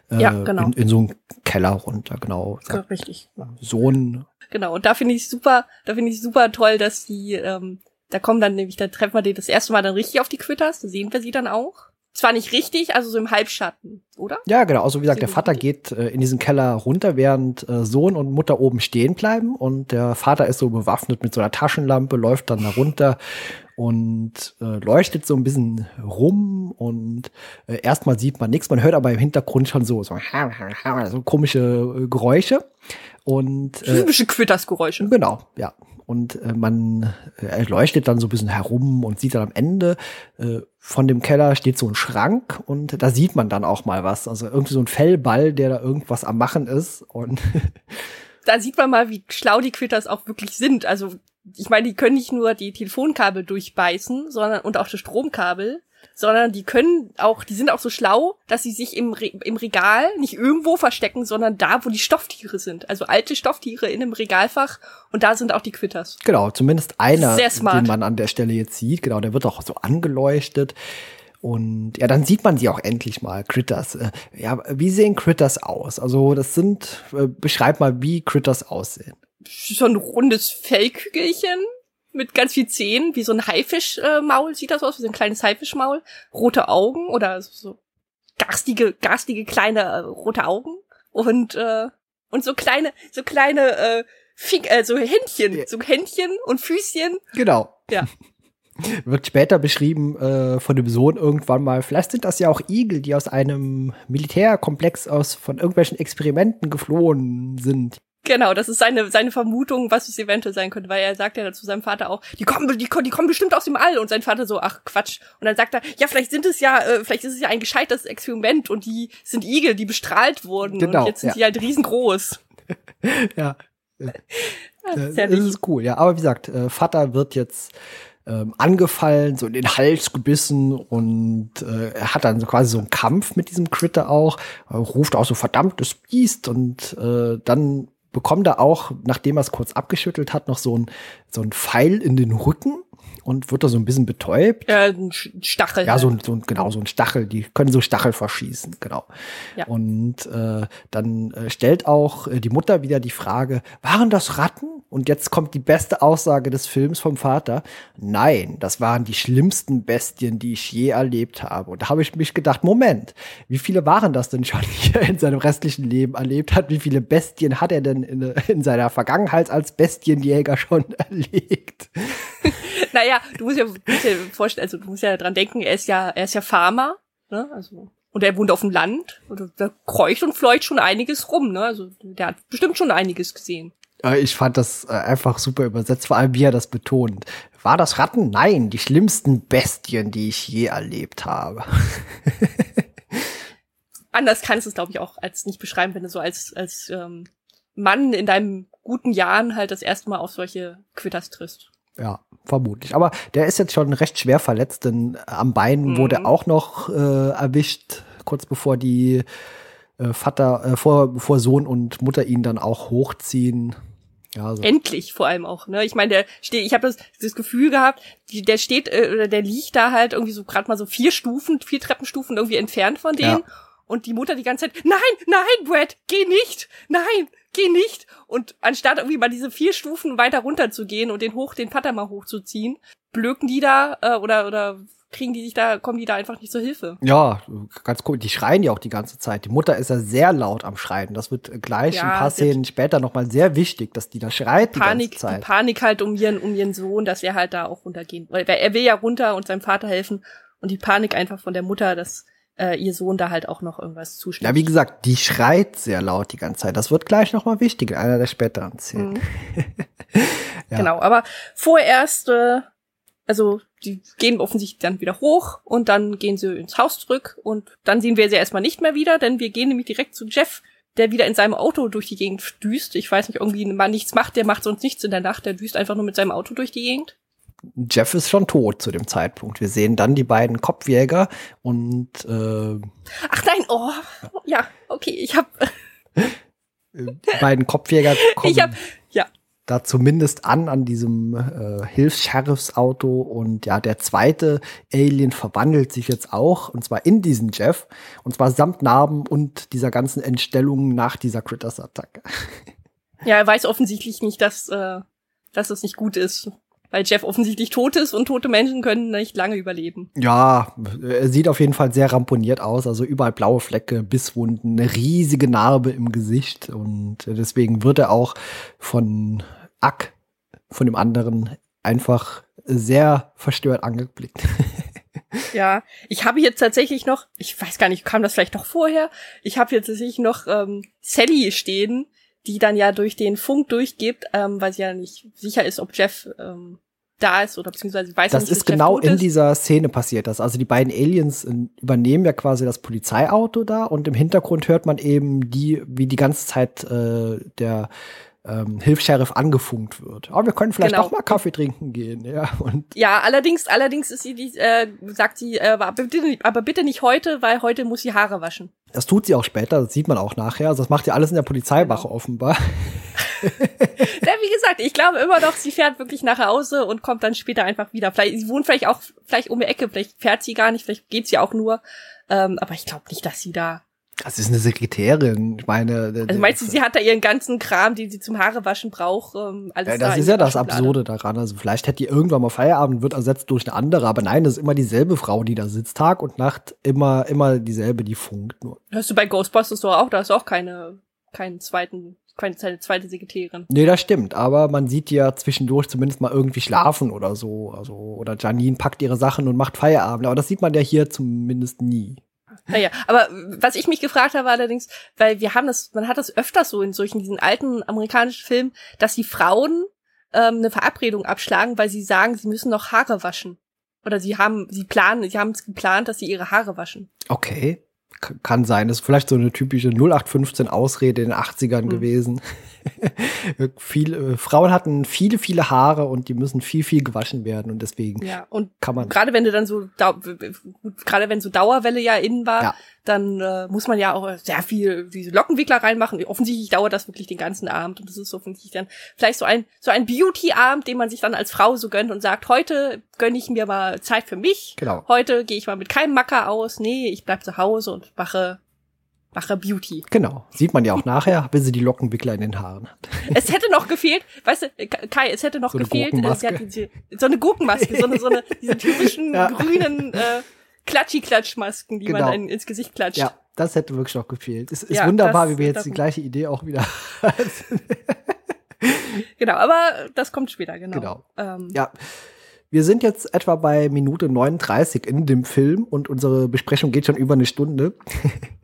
Äh, ja, genau. In, in so einen Keller runter, genau. Ja, richtig. So ein. Genau, und da finde ich super, da finde ich super toll, dass die, ähm, da kommen dann nämlich, da treffen wir die das erste Mal dann richtig auf die Quitters, da sehen wir sie dann auch. Zwar nicht richtig, also so im Halbschatten, oder? Ja, genau. Also wie gesagt, der Vater geht äh, in diesen Keller runter, während äh, Sohn und Mutter oben stehen bleiben. Und der Vater ist so bewaffnet mit so einer Taschenlampe, läuft dann da runter und äh, leuchtet so ein bisschen rum. Und äh, erstmal sieht man nichts, man hört aber im Hintergrund schon so so, so komische äh, Geräusche und äh, typische Quittersgeräusche. Genau, ja. Und äh, man äh, leuchtet dann so ein bisschen herum und sieht dann am Ende äh, von dem Keller steht so ein Schrank und da sieht man dann auch mal was. Also irgendwie so ein Fellball, der da irgendwas am Machen ist. Und da sieht man mal, wie schlau die Quitters auch wirklich sind. Also ich meine, die können nicht nur die Telefonkabel durchbeißen, sondern und auch das Stromkabel, sondern die können auch, die sind auch so schlau, dass sie sich im, Re im Regal nicht irgendwo verstecken, sondern da, wo die Stofftiere sind. Also alte Stofftiere in einem Regalfach und da sind auch die Quitters. Genau, zumindest einer, den man an der Stelle jetzt sieht. Genau, der wird auch so angeleuchtet. Und ja, dann sieht man sie auch endlich mal, Critters. Äh, ja, wie sehen Critters aus? Also, das sind, äh, beschreib mal, wie Critters aussehen so ein rundes Fellkügelchen mit ganz viel Zähnen, wie so ein Haifischmaul sieht das aus, wie so ein kleines Haifischmaul, rote Augen oder so garstige, garstige kleine äh, rote Augen und äh, und so kleine, so kleine äh, Fing, äh, so Händchen, so Händchen und Füßchen. Genau. Ja. Wird später beschrieben äh, von dem Sohn irgendwann mal. Vielleicht sind das ja auch Igel, die aus einem Militärkomplex aus von irgendwelchen Experimenten geflohen sind. Genau, das ist seine, seine Vermutung, was es eventuell sein könnte, weil er sagt ja zu seinem Vater auch, die kommen, die, die kommen bestimmt aus dem All. Und sein Vater so, ach Quatsch. Und dann sagt er, ja, vielleicht sind es ja, äh, vielleicht ist es ja ein gescheites Experiment und die sind Igel, die bestrahlt wurden. Genau, und jetzt sind ja. die halt riesengroß. ja. Das ist, das ist cool, ja. Aber wie gesagt, äh, Vater wird jetzt ähm, angefallen, so in den Hals gebissen und äh, er hat dann so quasi so einen Kampf mit diesem Critter auch, äh, ruft auch so verdammtes Biest und äh, dann bekommt er auch, nachdem er es kurz abgeschüttelt hat, noch so ein, so ein Pfeil in den Rücken und wird da so ein bisschen betäubt. Ja, ein Stachel. Ja, so ein, so genau, so ein Stachel. Die können so Stachel verschießen, genau. Ja. Und äh, dann äh, stellt auch äh, die Mutter wieder die Frage, waren das Ratten? Und jetzt kommt die beste Aussage des Films vom Vater. Nein, das waren die schlimmsten Bestien, die ich je erlebt habe. Und da habe ich mich gedacht, Moment, wie viele waren das denn schon, die er in seinem restlichen Leben erlebt hat? Wie viele Bestien hat er denn in, in seiner Vergangenheit als Bestienjäger schon erlegt? naja, du musst ja, musst ja vorstellen, also du musst ja dran denken, er ist ja, er ist ja Farmer, ne? Also und er wohnt auf dem Land. Und da kreucht und fleucht schon einiges rum, ne? Also der hat bestimmt schon einiges gesehen. Ich fand das äh, einfach super übersetzt, vor allem wie er das betont. War das Ratten? Nein, die schlimmsten Bestien, die ich je erlebt habe. Anders kannst du es, glaube ich, auch als nicht beschreiben, wenn du so als, als ähm, Mann in deinem guten Jahren halt das erste Mal auf solche Quitters triffst. Ja, vermutlich. Aber der ist jetzt schon recht schwer verletzt, denn am Bein mhm. wurde auch noch äh, erwischt, kurz bevor die äh, Vater, äh, vor, bevor Sohn und Mutter ihn dann auch hochziehen. Ja, so. Endlich vor allem auch, ne? Ich meine, der steht, ich habe das, das Gefühl gehabt, der steht äh, oder der liegt da halt irgendwie so gerade mal so vier Stufen, vier Treppenstufen irgendwie entfernt von denen. Ja. Und die Mutter die ganze Zeit, nein, nein, Brad, geh nicht, nein, geh nicht. Und anstatt irgendwie mal diese vier Stufen weiter runter zu gehen und den hoch, den Vater mal hochzuziehen, blöken die da äh, oder oder kriegen die sich da, kommen die da einfach nicht zur Hilfe. Ja, ganz cool. Die schreien ja auch die ganze Zeit. Die Mutter ist ja sehr laut am Schreien. Das wird gleich ja, ein paar Szenen später nochmal sehr wichtig, dass die da schreit die Panik, ganze Zeit. Die Panik halt um ihren, um ihren Sohn, dass er halt da auch runtergehen. Weil er will ja runter und seinem Vater helfen. Und die Panik einfach von der Mutter, dass äh, ihr Sohn da halt auch noch irgendwas zustimmt. Ja, wie gesagt, die schreit sehr laut die ganze Zeit. Das wird gleich nochmal wichtig in einer der späteren Szenen. Mhm. ja. Genau, aber vorerst äh, also die gehen offensichtlich dann wieder hoch und dann gehen sie ins Haus zurück und dann sehen wir sie erstmal nicht mehr wieder, denn wir gehen nämlich direkt zu Jeff, der wieder in seinem Auto durch die Gegend düst. Ich weiß nicht, irgendwie mal nichts macht, der macht sonst nichts in der Nacht, der düst einfach nur mit seinem Auto durch die Gegend. Jeff ist schon tot zu dem Zeitpunkt. Wir sehen dann die beiden Kopfjäger und äh, Ach nein, oh, ja, okay, ich hab die beiden Kopfjäger kommen. Ich hab, ja, da zumindest an an diesem äh, Hilfs-Sheriffs-Auto und ja, der zweite Alien verwandelt sich jetzt auch und zwar in diesen Jeff und zwar samt Narben und dieser ganzen Entstellung nach dieser Critters-Attacke. Ja, er weiß offensichtlich nicht, dass, äh, dass das nicht gut ist. Weil Jeff offensichtlich tot ist und tote Menschen können nicht lange überleben. Ja, er sieht auf jeden Fall sehr ramponiert aus. Also überall blaue Flecke, Bisswunden, eine riesige Narbe im Gesicht. Und deswegen wird er auch von Ack, von dem anderen, einfach sehr verstört angeblickt. ja, ich habe jetzt tatsächlich noch, ich weiß gar nicht, kam das vielleicht noch vorher? Ich habe jetzt tatsächlich noch ähm, Sally stehen, die dann ja durch den Funk durchgibt, ähm, weil sie ja nicht sicher ist, ob Jeff ähm, da ist oder beziehungsweise weiß das nicht, ist genau in ist. dieser Szene passiert das. Also die beiden Aliens äh, übernehmen ja quasi das Polizeiauto da und im Hintergrund hört man eben die, wie die ganze Zeit äh, der ähm, Hilfsheriff angefunkt wird. Aber wir können vielleicht genau. auch mal Kaffee trinken gehen, ja. Und ja, allerdings, allerdings ist sie die, äh, sagt sie, äh, aber, bitte, aber bitte nicht heute, weil heute muss sie Haare waschen. Das tut sie auch später, das sieht man auch nachher. Also das macht ja alles in der Polizeiwache genau. offenbar. ja, wie gesagt, ich glaube immer noch, sie fährt wirklich nach Hause und kommt dann später einfach wieder. Vielleicht, sie wohnt vielleicht auch vielleicht um die Ecke, vielleicht fährt sie gar nicht, vielleicht geht sie auch nur. Ähm, aber ich glaube nicht, dass sie da das ist eine Sekretärin. Ich meine. Also meinst du, sie hat da ihren ganzen Kram, den sie zum Haarewaschen braucht, ähm, alles ja, Das da ist ja das Absurde daran. Also vielleicht hätte die irgendwann mal Feierabend, wird ersetzt durch eine andere, aber nein, das ist immer dieselbe Frau, die da sitzt, Tag und Nacht, immer, immer dieselbe, die funkt nur. Hörst du bei Ghostbusters doch auch, da ist auch keine, keinen zweiten seine zweite Sekretärin. Nee, das stimmt. Aber man sieht ja zwischendurch zumindest mal irgendwie schlafen oder so. Also, oder Janine packt ihre Sachen und macht Feierabend. Aber das sieht man ja hier zumindest nie. Naja, aber was ich mich gefragt habe allerdings, weil wir haben das, man hat das öfters so in solchen diesen alten amerikanischen Filmen, dass die Frauen ähm, eine Verabredung abschlagen, weil sie sagen, sie müssen noch Haare waschen. Oder sie haben, sie planen, sie haben es geplant, dass sie ihre Haare waschen. Okay kann sein. Das ist vielleicht so eine typische 0815 Ausrede in den 80ern mhm. gewesen. viele, äh, Frauen hatten viele, viele Haare und die müssen viel, viel gewaschen werden und deswegen ja, und kann man. Gerade wenn du dann so, gerade wenn so Dauerwelle ja innen war, ja dann äh, muss man ja auch sehr viel diese Lockenwickler reinmachen. Offensichtlich dauert das wirklich den ganzen Abend und das ist offensichtlich dann vielleicht so ein so ein Beauty-Abend, den man sich dann als Frau so gönnt und sagt, heute gönne ich mir mal Zeit für mich. Genau. Heute gehe ich mal mit keinem Macker aus. Nee, ich bleib zu Hause und mache mache Beauty. Genau. Sieht man ja auch nachher, wenn sie die Lockenwickler in den Haaren hat. Es hätte noch gefehlt, weißt du, Kai, es hätte noch so gefehlt, äh, sie hat diese, so eine Gurkenmaske, so eine, so eine, diese typischen ja. grünen äh, Klatschi-Klatschmasken, die genau. man in, ins Gesicht klatscht. Ja, das hätte wirklich noch gefehlt. Es ist ja, wunderbar, wie wir jetzt die gleiche Idee auch wieder Genau, aber das kommt später, genau. Genau. Ähm, ja. Wir sind jetzt etwa bei Minute 39 in dem Film und unsere Besprechung geht schon über eine Stunde.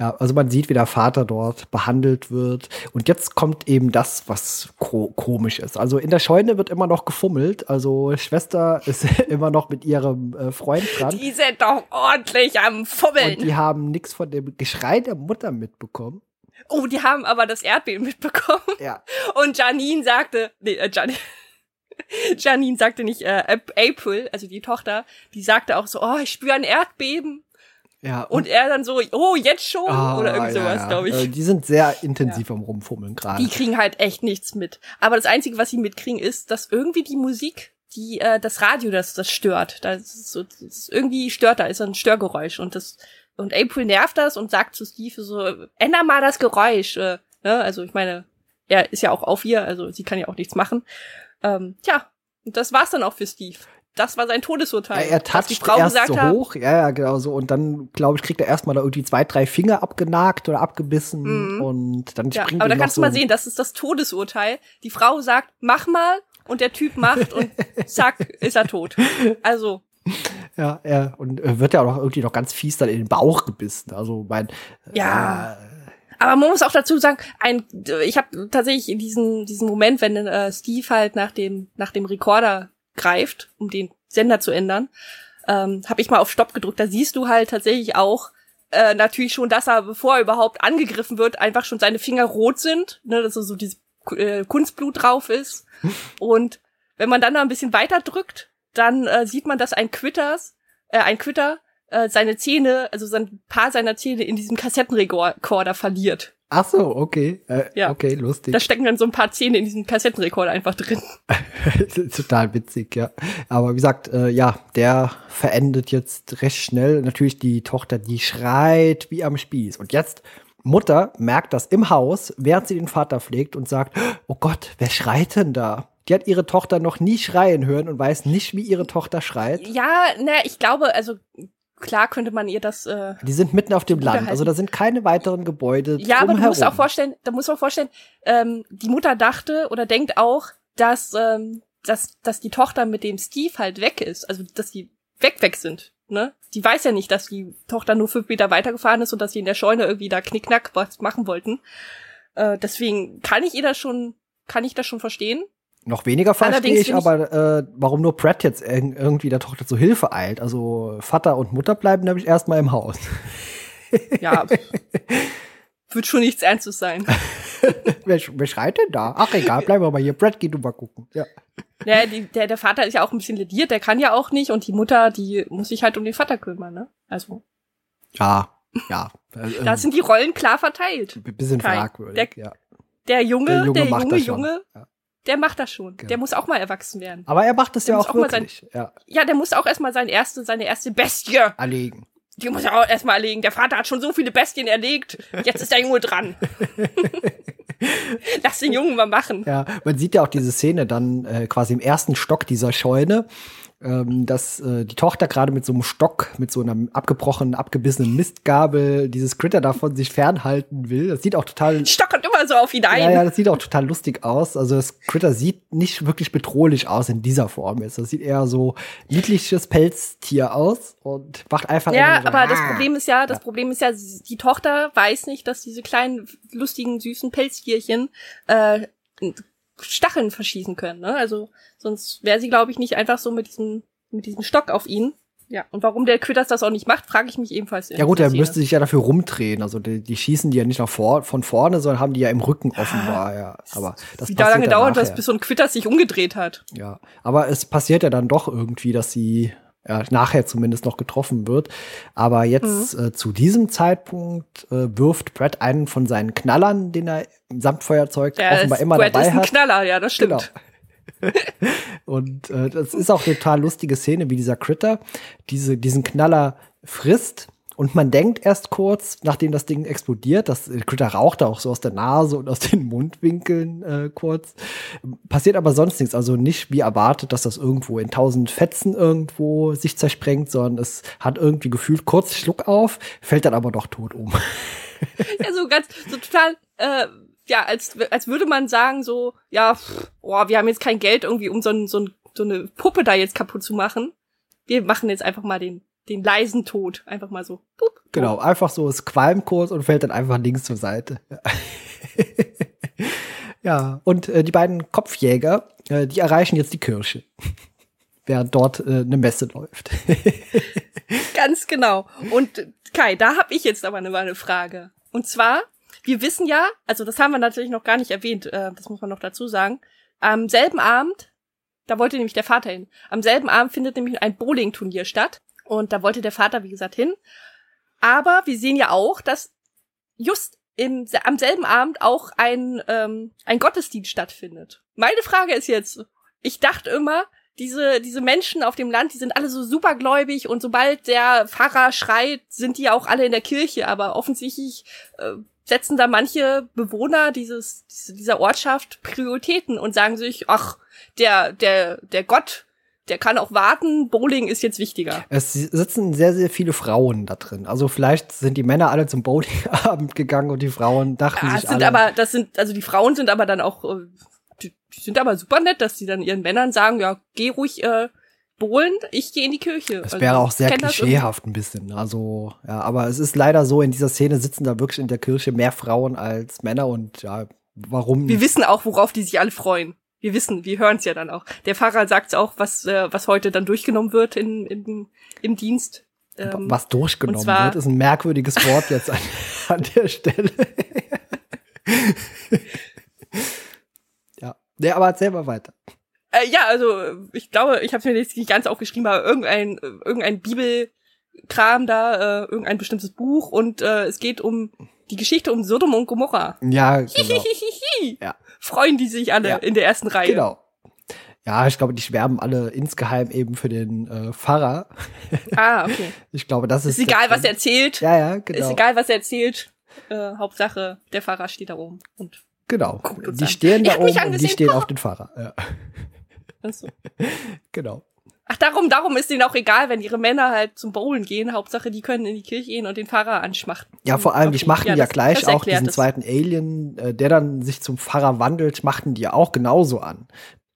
Ja, also man sieht, wie der Vater dort behandelt wird. Und jetzt kommt eben das, was ko komisch ist. Also in der Scheune wird immer noch gefummelt. Also Schwester ist immer noch mit ihrem äh, Freund dran. Die sind doch ordentlich am Fummeln. Und die haben nichts von dem Geschrei der Mutter mitbekommen. Oh, die haben aber das Erdbeben mitbekommen. Ja. Und Janine sagte, nee, äh, Janine. Janine sagte nicht äh, April, also die Tochter, die sagte auch so, oh, ich spüre ein Erdbeben. Ja, und, und, er dann so, oh, jetzt schon? Ah, oder irgend sowas, ja, ja. glaube ich. Äh, die sind sehr intensiv am Rumfummeln gerade. Die kriegen halt echt nichts mit. Aber das Einzige, was sie mitkriegen, ist, dass irgendwie die Musik, die, äh, das Radio, das, das stört. Das ist so, das ist irgendwie stört da, ist ein Störgeräusch. Und das, und April nervt das und sagt zu Steve so, änder mal das Geräusch. Äh, ne? Also ich meine, er ist ja auch auf ihr, also sie kann ja auch nichts machen. Ähm, tja, und das war's dann auch für Steve das war sein Todesurteil. Ja, er toucht die Frau erst so hoch, ja, ja, genau so. Und dann, glaube ich, kriegt er erstmal da irgendwie zwei, drei Finger abgenagt oder abgebissen mhm. und dann ja, springt Aber da kannst so du mal sehen, das ist das Todesurteil. Die Frau sagt, mach mal und der Typ macht und zack, ist er tot. Also. Ja, ja, und wird ja auch irgendwie noch ganz fies dann in den Bauch gebissen. Also mein. Ja. Äh, aber man muss auch dazu sagen, ein, ich habe tatsächlich diesen diesen Moment, wenn äh, Steve halt nach dem nach dem Rekorder greift, um den Sender zu ändern, ähm, habe ich mal auf Stopp gedrückt. Da siehst du halt tatsächlich auch äh, natürlich schon, dass er, bevor er überhaupt angegriffen wird, einfach schon seine Finger rot sind, ne, dass so dieses äh, Kunstblut drauf ist. Und wenn man dann da ein bisschen weiter drückt, dann äh, sieht man, dass ein Quitters, äh, ein Quitter äh, seine Zähne, also sein paar seiner Zähne in diesem Kassettenrekorder verliert. Ach so, okay. Äh, ja. Okay, lustig. Da stecken dann so ein paar Zähne in diesem Kassettenrekorder einfach drin. Total witzig, ja. Aber wie gesagt, äh, ja, der verendet jetzt recht schnell. Natürlich die Tochter, die schreit wie am Spieß. Und jetzt Mutter merkt das im Haus, während sie den Vater pflegt und sagt, oh Gott, wer schreit denn da? Die hat ihre Tochter noch nie schreien hören und weiß nicht, wie ihre Tochter schreit. Ja, na, ich glaube, also klar könnte man ihr das. Äh, die sind mitten auf dem Land, also da sind keine weiteren Gebäude. Ja, aber du musst auch vorstellen, da muss man vorstellen, ähm, die Mutter dachte oder denkt auch, dass, ähm, dass, dass die Tochter mit dem Steve halt weg ist, also dass die weg weg sind. Ne? Die weiß ja nicht, dass die Tochter nur fünf Meter weitergefahren ist und dass sie in der Scheune irgendwie da knickknack was machen wollten. Äh, deswegen kann ich ihr das schon, kann ich das schon verstehen. Noch weniger verstehe ich aber, äh, warum nur Pratt jetzt irgendwie der Tochter zu Hilfe eilt. Also Vater und Mutter bleiben nämlich erstmal im Haus. Ja. wird schon nichts Ernstes sein. wer, wer schreit denn da? Ach egal, bleiben wir mal hier. Brad, geh du mal gucken. Ja. Ja, die, der, der Vater ist ja auch ein bisschen lediert, der kann ja auch nicht und die Mutter, die muss sich halt um den Vater kümmern, ne? Also. Ja, ja. da sind die Rollen klar verteilt. Ein bisschen fragwürdig, der, ja. Der Junge, der Junge, der Junge, Junge ja der macht das schon. Genau. Der muss auch mal erwachsen werden. Aber er macht das der ja auch, auch wirklich. Sein, ja. ja, der muss auch erstmal seine erste, seine erste Bestie erlegen. Die muss er auch erstmal erlegen. Der Vater hat schon so viele Bestien erlegt. Jetzt ist der Junge dran. Lass den Jungen mal machen. Ja, man sieht ja auch diese Szene dann äh, quasi im ersten Stock dieser Scheune ähm, dass äh, die Tochter gerade mit so einem Stock, mit so einer abgebrochenen, abgebissenen Mistgabel dieses Critter davon sich fernhalten will. Das sieht auch total. Stock kommt immer so auf ihn ein. Ja, ja, das sieht auch total lustig aus. Also das Critter sieht nicht wirklich bedrohlich aus in dieser Form jetzt. Das sieht eher so niedliches Pelztier aus und macht einfach. Ja, so, aber ah. das Problem ist ja, das ja. Problem ist ja, die Tochter weiß nicht, dass diese kleinen, lustigen, süßen Pelztierchen äh, Stacheln verschießen können. Ne? Also sonst wäre sie, glaube ich, nicht einfach so mit diesem mit diesem Stock auf ihn. Ja, und warum der Quitters das auch nicht macht, frage ich mich ebenfalls. Ja gut, er müsste sich ja dafür rumdrehen. Also die, die schießen die ja nicht nach vor, von vorne, sondern haben die ja im Rücken offenbar. Ja, aber das Wie da lange dauert das, bis so ein Quitters sich umgedreht hat? Ja, aber es passiert ja dann doch irgendwie, dass sie ja, nachher zumindest noch getroffen wird. Aber jetzt mhm. äh, zu diesem Zeitpunkt äh, wirft Brad einen von seinen Knallern, den er im Samtfeuerzeug ja, offenbar immer Brad dabei hat. Brad ist ein Knaller, ja, das stimmt. Genau. und äh, das ist auch eine total lustige Szene, wie dieser Critter diese, diesen Knaller frisst. Und man denkt erst kurz, nachdem das Ding explodiert, das Critter raucht auch so aus der Nase und aus den Mundwinkeln äh, kurz. Passiert aber sonst nichts. Also nicht wie erwartet, dass das irgendwo in tausend Fetzen irgendwo sich zersprengt, sondern es hat irgendwie gefühlt kurz Schluck auf, fällt dann aber doch tot um. Ja, so ganz, so total, äh, ja, als, als würde man sagen, so, ja, pff, oh, wir haben jetzt kein Geld irgendwie, um so, ein, so, ein, so eine Puppe da jetzt kaputt zu machen. Wir machen jetzt einfach mal den, den leisen Tod. Einfach mal so. Pup, pup. Genau, einfach so, es qualmt kurz und fällt dann einfach links zur Seite. ja, und äh, die beiden Kopfjäger, äh, die erreichen jetzt die Kirche. Während dort äh, eine Messe läuft. Ganz genau. Und Kai, da habe ich jetzt aber eine, eine Frage. Und zwar, wir wissen ja, also das haben wir natürlich noch gar nicht erwähnt, äh, das muss man noch dazu sagen. Am selben Abend, da wollte nämlich der Vater hin, am selben Abend findet nämlich ein Bowling-Turnier statt. Und da wollte der Vater, wie gesagt, hin. Aber wir sehen ja auch, dass just im, am selben Abend auch ein, ähm, ein Gottesdienst stattfindet. Meine Frage ist jetzt, ich dachte immer, diese, diese Menschen auf dem Land, die sind alle so supergläubig und sobald der Pfarrer schreit, sind die auch alle in der Kirche. Aber offensichtlich äh, setzen da manche Bewohner dieses, dieser Ortschaft Prioritäten und sagen sich, ach, der, der, der Gott, der kann auch warten, Bowling ist jetzt wichtiger. Es sitzen sehr, sehr viele Frauen da drin. Also vielleicht sind die Männer alle zum Bowlingabend gegangen und die Frauen dachten ja, sich sind alle. aber, das sind, also die Frauen sind aber dann auch, äh, die, die sind aber super nett, dass sie dann ihren Männern sagen, ja, geh ruhig, äh, Bohlen, ich gehe in die Kirche. Es also, wäre auch sehr klischeehaft ein bisschen. Also, ja, aber es ist leider so, in dieser Szene sitzen da wirklich in der Kirche mehr Frauen als Männer und ja, warum? Wir wissen auch, worauf die sich alle freuen. Wir wissen, wir hören es ja dann auch. Der Pfarrer sagt auch, was, äh, was heute dann durchgenommen wird in, in, im Dienst. Ähm, was durchgenommen zwar, wird, ist ein merkwürdiges Wort jetzt an, an der Stelle. ja. Nee, aber erzähl mal weiter. Äh, ja, also ich glaube, ich habe mir jetzt nicht ganz aufgeschrieben, aber irgendein irgendein Bibelkram da, äh, irgendein bestimmtes Buch und äh, es geht um die Geschichte um Sodom und Gomorra. Ja, genau. ja. Freuen die sich alle ja. in der ersten Reihe. Genau. Ja, ich glaube, die schwärmen alle insgeheim eben für den äh, Pfarrer. Ah, okay. Ich glaube, das ist. Ist egal, was er erzählt. Ja, ja, genau. Ist egal, was er erzählt. Äh, Hauptsache, der Pfarrer steht da oben und. Genau. Die stehen da oben und die stehen auf den Fahrer. Ja. Achso. genau. Ach, darum, darum ist denen auch egal, wenn ihre Männer halt zum Bowlen gehen. Hauptsache, die können in die Kirche gehen und den Pfarrer anschmachten. Ja, vor allem, die machten ja, ja gleich auch diesen es. zweiten Alien, äh, der dann sich zum Pfarrer wandelt, machten die ja auch genauso an.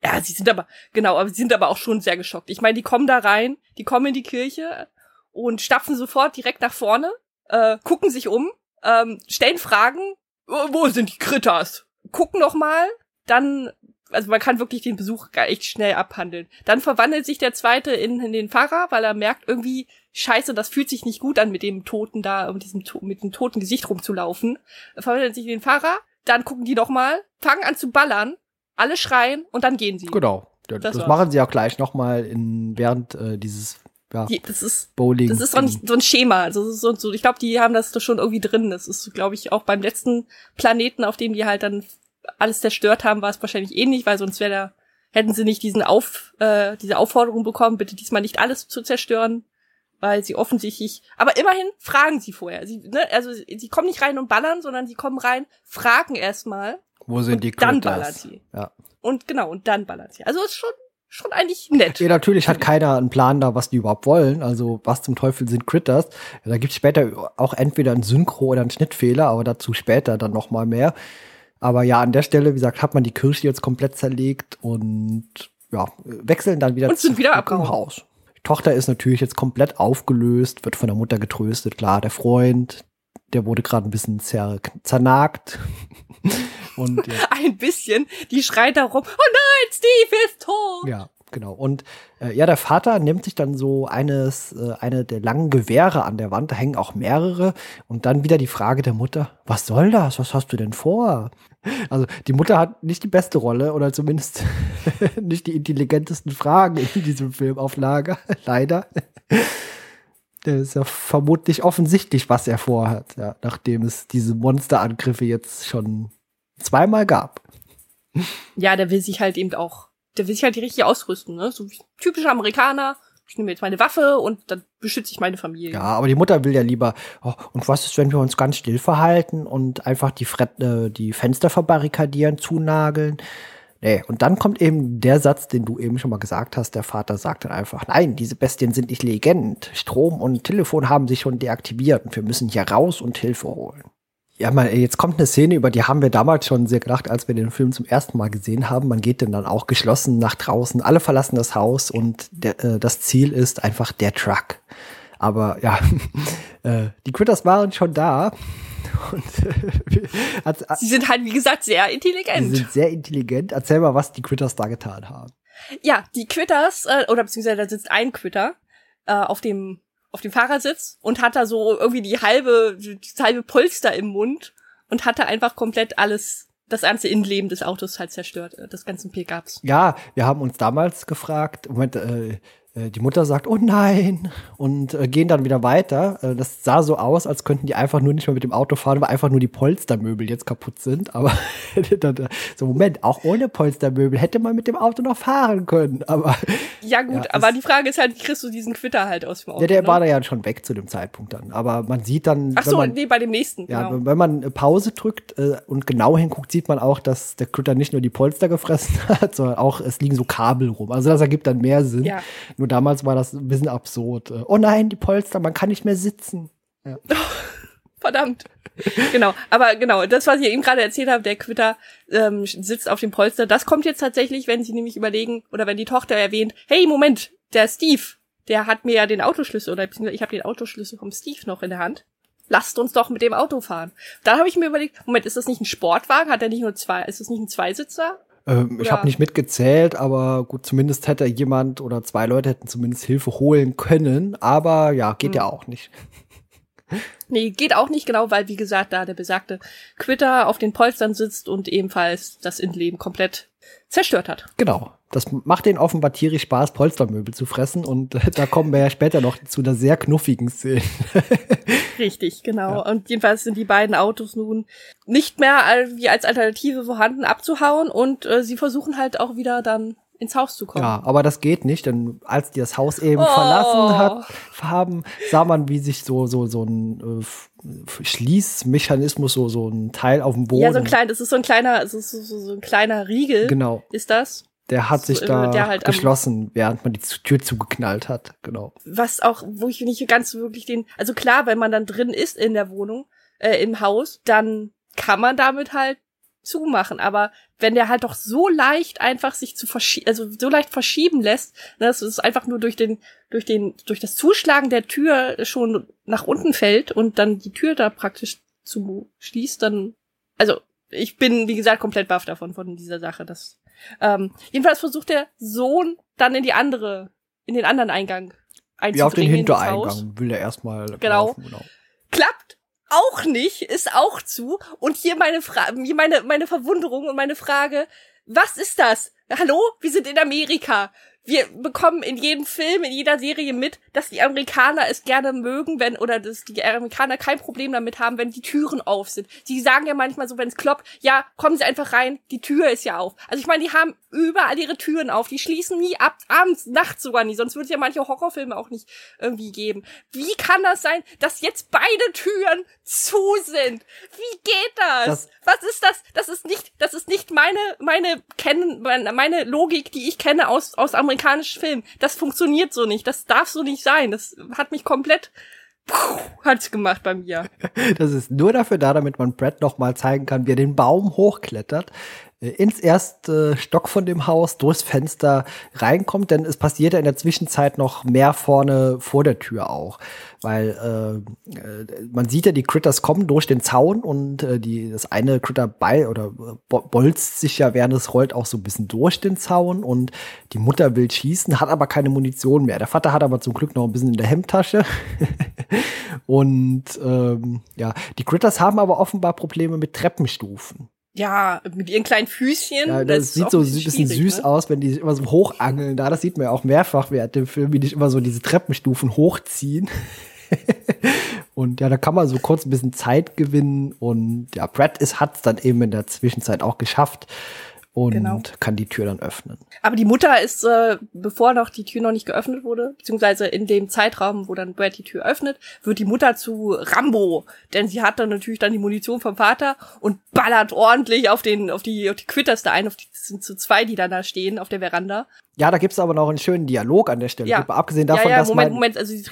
Ja, sie sind aber, genau, aber sie sind aber auch schon sehr geschockt. Ich meine, die kommen da rein, die kommen in die Kirche und stapfen sofort direkt nach vorne, äh, gucken sich um, ähm, stellen Fragen, wo sind die Kritters? Gucken noch mal, dann also man kann wirklich den Besuch echt schnell abhandeln. Dann verwandelt sich der zweite in, in den Pfarrer, weil er merkt irgendwie, scheiße, das fühlt sich nicht gut an, mit dem Toten da, mit diesem, mit dem toten Gesicht rumzulaufen. Er verwandelt sich in den Pfarrer, dann gucken die nochmal, fangen an zu ballern, alle schreien und dann gehen sie. Genau. Das, das machen sie auch gleich nochmal in, während äh, dieses ja, die, das ist Bowling. Das ist so ein, so ein Schema. Also so, so, ich glaube, die haben das doch schon irgendwie drin. Das ist, glaube ich, auch beim letzten Planeten, auf dem die halt dann alles zerstört haben, war es wahrscheinlich ähnlich, weil sonst wäre da, hätten sie nicht diesen Auf, äh, diese Aufforderung bekommen, bitte diesmal nicht alles zu zerstören, weil sie offensichtlich, aber immerhin fragen sie vorher. Sie, ne, also sie kommen nicht rein und ballern, sondern sie kommen rein, fragen erstmal. Wo sind die Dann ballern sie. Ja. Und genau, und dann ballern sie. Also ist schon, schon eigentlich nett. Ja, natürlich hat keiner einen Plan da, was die überhaupt wollen. Also was zum Teufel sind Critters? Ja, da gibt's später auch entweder ein Synchro oder einen Schnittfehler, aber dazu später dann noch mal mehr. Aber ja, an der Stelle, wie gesagt, hat man die Kirche jetzt komplett zerlegt und ja, wechseln dann wieder und sind wieder im Haus. Die Tochter ist natürlich jetzt komplett aufgelöst, wird von der Mutter getröstet. Klar, der Freund, der wurde gerade ein bisschen zer zernagt. und, ja. Ein bisschen. Die schreit da rum, oh nein, Steve ist tot. Ja, genau. Und äh, ja, der Vater nimmt sich dann so eines, äh, eine der langen Gewehre an der Wand, da hängen auch mehrere. Und dann wieder die Frage der Mutter, was soll das? Was hast du denn vor? Also die Mutter hat nicht die beste Rolle oder zumindest nicht die intelligentesten Fragen in diesem Film auf Lager, leider. Das ist ja vermutlich offensichtlich, was er vorhat, ja, nachdem es diese Monsterangriffe jetzt schon zweimal gab. Ja, der will sich halt eben auch, der will sich halt die richtige ausrüsten, ne? So wie typischer Amerikaner. Ich nehme jetzt meine Waffe und dann beschütze ich meine Familie. Ja, aber die Mutter will ja lieber, oh, und was ist, wenn wir uns ganz still verhalten und einfach die, Fred, äh, die Fenster verbarrikadieren, zunageln? Nee, und dann kommt eben der Satz, den du eben schon mal gesagt hast. Der Vater sagt dann einfach, nein, diese Bestien sind nicht legend. Strom und Telefon haben sich schon deaktiviert und wir müssen hier raus und Hilfe holen. Ja, mal, jetzt kommt eine Szene, über die haben wir damals schon sehr gedacht, als wir den Film zum ersten Mal gesehen haben. Man geht denn dann auch geschlossen nach draußen. Alle verlassen das Haus und der, äh, das Ziel ist einfach der Truck. Aber ja, äh, die Critters waren schon da und, äh, sie sind halt, wie gesagt, sehr intelligent. Sie sind sehr intelligent. Erzähl mal, was die Quitters da getan haben. Ja, die Quitters, äh, oder beziehungsweise da sitzt ein Quitter äh, auf dem auf dem Fahrersitz und hat da so irgendwie die halbe, die halbe Polster im Mund und hatte einfach komplett alles, das ganze Innenleben des Autos halt zerstört, des ganzen Pickups. Ja, wir haben uns damals gefragt, Moment, äh, die Mutter sagt, oh nein, und äh, gehen dann wieder weiter. Äh, das sah so aus, als könnten die einfach nur nicht mehr mit dem Auto fahren, weil einfach nur die Polstermöbel jetzt kaputt sind. Aber so, Moment, auch ohne Polstermöbel hätte man mit dem Auto noch fahren können. Aber ja gut, ja, aber die Frage ist halt, wie kriegst du diesen Quitter halt aus dem Auto? Ja, der ne? war da ja schon weg zu dem Zeitpunkt dann. Aber man sieht dann. Ach so, man, nee, bei dem nächsten. Ja, genau. wenn man Pause drückt äh, und genau hinguckt, sieht man auch, dass der Quitter nicht nur die Polster gefressen hat, sondern auch es liegen so Kabel rum. Also das ergibt dann mehr Sinn. Ja. Nur damals war das ein bisschen absurd. Oh nein, die Polster, man kann nicht mehr sitzen. Ja. Verdammt. genau, aber genau, das, was ich eben gerade erzählt habe, der Quitter ähm, sitzt auf dem Polster, das kommt jetzt tatsächlich, wenn sie nämlich überlegen, oder wenn die Tochter erwähnt, hey, Moment, der Steve, der hat mir ja den Autoschlüssel, oder ich habe den Autoschlüssel vom Steve noch in der Hand. Lasst uns doch mit dem Auto fahren. Dann habe ich mir überlegt, Moment, ist das nicht ein Sportwagen? Hat er nicht nur zwei, ist das nicht ein Zweisitzer? Ähm, ich habe nicht mitgezählt, aber gut, zumindest hätte jemand oder zwei Leute hätten zumindest Hilfe holen können. Aber ja, geht hm. ja auch nicht. Nee, geht auch nicht genau, weil wie gesagt, da der besagte Quitter auf den Polstern sitzt und ebenfalls das Innenleben komplett zerstört hat. Genau. Das macht den offenbar tierisch Spaß, Polstermöbel zu fressen und äh, da kommen wir ja später noch zu einer sehr knuffigen Szene. Richtig, genau. Ja. Und jedenfalls sind die beiden Autos nun nicht mehr wie als Alternative vorhanden abzuhauen und äh, sie versuchen halt auch wieder dann ins Haus zu kommen. Ja, aber das geht nicht, denn als die das Haus eben oh. verlassen hat, haben, sah man, wie sich so so so ein äh, Schließmechanismus, so so ein Teil auf dem Boden. Ja, so ein kleiner, das ist so ein kleiner, so, so, so, so ein kleiner Riegel. Genau. Ist das? Der hat sich da halt geschlossen, während man die Tür zugeknallt hat, genau. Was auch, wo ich nicht ganz wirklich den, also klar, wenn man dann drin ist in der Wohnung, äh, im Haus, dann kann man damit halt zumachen. Aber wenn der halt doch so leicht einfach sich zu verschieben, also so leicht verschieben lässt, ne, dass es einfach nur durch den, durch den, durch das Zuschlagen der Tür schon nach unten fällt und dann die Tür da praktisch zu schließt, dann, also ich bin, wie gesagt, komplett baff davon, von dieser Sache. Das, ähm, jedenfalls versucht der Sohn dann in die andere, in den anderen Eingang einzudringen. Ja, auf den Hintereingang will er erstmal genau. Laufen, genau. Klappt auch nicht, ist auch zu. Und hier meine Frage, meine, meine Verwunderung und meine Frage, was ist das? Hallo? Wir sind in Amerika. wir bekommen in jedem Film, in jeder Serie mit, dass die Amerikaner es gerne mögen, wenn, oder dass die Amerikaner kein Problem damit haben, wenn die Türen auf sind. Sie sagen ja manchmal so, wenn es kloppt, ja, kommen Sie einfach rein, die Tür ist ja auf. Also ich meine, die haben überall ihre Türen auf, die schließen nie ab, abends, nachts sogar nie, sonst würde es ja manche Horrorfilme auch nicht irgendwie geben. Wie kann das sein, dass jetzt beide Türen zu sind? Wie geht das? das Was ist das? Das ist nicht, das ist nicht meine, meine kennen, meine Logik, die ich kenne aus, aus amerikanischen Film. Das funktioniert so nicht. Das darf so nicht sein. Das hat mich komplett hat's gemacht bei mir. Das ist nur dafür da, damit man Brad noch mal zeigen kann, wie er den Baum hochklettert, ins erste Stock von dem Haus, durchs Fenster reinkommt, denn es passiert ja in der Zwischenzeit noch mehr vorne vor der Tür auch weil äh, äh, man sieht ja, die Critters kommen durch den Zaun und äh, die, das eine Critter bei oder äh, bolzt sich ja, während es rollt, auch so ein bisschen durch den Zaun und die Mutter will schießen, hat aber keine Munition mehr. Der Vater hat aber zum Glück noch ein bisschen in der Hemdtasche. und ähm, ja, die Critters haben aber offenbar Probleme mit Treppenstufen. Ja, mit ihren kleinen Füßchen. Ja, das, das sieht so ein bisschen süß ne? aus, wenn die sich immer so hochangeln. Da, das sieht man ja auch mehrfach während dem Film, wie die immer so diese Treppenstufen hochziehen. und ja, da kann man so kurz ein bisschen Zeit gewinnen. Und ja, Brad ist hat's dann eben in der Zwischenzeit auch geschafft und genau. kann die Tür dann öffnen. Aber die Mutter ist, äh, bevor noch die Tür noch nicht geöffnet wurde, beziehungsweise in dem Zeitraum, wo dann Brad die Tür öffnet, wird die Mutter zu Rambo, denn sie hat dann natürlich dann die Munition vom Vater und ballert ordentlich auf den, auf die, auf die Quitters da ein, auf die das sind so zwei, die dann da stehen auf der Veranda. Ja, da gibt's aber noch einen schönen Dialog an der Stelle. Ja. Abgesehen davon, ja, ja, dass Moment, Moment, also sie,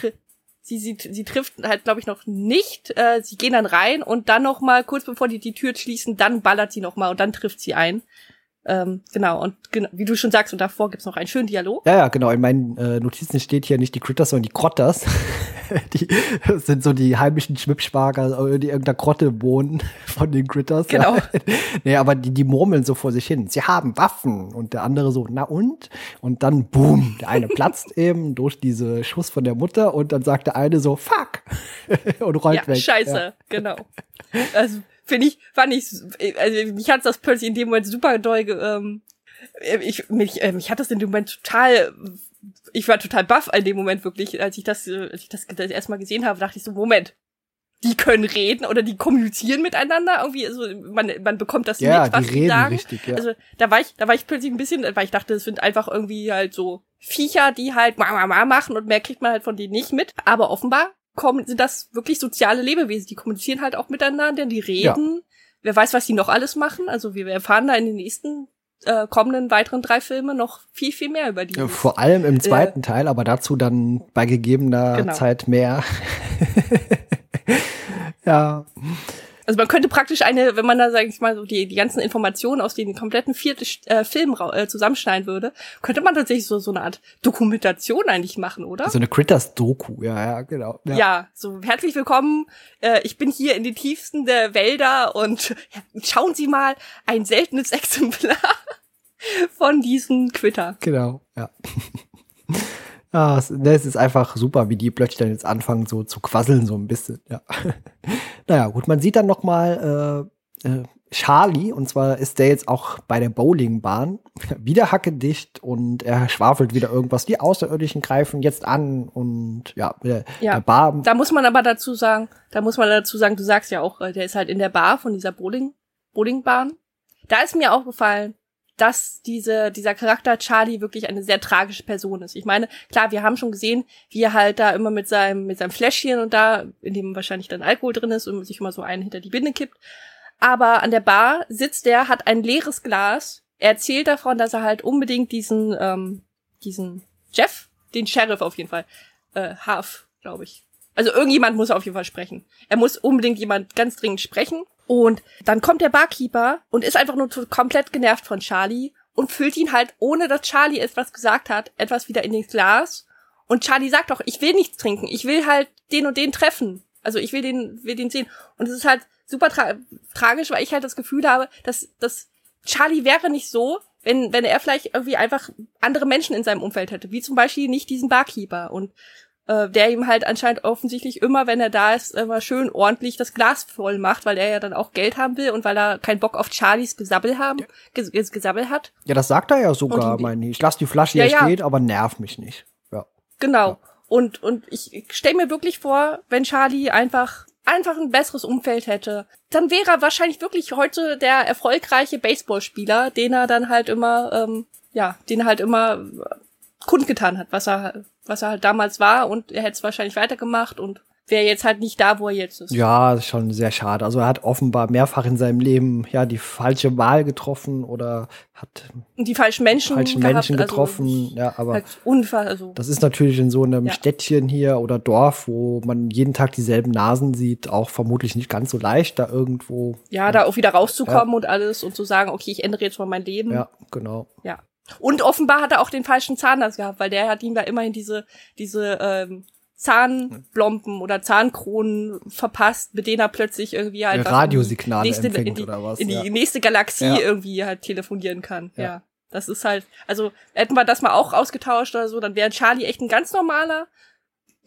sie, sie, sie trifft halt, glaube ich, noch nicht. Äh, sie gehen dann rein und dann noch mal kurz bevor die die Tür schließen, dann ballert sie noch mal und dann trifft sie ein. Ähm, genau, und genau, wie du schon sagst, und davor gibt's noch einen schönen Dialog. Ja, ja, genau. In meinen äh, Notizen steht hier nicht die Critters, sondern die Krotters. die sind so die heimischen Schwippschwager, die irgendeiner Krotte wohnen von den Critters. Genau. Ja. nee, aber die, die murmeln so vor sich hin. Sie haben Waffen. Und der andere so, na und? Und dann, boom, der eine platzt eben durch diese Schuss von der Mutter und dann sagt der eine so, fuck. und rollt ja, weg. Scheiße, ja. genau. Also, finde ich, fand ich, also mich hat das plötzlich in dem Moment super doll, ähm, ich, mich, äh, mich hat das in dem Moment total, ich war total baff in dem Moment wirklich, als ich das, äh, als ich das, das erstmal gesehen habe, dachte ich so, Moment, die können reden oder die kommunizieren miteinander? Irgendwie also man man bekommt das ja, mit was die reden sagen. richtig, ja. also da war ich da war ich plötzlich ein bisschen weil ich dachte es sind einfach irgendwie halt so Viecher die halt ma ma ma machen und mehr kriegt man halt von denen nicht mit. Aber offenbar kommen, sind das wirklich soziale Lebewesen. Die kommunizieren halt auch miteinander, die reden. Ja. Wer weiß, was die noch alles machen. Also wir erfahren da in den nächsten äh, kommenden weiteren drei Filme noch viel, viel mehr über die. Vor allem im zweiten äh, Teil, aber dazu dann bei gegebener genau. Zeit mehr. ja. Also man könnte praktisch eine, wenn man da, sag ich mal, so die, die ganzen Informationen aus den kompletten vierten äh, Film äh, zusammenschneiden würde, könnte man tatsächlich so, so eine Art Dokumentation eigentlich machen, oder? So eine Critters-Doku, ja, ja, genau. Ja. ja, so herzlich willkommen. Äh, ich bin hier in den tiefsten der Wälder und schauen Sie mal, ein seltenes Exemplar von diesem Quitter. Genau, ja. Ja, es, ne, es ist einfach super, wie die plötzlich dann jetzt anfangen, so zu quasseln, so ein bisschen. Ja. naja, gut, man sieht dann noch mal äh, äh, Charlie, und zwar ist der jetzt auch bei der Bowlingbahn wieder hackedicht und er schwafelt wieder irgendwas. Die Außerirdischen greifen jetzt an und ja, der, ja, der Bar. Da muss man aber dazu sagen, da muss man dazu sagen, du sagst ja auch, äh, der ist halt in der Bar von dieser Bowling, Bowlingbahn. Da ist mir aufgefallen, dass diese, dieser Charakter Charlie wirklich eine sehr tragische Person ist. Ich meine, klar, wir haben schon gesehen, wie er halt da immer mit seinem, mit seinem Fläschchen und da, in dem wahrscheinlich dann Alkohol drin ist und sich immer so einen hinter die Binde kippt. Aber an der Bar sitzt er, hat ein leeres Glas. Er erzählt davon, dass er halt unbedingt diesen, ähm, diesen Jeff, den Sheriff auf jeden Fall, äh, Half, glaube ich. Also irgendjemand muss auf jeden Fall sprechen. Er muss unbedingt jemand ganz dringend sprechen. Und dann kommt der Barkeeper und ist einfach nur komplett genervt von Charlie und füllt ihn halt, ohne dass Charlie etwas gesagt hat, etwas wieder in den Glas. Und Charlie sagt doch, ich will nichts trinken, ich will halt den und den treffen. Also ich will den, will den sehen. Und es ist halt super tra tragisch, weil ich halt das Gefühl habe, dass, dass Charlie wäre nicht so, wenn, wenn er vielleicht irgendwie einfach andere Menschen in seinem Umfeld hätte, wie zum Beispiel nicht diesen Barkeeper. Und äh, der ihm halt anscheinend offensichtlich immer, wenn er da ist, immer schön ordentlich das Glas voll macht, weil er ja dann auch Geld haben will und weil er keinen Bock auf Charlies Gesabbel haben, ges Gesabbel hat. Ja, das sagt er ja sogar, meine ich. Ich lass die Flasche ja, hier ja. steht, aber nerv mich nicht. Ja. Genau. Ja. Und, und ich stelle mir wirklich vor, wenn Charlie einfach einfach ein besseres Umfeld hätte, dann wäre er wahrscheinlich wirklich heute der erfolgreiche Baseballspieler, den er dann halt immer, ähm, ja, den er halt immer kundgetan hat, was er, was er halt damals war und er hätte es wahrscheinlich weitergemacht und wäre jetzt halt nicht da, wo er jetzt ist. Ja, ist schon sehr schade. Also er hat offenbar mehrfach in seinem Leben ja die falsche Wahl getroffen oder hat die falschen Menschen, falschen gehabt, Menschen also getroffen. Also, ja, aber halt Unfall, also das ist natürlich in so einem ja. Städtchen hier oder Dorf, wo man jeden Tag dieselben Nasen sieht, auch vermutlich nicht ganz so leicht, da irgendwo. Ja, ja da auch wieder rauszukommen ja. und alles und zu sagen, okay, ich ändere jetzt mal mein Leben. Ja, genau. Ja. Und offenbar hat er auch den falschen Zahnarzt gehabt, weil der hat ihm da immerhin diese, diese ähm, Zahnblomben oder Zahnkronen verpasst, mit denen er plötzlich irgendwie halt Radiosignale nächste, empfängt in die, oder was. In die ja. nächste Galaxie ja. irgendwie halt telefonieren kann. Ja. ja. Das ist halt, also hätten wir das mal auch ausgetauscht oder so, dann wäre Charlie echt ein ganz normaler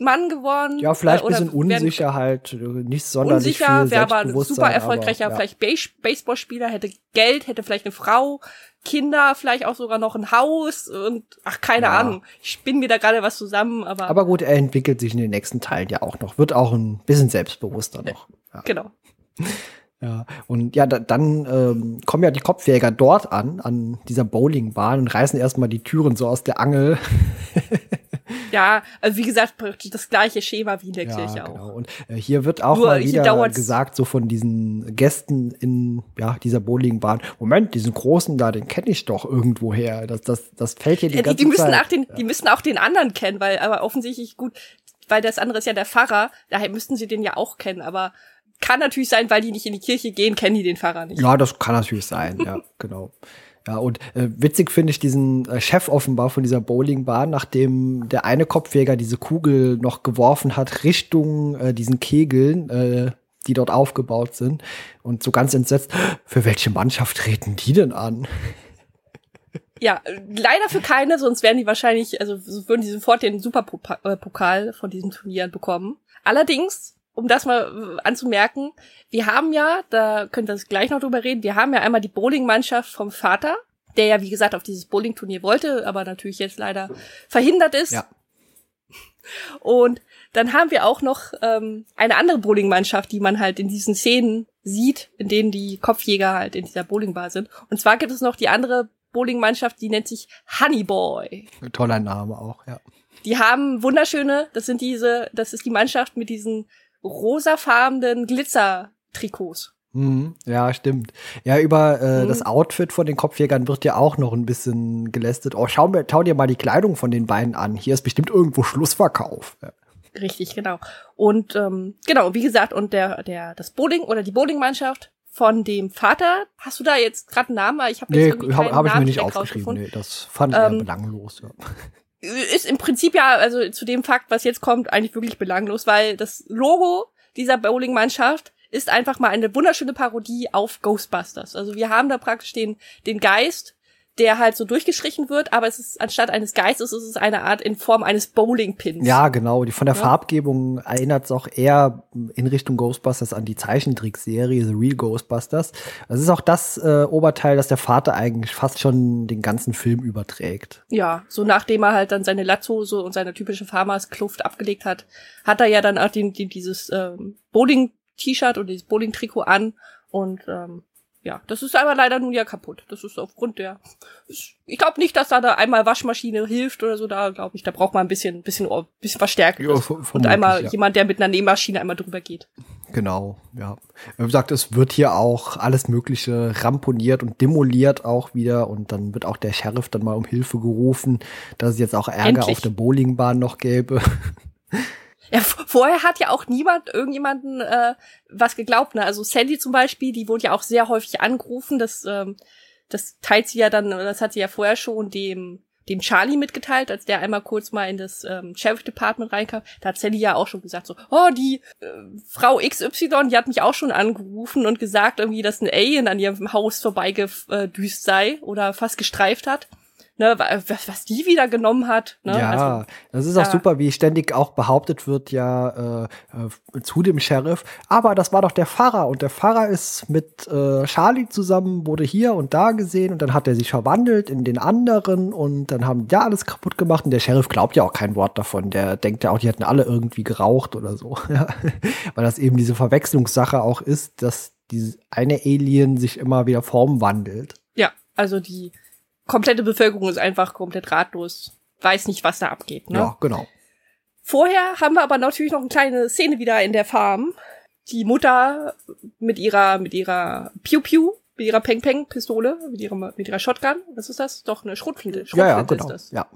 Mann geworden. Ja, vielleicht ein bisschen unsicher halt, nicht sonderlich unsicher, viel wäre aber ein super erfolgreicher, aber, ja. vielleicht Base Baseballspieler, hätte Geld, hätte vielleicht eine Frau, Kinder, vielleicht auch sogar noch ein Haus und ach, keine ja. Ahnung. Ich spinne mir da gerade was zusammen, aber. Aber gut, er entwickelt sich in den nächsten Teilen ja auch noch, wird auch ein bisschen selbstbewusster noch. Ja. Genau. Ja, und ja, da, dann ähm, kommen ja die Kopfjäger dort an, an dieser Bowlingbahn und reißen erstmal die Türen so aus der Angel. Ja, also wie gesagt, das gleiche Schema wie in der ja, Kirche genau. auch. Und äh, hier wird auch Nur mal wieder gesagt, so von diesen Gästen in ja, dieser Bowlingbahn, Moment, diesen großen da, den kenne ich doch irgendwo her. Das, das, das fällt hier die ja, ganze die müssen Zeit. Auch den, ja. Die müssen auch den anderen kennen, weil aber offensichtlich gut, weil das andere ist ja der Pfarrer, daher müssten sie den ja auch kennen, aber kann natürlich sein, weil die nicht in die Kirche gehen, kennen die den Pfarrer nicht. Ja, das kann natürlich sein, ja, genau. Ja, und äh, witzig finde ich diesen äh, Chef offenbar von dieser Bowlingbahn, nachdem der eine Kopfjäger diese Kugel noch geworfen hat, Richtung äh, diesen Kegeln, äh, die dort aufgebaut sind. Und so ganz entsetzt, für welche Mannschaft treten die denn an? Ja, leider für keine, sonst wären die wahrscheinlich, also würden die sofort den Superpokal von diesen Turnieren bekommen. Allerdings um das mal äh, anzumerken, wir haben ja, da könnt ihr gleich noch drüber reden, wir haben ja einmal die Bowling-Mannschaft vom Vater, der ja, wie gesagt, auf dieses Bowling-Turnier wollte, aber natürlich jetzt leider verhindert ist. Ja. Und dann haben wir auch noch ähm, eine andere Bowling-Mannschaft, die man halt in diesen Szenen sieht, in denen die Kopfjäger halt in dieser Bowlingbar sind. Und zwar gibt es noch die andere Bowling-Mannschaft, die nennt sich Honey Boy. Toller Name auch, ja. Die haben wunderschöne, das sind diese, das ist die Mannschaft mit diesen rosafarbenen Glitzer-Trikots. Mhm, ja, stimmt. Ja, über äh, mhm. das Outfit von den Kopfjägern wird ja auch noch ein bisschen gelästet. Oh, schau, mir, schau dir mal die Kleidung von den beiden an. Hier ist bestimmt irgendwo Schlussverkauf. Ja. Richtig, genau. Und ähm, genau, wie gesagt, und der, der, das Bowling oder die Bowlingmannschaft von dem Vater, hast du da jetzt gerade einen Namen? Ich habe nee, habe hab ich mir nicht aufgeschrieben. Nee, das fand ich ähm, belanglos. Ja ist im Prinzip ja, also zu dem Fakt, was jetzt kommt, eigentlich wirklich belanglos, weil das Logo dieser Bowling-Mannschaft ist einfach mal eine wunderschöne Parodie auf Ghostbusters. Also wir haben da praktisch den, den Geist der halt so durchgestrichen wird, aber es ist anstatt eines Geistes ist es eine Art in Form eines Bowling-Pins. Ja, genau. Die von der ja. Farbgebung erinnert es auch eher in Richtung Ghostbusters an die Zeichentrickserie The Real Ghostbusters. Das ist auch das äh, Oberteil, das der Vater eigentlich fast schon den ganzen Film überträgt. Ja, so nachdem er halt dann seine Latzhose und seine typische Farmers-Kluft abgelegt hat, hat er ja dann auch den, den, dieses ähm, Bowling-T-Shirt und dieses Bowling-Trikot an und ähm, ja, das ist aber leider nun ja kaputt. Das ist aufgrund der. Ich glaube nicht, dass da, da einmal Waschmaschine hilft oder so. Da glaube ich, da braucht man ein bisschen, bisschen, bisschen Verstärken. Ja, und einmal ja. jemand, der mit einer Nähmaschine einmal drüber geht. Genau, ja. Wie gesagt, es wird hier auch alles Mögliche ramponiert und demoliert auch wieder. Und dann wird auch der Sheriff dann mal um Hilfe gerufen, dass es jetzt auch Ärger Endlich. auf der Bowlingbahn noch gäbe. Ja, vorher hat ja auch niemand irgendjemanden äh, was geglaubt. Ne? Also Sandy zum Beispiel, die wurde ja auch sehr häufig angerufen. Das, ähm, das teilt sie ja dann, das hat sie ja vorher schon dem dem Charlie mitgeteilt, als der einmal kurz mal in das ähm, Sheriff Department reinkam. Da hat Sally ja auch schon gesagt so, oh, die äh, Frau XY, die hat mich auch schon angerufen und gesagt irgendwie, dass ein Alien an ihrem Haus vorbeigedüst sei oder fast gestreift hat. Ne, was, was die wieder genommen hat. Ne? Ja, also, das ist auch ja. super, wie ständig auch behauptet wird, ja, äh, äh, zu dem Sheriff. Aber das war doch der Pfarrer und der Pfarrer ist mit äh, Charlie zusammen, wurde hier und da gesehen und dann hat er sich verwandelt in den anderen und dann haben die alles kaputt gemacht und der Sheriff glaubt ja auch kein Wort davon. Der denkt ja auch, die hätten alle irgendwie geraucht oder so. Ja. Weil das eben diese Verwechslungssache auch ist, dass dieses eine Alien sich immer wieder Form wandelt. Ja, also die komplette Bevölkerung ist einfach komplett ratlos, weiß nicht, was da abgeht. Ne? Ja, genau. Vorher haben wir aber natürlich noch eine kleine Szene wieder in der Farm. Die Mutter mit ihrer, mit ihrer Piu Piu, mit ihrer Peng Peng Pistole, mit ihrer, mit ihrer Shotgun. Was ist das? Doch eine Schrotflinte. Schrotflinte ja, ja, genau. ist das. Ja.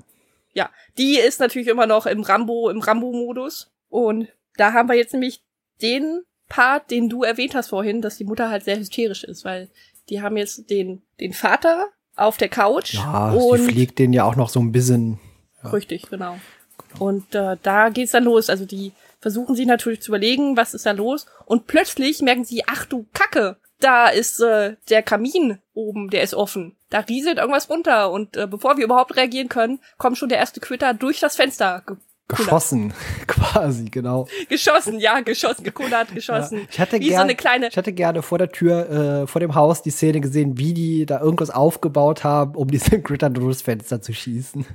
Ja, die ist natürlich immer noch im Rambo, im Rambo-Modus. Und da haben wir jetzt nämlich den Part, den du erwähnt hast vorhin, dass die Mutter halt sehr hysterisch ist, weil die haben jetzt den, den Vater auf der Couch. Ja, und sie fliegt den ja auch noch so ein bisschen. Ja. Richtig, genau. genau. Und äh, da geht's dann los. Also die versuchen sich natürlich zu überlegen, was ist da los. Und plötzlich merken sie, ach du Kacke, da ist äh, der Kamin oben, der ist offen. Da rieselt irgendwas runter. Und äh, bevor wir überhaupt reagieren können, kommt schon der erste Quitter durch das Fenster Geschossen, quasi, genau. Geschossen, ja, geschossen, gekullert, geschossen. Ja. Ich hätte Wie gern, so eine kleine ich hätte gerne vor der Tür, äh, vor dem Haus die Szene gesehen, wie die da irgendwas aufgebaut haben, um diese Critter durchs Fenster zu schießen.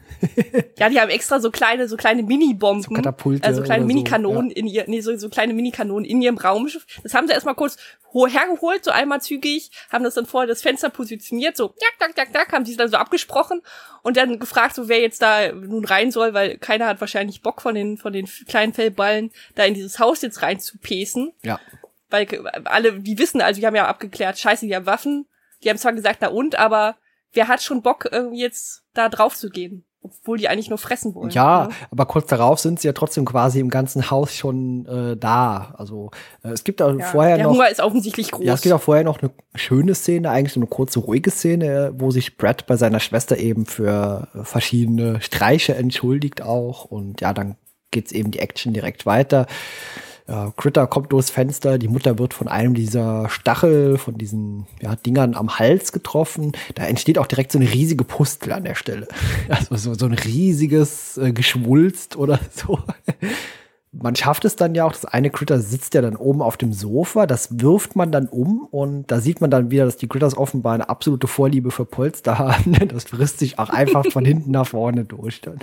ja, die haben extra so kleine, so kleine Mini-Bomben. So Katapulte. Also kleine Mini-Kanonen so, ja. in ihr, nee, so, so kleine Mini-Kanonen in ihrem Raumschiff. Das haben sie erstmal kurz hergeholt, so einmal zügig, haben das dann vor das Fenster positioniert, so, jack, jack, jack, jack, haben die dann so abgesprochen und dann gefragt, so wer jetzt da nun rein soll, weil keiner hat wahrscheinlich Bock von den, von den kleinen Fellballen da in dieses Haus jetzt rein zu pesen. Ja. Weil alle, die wissen, also die haben ja abgeklärt, scheiße, die haben Waffen, die haben zwar gesagt, na und, aber wer hat schon Bock, irgendwie jetzt da drauf zu gehen? Obwohl die eigentlich nur fressen wollen. Ja, ne? aber kurz darauf sind sie ja trotzdem quasi im ganzen Haus schon äh, da. Also äh, es gibt auch ja, vorher der noch. Der Hunger ist offensichtlich groß. Ja, es gibt auch vorher noch eine schöne Szene, eigentlich so eine kurze ruhige Szene, wo sich Brad bei seiner Schwester eben für verschiedene Streiche entschuldigt auch und ja, dann geht's eben die Action direkt weiter. Ja, Critter kommt durchs Fenster, die Mutter wird von einem dieser Stachel, von diesen ja, Dingern am Hals getroffen. Da entsteht auch direkt so eine riesige Pustel an der Stelle. Also so, so ein riesiges äh, Geschwulst oder so. Man schafft es dann ja auch, das eine Critter sitzt ja dann oben auf dem Sofa, das wirft man dann um und da sieht man dann wieder, dass die Critters offenbar eine absolute Vorliebe für Polster haben. Das frisst sich auch einfach von hinten nach vorne durch dann.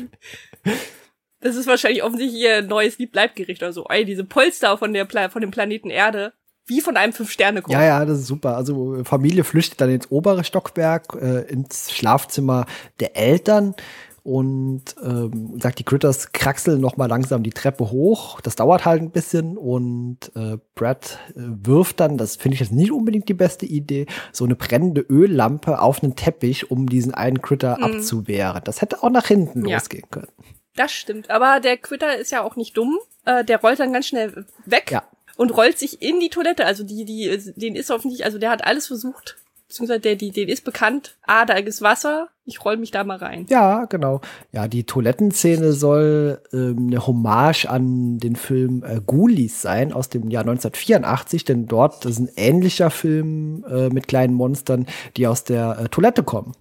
Das ist wahrscheinlich offensichtlich ihr neues Liebleibgericht oder so. Ey, diese Polster von, der Pla von dem Planeten Erde. Wie von einem Fünf-Sterne-Koch. Ja, ja, das ist super. Also Familie flüchtet dann ins obere Stockwerk, äh, ins Schlafzimmer der Eltern und ähm, sagt, die Critters kraxeln noch mal langsam die Treppe hoch. Das dauert halt ein bisschen und äh, Brad äh, wirft dann, das finde ich jetzt nicht unbedingt die beste Idee, so eine brennende Öllampe auf einen Teppich, um diesen einen Critter mhm. abzuwehren. Das hätte auch nach hinten ja. losgehen können. Das stimmt. Aber der Quitter ist ja auch nicht dumm. Äh, der rollt dann ganz schnell weg ja. und rollt sich in die Toilette. Also die, die, den ist offensichtlich, also der hat alles versucht. Beziehungsweise der, die, den ist bekannt. Ah, da ist Wasser. Ich roll mich da mal rein. Ja, genau. Ja, die Toilettenszene soll ähm, eine Hommage an den Film äh, Ghoulies sein aus dem Jahr 1984, denn dort ist ein ähnlicher Film äh, mit kleinen Monstern, die aus der äh, Toilette kommen.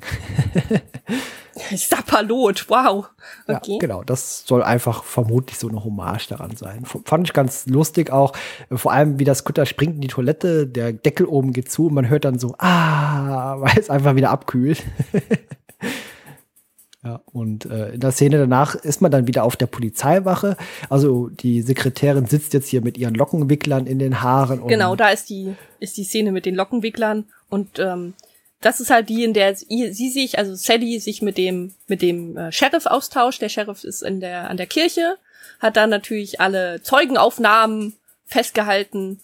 Sapperlot, wow. Okay. Ja, genau, das soll einfach vermutlich so eine Hommage daran sein. Fand ich ganz lustig auch, vor allem wie das Kutter springt in die Toilette, der Deckel oben geht zu und man hört dann so, ah, weil es einfach wieder abkühlt. ja, und äh, in der Szene danach ist man dann wieder auf der Polizeiwache. Also die Sekretärin sitzt jetzt hier mit ihren Lockenwicklern in den Haaren. genau, da ist die, ist die Szene mit den Lockenwicklern und ähm, das ist halt die, in der sie sich, also Sally sich mit dem mit dem äh, Sheriff austauscht. Der Sheriff ist in der an der Kirche, hat dann natürlich alle Zeugenaufnahmen festgehalten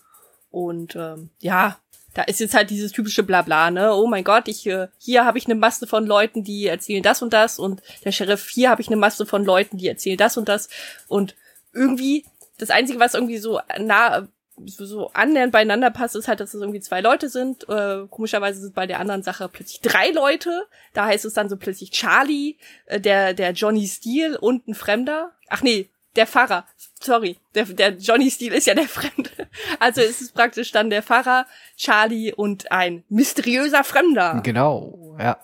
und ähm, ja, da ist jetzt halt dieses typische Blabla, ne? Oh mein Gott, ich äh, hier habe ich eine Masse von Leuten, die erzählen das und das und der Sheriff hier habe ich eine Masse von Leuten, die erzählen das und das und irgendwie das einzige, was irgendwie so nah so annähernd beieinander passt, ist halt, dass es irgendwie zwei Leute sind. Äh, komischerweise sind bei der anderen Sache plötzlich drei Leute. Da heißt es dann so plötzlich Charlie, äh, der, der Johnny Steele und ein Fremder. Ach nee, der Pfarrer. Sorry, der, der Johnny Steele ist ja der Fremde. Also ist es praktisch dann der Pfarrer, Charlie und ein mysteriöser Fremder. Genau, ja.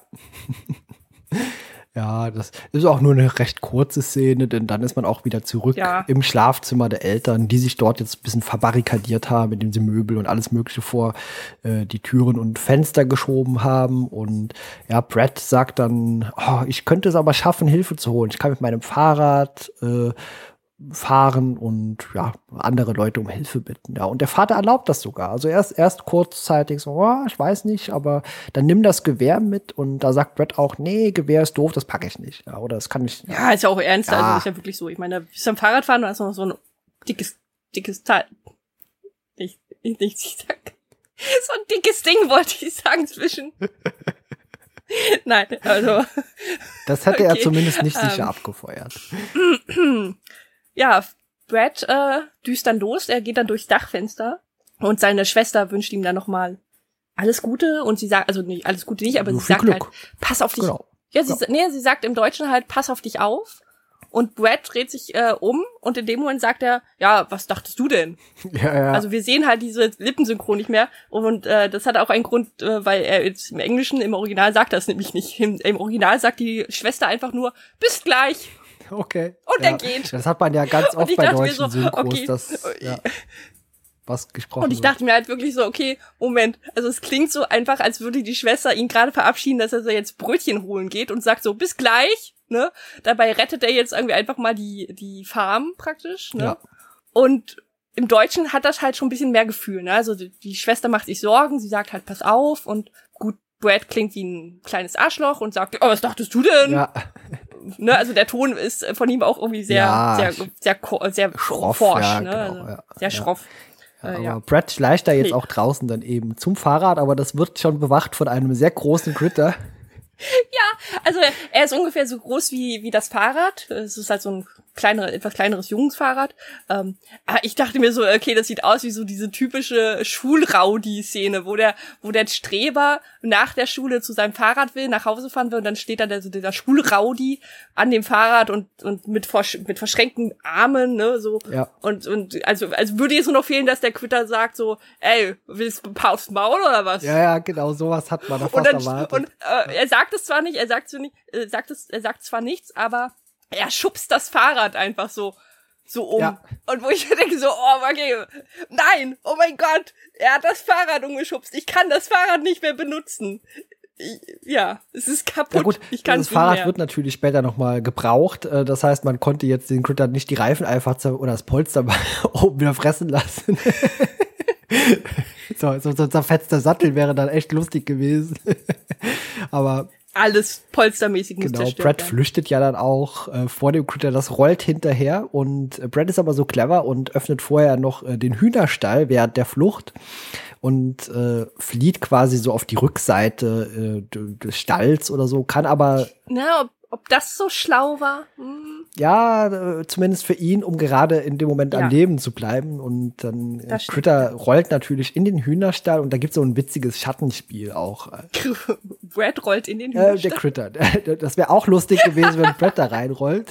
Ja, das ist auch nur eine recht kurze Szene, denn dann ist man auch wieder zurück ja. im Schlafzimmer der Eltern, die sich dort jetzt ein bisschen verbarrikadiert haben, indem sie Möbel und alles Mögliche vor äh, die Türen und Fenster geschoben haben. Und ja, Brad sagt dann, oh, ich könnte es aber schaffen, Hilfe zu holen. Ich kann mit meinem Fahrrad äh, fahren und ja, andere Leute um Hilfe bitten. Ja, und der Vater erlaubt das sogar. Also erst, erst kurzzeitig so, oh, ich weiß nicht, aber dann nimm das Gewehr mit und da sagt Brett auch, nee, Gewehr ist doof, das packe ich nicht. Ja, oder das kann ich. Ja, ist ja auch ernst, ja. also ist ja wirklich so. Ich meine, da bist du am Fahrradfahren und hast noch so ein dickes, dickes Teil. Nicht, nicht, ich sag. So ein dickes Ding wollte ich sagen zwischen. Nein, also. Das hätte okay. er zumindest nicht sicher ähm, abgefeuert. ja, Brad äh, düst dann los, er geht dann durchs Dachfenster und seine Schwester wünscht ihm dann nochmal alles Gute und sie sagt, also nicht alles Gute nicht, aber Nur sie sagt Glück. halt, pass auf dich. Genau. Ja, sie, genau. nee, sie sagt im Deutschen halt, pass auf dich auf. Und Brad dreht sich äh, um und in dem Moment sagt er, ja, was dachtest du denn? Ja, ja. Also wir sehen halt diese Lippensynchron nicht mehr und äh, das hat auch einen Grund, äh, weil er jetzt im Englischen, im Original sagt das nämlich nicht. Im, Im, Original sagt die Schwester einfach nur, bis gleich. Okay. Und ja. er geht. Das hat man ja ganz oft bei deutschen so, Synchros, okay. dass ja, was gesprochen Und ich dachte mir halt wirklich so, okay, Moment, also es klingt so einfach, als würde die Schwester ihn gerade verabschieden, dass er so jetzt Brötchen holen geht und sagt so, bis gleich, ne? Dabei rettet er jetzt irgendwie einfach mal die, die Farm praktisch, ne? Ja. Und im Deutschen hat das halt schon ein bisschen mehr Gefühl, ne? Also die, die Schwester macht sich Sorgen, sie sagt halt, pass auf und Brad klingt wie ein kleines Arschloch und sagt, oh, was dachtest du denn? Ja ne, also der Ton ist von ihm auch irgendwie sehr, ja, sehr, sehr, sehr, sehr schroff, forsch, ja, ne? Genau, also ja, sehr schroff. Ja, äh, aber Brad schleicht da jetzt nee. auch draußen dann eben zum Fahrrad, aber das wird schon bewacht von einem sehr großen Critter. Ja, also er ist ungefähr so groß wie, wie das Fahrrad. Es ist halt so ein kleinere, etwas kleineres Jungsfahrrad. Ähm, ich dachte mir so, okay, das sieht aus wie so diese typische Schulraudi-Szene, wo der, wo der Streber nach der Schule zu seinem Fahrrad will, nach Hause fahren will und dann steht da der, so dieser Schulraudi an dem Fahrrad und, und mit, versch mit verschränkten Armen, ne, so. Ja. Und, und, also, also würde jetzt nur noch fehlen, dass der Quitter sagt so, ey, willst du ein paar aufs Maul oder was? Ja, ja, genau, sowas hat man da fast und dann, erwartet. Und äh, er sagt es zwar nicht, er sagt, so nicht, er sagt es, er sagt zwar nichts, aber er schubst das Fahrrad einfach so so um. Ja. Und wo ich denke so, oh, okay, nein, oh mein Gott, er hat das Fahrrad umgeschubst. Ich kann das Fahrrad nicht mehr benutzen. Ich, ja, es ist kaputt. Ja gut, ich kann das Fahrrad mehr. wird natürlich später nochmal gebraucht. Äh, das heißt, man konnte jetzt den Critter nicht die Reifen einfach oder das Polster oben wieder fressen lassen. so, so, so ein zerfetzter Sattel wäre dann echt lustig gewesen. Aber alles polstermäßig Genau, Brad werden. flüchtet ja dann auch äh, vor dem Critter, das rollt hinterher und äh, Brad ist aber so clever und öffnet vorher noch äh, den Hühnerstall während der Flucht und äh, flieht quasi so auf die Rückseite äh, des Stalls oder so, kann aber. Na, ob, das so schlau war? Hm ja, äh, zumindest für ihn, um gerade in dem Moment ja. am Leben zu bleiben. Und dann äh, Critter rollt natürlich in den Hühnerstall und da gibt's so ein witziges Schattenspiel auch. Brad rollt in den Hühnerstall. Äh, der Critter. Das wäre auch lustig gewesen, wenn Brad da reinrollt.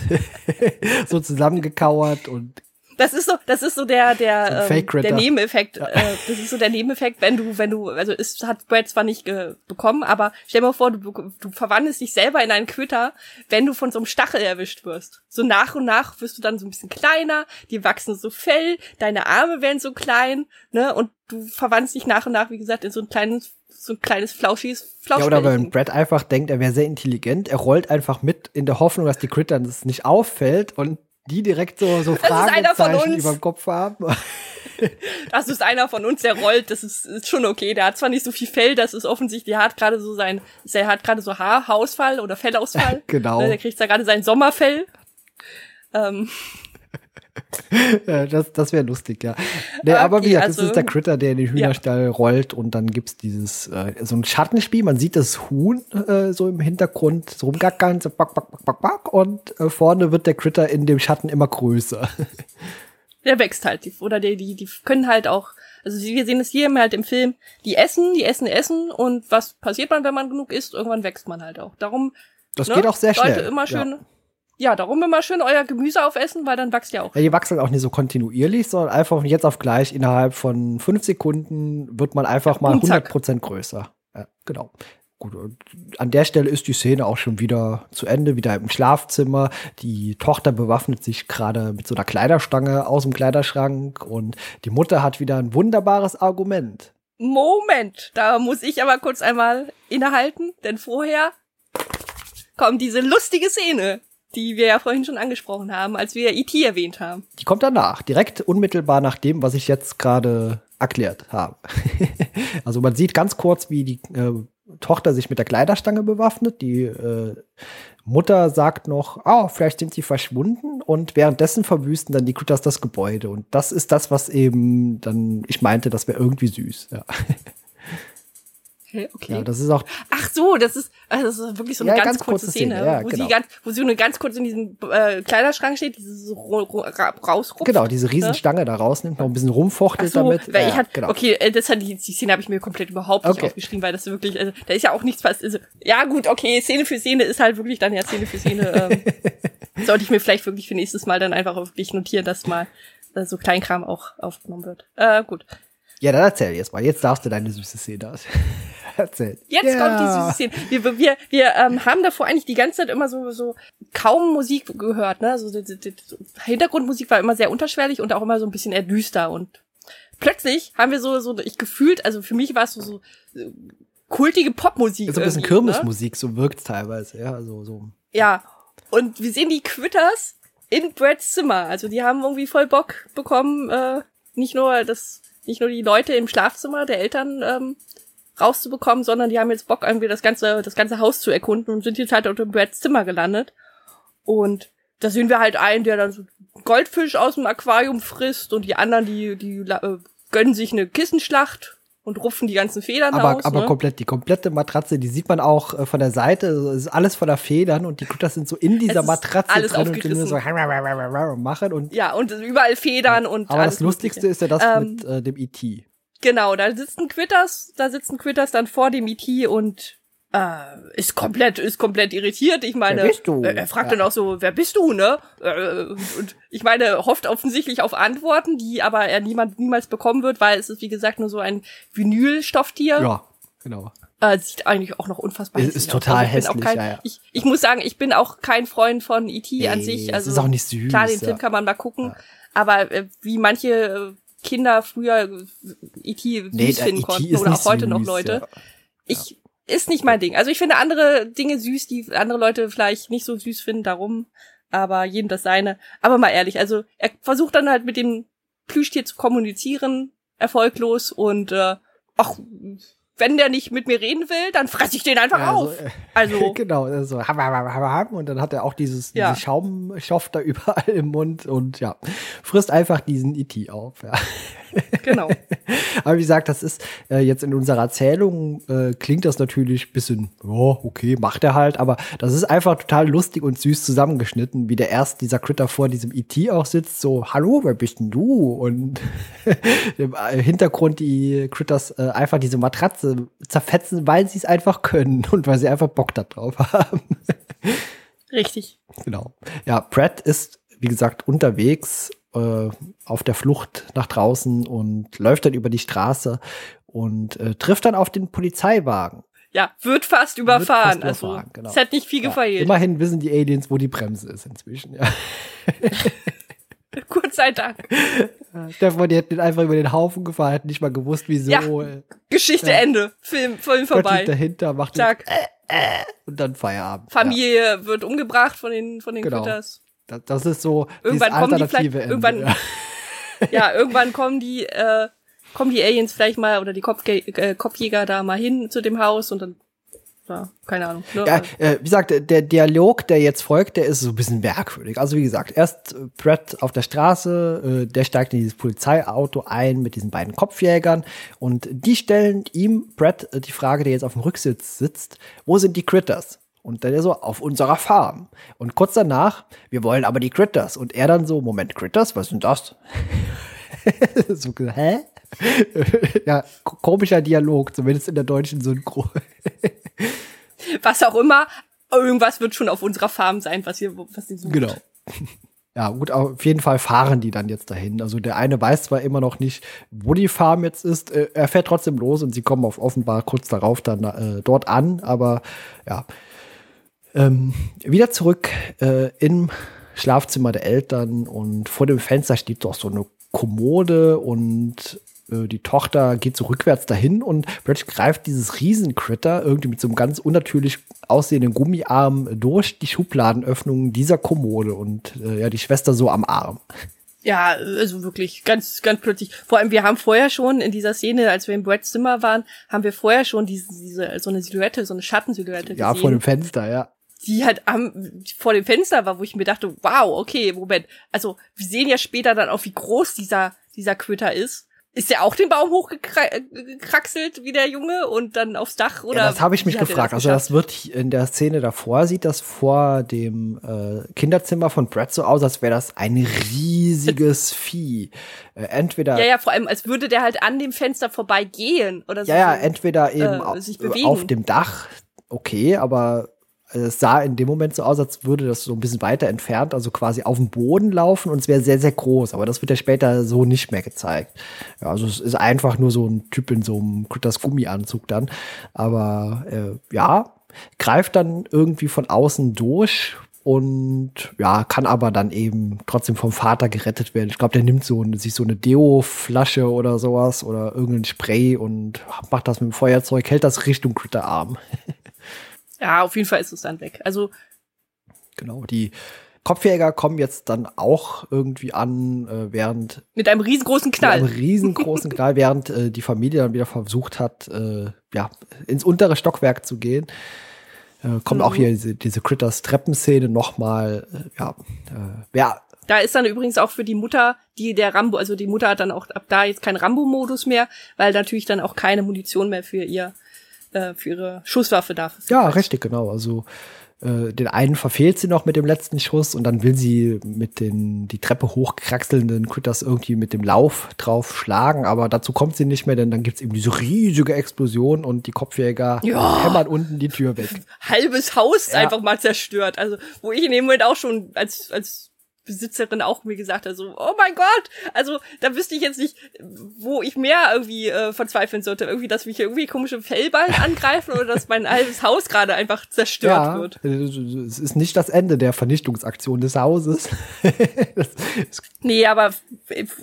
so zusammengekauert und das ist so, das ist so der der so ähm, der Nebeneffekt. Ja. Äh, das ist so der Nebeneffekt, wenn du wenn du also es hat Brad zwar nicht bekommen, aber stell dir mal vor, du, du verwandelst dich selber in einen Quitter, wenn du von so einem Stachel erwischt wirst. So nach und nach wirst du dann so ein bisschen kleiner, die wachsen so Fell, deine Arme werden so klein, ne und du verwandelst dich nach und nach, wie gesagt, in so ein kleines so ein kleines flauschiges Flausch. Ja, oder wenn Brad einfach denkt, er wäre sehr intelligent, er rollt einfach mit in der Hoffnung, dass die Critter das nicht auffällt und die direkt so, so Fragezeichen über dem Kopf haben. das ist einer von uns, der rollt, das ist, ist schon okay. Der hat zwar nicht so viel Fell, das ist offensichtlich, der hat gerade so sein, der hat gerade so Haarausfall oder Fellausfall. genau. Ne, der kriegt da gerade sein Sommerfell. Ähm, das das wäre lustig, ja. Nee, okay, aber wie gesagt, also, das ist der Critter, der in den Hühnerstall ja. rollt und dann gibt's dieses, äh, so ein Schattenspiel. Man sieht das Huhn äh, so im Hintergrund so rumgackern, so back, back, back, back, back und äh, vorne wird der Critter in dem Schatten immer größer. Der wächst halt, oder die, die, die können halt auch, also wir sehen es hier halt im Film, die essen, die essen, essen und was passiert man, wenn man genug isst? Irgendwann wächst man halt auch. Darum das ne, geht auch sehr schnell. Leute immer schön ja. Ja, darum immer schön euer Gemüse aufessen, weil dann wächst ja auch. Ja, die wachsen auch nicht so kontinuierlich, sondern einfach von jetzt auf gleich innerhalb von fünf Sekunden wird man einfach mal 100 Prozent größer. Ja, genau. gut, an der Stelle ist die Szene auch schon wieder zu Ende, wieder im Schlafzimmer. Die Tochter bewaffnet sich gerade mit so einer Kleiderstange aus dem Kleiderschrank und die Mutter hat wieder ein wunderbares Argument. Moment, da muss ich aber kurz einmal innehalten, denn vorher kommt diese lustige Szene, die wir ja vorhin schon angesprochen haben, als wir E.T. erwähnt haben. Die kommt danach, direkt unmittelbar nach dem, was ich jetzt gerade erklärt habe. also man sieht ganz kurz, wie die äh, Tochter sich mit der Kleiderstange bewaffnet. Die äh, Mutter sagt noch, oh, vielleicht sind sie verschwunden und währenddessen verwüsten dann die Critters das Gebäude. Und das ist das, was eben dann, ich meinte, das wäre irgendwie süß. Ja. Okay, okay. Ja, das ist auch. Ach so, das ist, also das ist wirklich so eine Ja, ganz, ganz kurze kurze Szene, Szene, ja, wo genau. sie ganz, wo sie nur ganz kurz in diesem äh, Kleiderschrank steht, dieses ra- rausrupft. Genau, diese Riesenstange da rausnimmt, noch ein bisschen rumfuchtelt so, damit. weil ja, ich hat, genau. okay, äh, das hat die, die Szene habe ich mir komplett überhaupt nicht Okay. aufgeschrieben, weil das wirklich, also, da ist ja auch nichts was, also, ja gut, okay, Szene für Szene ist halt wirklich dann ja Szene für Szene, ähm, sollte ich mir vielleicht wirklich für nächstes Mal dann einfach wirklich notieren, dass mal äh, so Kleinkram auch aufgenommen wird. Äh, gut. Ja, dann erzähl jetzt mal. Jetzt darfst du deine süße Szene aus. Erzähl. Jetzt ja. kommt die süße Szene. Wir, wir, wir ähm, haben davor eigentlich die ganze Zeit immer so, so kaum Musik gehört, ne? So, die, die, die Hintergrundmusik war immer sehr unterschwellig und auch immer so ein bisschen eher düster. Und plötzlich haben wir so, so, ich gefühlt, also für mich war es so, so kultige Popmusik. So ein bisschen irgendwie, ne? Kirmesmusik, so wirkt teilweise, ja, so, so. Ja. Und wir sehen die Quitters in Brads Zimmer. Also die haben irgendwie voll Bock bekommen, äh, nicht nur das, nicht nur die Leute im Schlafzimmer der Eltern ähm, rauszubekommen, sondern die haben jetzt Bock, irgendwie das ganze, das ganze Haus zu erkunden und sind jetzt halt unter Brads Zimmer gelandet. Und da sehen wir halt einen, der dann so Goldfisch aus dem Aquarium frisst und die anderen, die, die äh, gönnen sich eine Kissenschlacht und rupfen die ganzen Federn Aber, aus. aber ne? komplett, die komplette Matratze, die sieht man auch äh, von der Seite, es ist alles voller Federn und die Critters sind so in dieser Matratze alles drin und die nur so machen und Ja, und überall Federn und aber das Lustigste ist ja das Ähm, mit äh, dem E.T. Genau, da sitzen Quitters, da sitzen Quitters dann vor dem E.T. und äh, ist komplett, ist komplett irritiert. Ich meine, Wer bist du? äh, er fragt Ja. dann auch so, wer bist du, ne? Äh, und, und ich meine, hofft offensichtlich auf Antworten, die aber er niemand niemals bekommen wird, weil es ist wie gesagt nur so ein Vinylstofftier. Ja, genau. Äh, sieht eigentlich auch noch unfassbar Ist- ist aus. total Also auch hässlich, kein, ja, ja. Ich, ich muss sagen, ich bin auch kein Freund von E.T. an Nee, sich. es Also ist auch nicht süß, Klar, den. Film kann man mal gucken, aber äh, wie manche äh, Kinder früher äh, E.T. süß Nee, der finden E.T. konnten oder auch heute noch süß, Leute. ja. Ich ist nicht mein Ding. Also ich finde andere Dinge süß, die andere Leute vielleicht nicht so süß finden, darum. Aber jedem das seine. Aber mal ehrlich, also er versucht dann halt mit dem Plüschtier zu kommunizieren, erfolglos und äh, ach, wenn der nicht mit mir reden will, dann fresse ich den einfach Ja, auf. so, äh, Also genau, so ham, ham, ham, ham, und dann hat er auch dieses, Ja. diesen Schaumstoff da überall im Mund und ja, frisst einfach diesen E.T. auf. Ja. genau. Aber wie gesagt, das ist äh, jetzt in unserer Erzählung äh, klingt das natürlich ein bisschen, ja, okay, macht er halt, aber das ist einfach total lustig und süß zusammengeschnitten, wie der erst dieser Critter vor diesem E.T. auch sitzt, so, hallo, wer bist denn du? Und im äh, Hintergrund die Critters äh, einfach diese Matratze zerfetzen, weil sie es einfach können und weil sie einfach Bock da drauf haben. Richtig. Genau. Ja, Brad ist, wie gesagt, unterwegs äh, auf der Flucht nach draußen und läuft dann über die Straße und äh, trifft dann auf den Polizeiwagen. Ja, wird fast überfahren. fast also überfahren, genau. es hat nicht viel Ja, gefehlt. immerhin wissen die Aliens, wo die Bremse ist inzwischen. Ja. Gott sei Dank. Stefan, die hätten einfach über den Haufen gefahren, hätten nicht mal gewusst, wieso. Ja. Äh, Geschichte Ja. Ende. Film, Film Gott vorbei. liegt dahinter, macht den, Zack. und dann Feierabend. Familie wird umgebracht von den von den Genau. Quitters. Ja, das, das ist so Irgendwann kommen die vielleicht- Ende. irgendwann- Ja, irgendwann kommen die äh, kommen die Aliens vielleicht mal oder die Kopfge äh, Kopfjäger da mal hin zu dem Haus und dann ja, keine Ahnung. Ne? Ja, äh, wie gesagt, der Dialog, der jetzt folgt, der ist so ein bisschen merkwürdig. Also wie gesagt, erst äh, Brett auf der Straße, äh, der steigt in dieses Polizeiauto ein mit diesen beiden Kopfjägern und die stellen ihm, Brett, äh, die Frage, der jetzt auf dem Rücksitz sitzt, wo sind die Critters? Und dann er so, auf unserer Farm. Und kurz danach, wir wollen aber die Critters. Und er dann so, Moment, Critters, was sind das? so, hä? ja, ko- komischer Dialog, zumindest in der deutschen Synchro. Was auch immer, irgendwas wird schon auf unserer Farm sein, was hier was sie sucht. Genau. Ja, gut, auf jeden Fall fahren die dann jetzt dahin. Also der eine weiß zwar immer noch nicht, wo die Farm jetzt ist, äh, er fährt trotzdem los und sie kommen auf offenbar kurz darauf dann äh, dort an, aber ja. Ähm, wieder zurück äh, im Schlafzimmer der Eltern und vor dem Fenster steht doch so eine Kommode und äh, die Tochter geht so rückwärts dahin und Brett greift dieses Riesencritter irgendwie mit so einem ganz unnatürlich aussehenden Gummiarm durch die Schubladenöffnung dieser Kommode und äh, ja, die Schwester so am Arm. Ja, also wirklich ganz, ganz plötzlich. Vor allem, wir haben vorher schon in dieser Szene, als wir in Bretts Zimmer waren, haben wir vorher schon diese, diese so eine Silhouette, so eine Schattensilhouette ja, gesehen. Ja, vor dem Fenster, ja die halt am, vor dem Fenster war, wo ich mir dachte, wow, okay, Moment. Also, wir sehen ja später dann auch, wie groß dieser, dieser Quitter ist. Ist der auch den Baum hochgekraxelt wie der Junge und dann aufs Dach oder? Ja, das habe ich mich gefragt. Das also das wird in der Szene davor sieht das vor dem äh, Kinderzimmer von Brad so aus, als wäre das ein riesiges Vieh. Äh, entweder ja ja vor allem als würde der halt an dem Fenster vorbeigehen oder so. Ja ja entweder eben äh, auf dem Dach okay, aber es sah in dem Moment so aus, als würde das so ein bisschen weiter entfernt, also quasi auf dem Boden laufen und es wäre sehr, sehr groß. Aber das wird ja später so nicht mehr gezeigt. Ja, also es ist einfach nur so ein Typ in so einem das Gummianzug dann. Aber äh, ja, greift dann irgendwie von außen durch und ja, kann aber dann eben trotzdem vom Vater gerettet werden. Ich glaube, der nimmt so sich so eine Deo-Flasche oder sowas oder irgendein Spray und macht das mit dem Feuerzeug, hält das Richtung Critterarm. Ja, auf jeden Fall ist es dann weg. Also genau, die Kopfjäger kommen jetzt dann auch irgendwie an, äh, während mit einem riesengroßen Knall. Mit einem riesengroßen Knall, während äh, die Familie dann wieder versucht hat, äh, ja, ins untere Stockwerk zu gehen. Äh, kommt mhm. auch hier diese, diese Critters Treppenszene nochmal, äh, ja, äh, ja. Da ist dann übrigens auch für die Mutter, die der Rambo, also die Mutter hat dann auch ab da jetzt keinen Rambo-Modus mehr, weil natürlich dann auch keine Munition mehr für ihr äh, für ihre Schusswaffe darf. Ja, richtig, genau. Also äh, den einen verfehlt sie noch mit dem letzten Schuss und dann will sie mit den die Treppe hochkraxelnden Critters irgendwie mit dem Lauf drauf schlagen, aber dazu kommt sie nicht mehr, denn dann gibt's eben diese riesige Explosion und die Kopfjäger ja. hämmern unten die Tür weg. Halbes Haus ja. einfach mal zerstört. Also, wo ich in dem Moment auch schon als, als Besitzerin auch mir gesagt hat, so, oh mein Gott, also da wüsste ich jetzt nicht, wo ich mehr irgendwie äh, verzweifeln sollte. Irgendwie, dass mich irgendwie komische Fellballen angreifen oder dass mein altes Haus gerade einfach zerstört ja, wird. Es ist nicht das Ende der Vernichtungsaktion des Hauses. nee, aber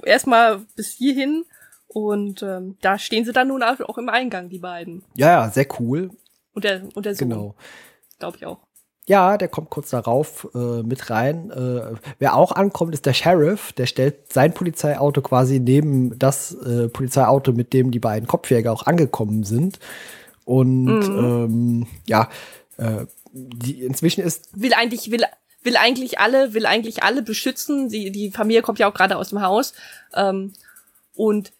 erstmal bis hierhin und ähm, da stehen sie dann nun auch im Eingang, die beiden. Ja, ja, sehr cool. Und der, und der Sohn. Genau. Glaube ich auch. Ja, der kommt kurz darauf äh, mit rein. Äh, wer auch ankommt, ist der Sheriff. Der stellt sein Polizeiauto quasi neben das äh, Polizeiauto, mit dem die beiden Kopfjäger auch angekommen sind. Und mhm. ähm, ja, äh, die inzwischen ist will eigentlich will will eigentlich alle will eigentlich alle beschützen. Sie, die Familie kommt ja auch gerade aus dem Haus ähm, und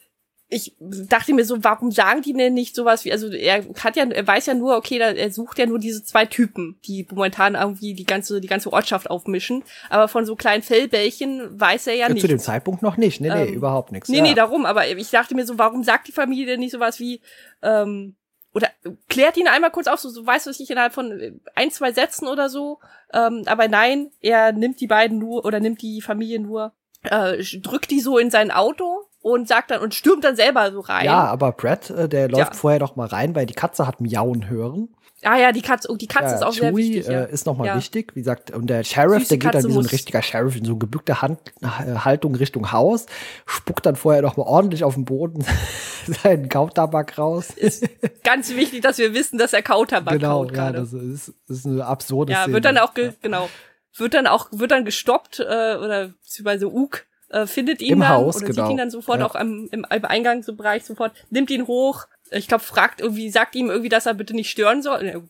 ich dachte mir so, warum sagen die denn nicht sowas wie, also er hat ja, er weiß ja nur, okay, er sucht ja nur diese zwei Typen, die momentan irgendwie die ganze, die ganze Ortschaft aufmischen, aber von so kleinen Fellbällchen weiß er ja, ja nicht. Zu dem Zeitpunkt noch nicht, nee, nee, ähm, überhaupt nichts. Nee, ja. nee, darum, aber ich dachte mir so, warum sagt die Familie denn nicht sowas wie, ähm, oder klärt ihn einmal kurz auf, so, so weißt du ich innerhalb von ein, zwei Sätzen oder so, ähm, aber nein, er nimmt die beiden nur, oder nimmt die Familie nur, äh, drückt die so in sein Auto, und sagt dann und stürmt dann selber so rein. Ja, aber Brad, äh, der läuft ja. vorher noch mal rein, weil die Katze hat miauen hören. Ah ja, die Katze, oh, die Katze ja, ist auch Chewie, sehr wichtig. Ja. Äh, ist nochmal ja. wichtig, wie gesagt, und der Sheriff, Süße der geht Katze dann wie so ein richtiger Sheriff in so eine gebückte Hand, äh, Haltung Richtung Haus, spuckt dann vorher noch mal ordentlich auf den Boden seinen Kautabak raus. Ist ganz wichtig, dass wir wissen, dass er Kautabak genau, kaut ja, das ist, das ist eine absurde ja, Szene. wird dann auch, genau, wird dann auch, wird dann gestoppt, äh, oder beziehungsweise Uk äh, findet ihn Im dann Haus, oder genau. sieht ihn dann sofort ja. auch am, im, im Eingangsbereich sofort, nimmt ihn hoch. Ich glaube, fragt irgendwie, sagt ihm irgendwie, dass er bitte nicht stören soll.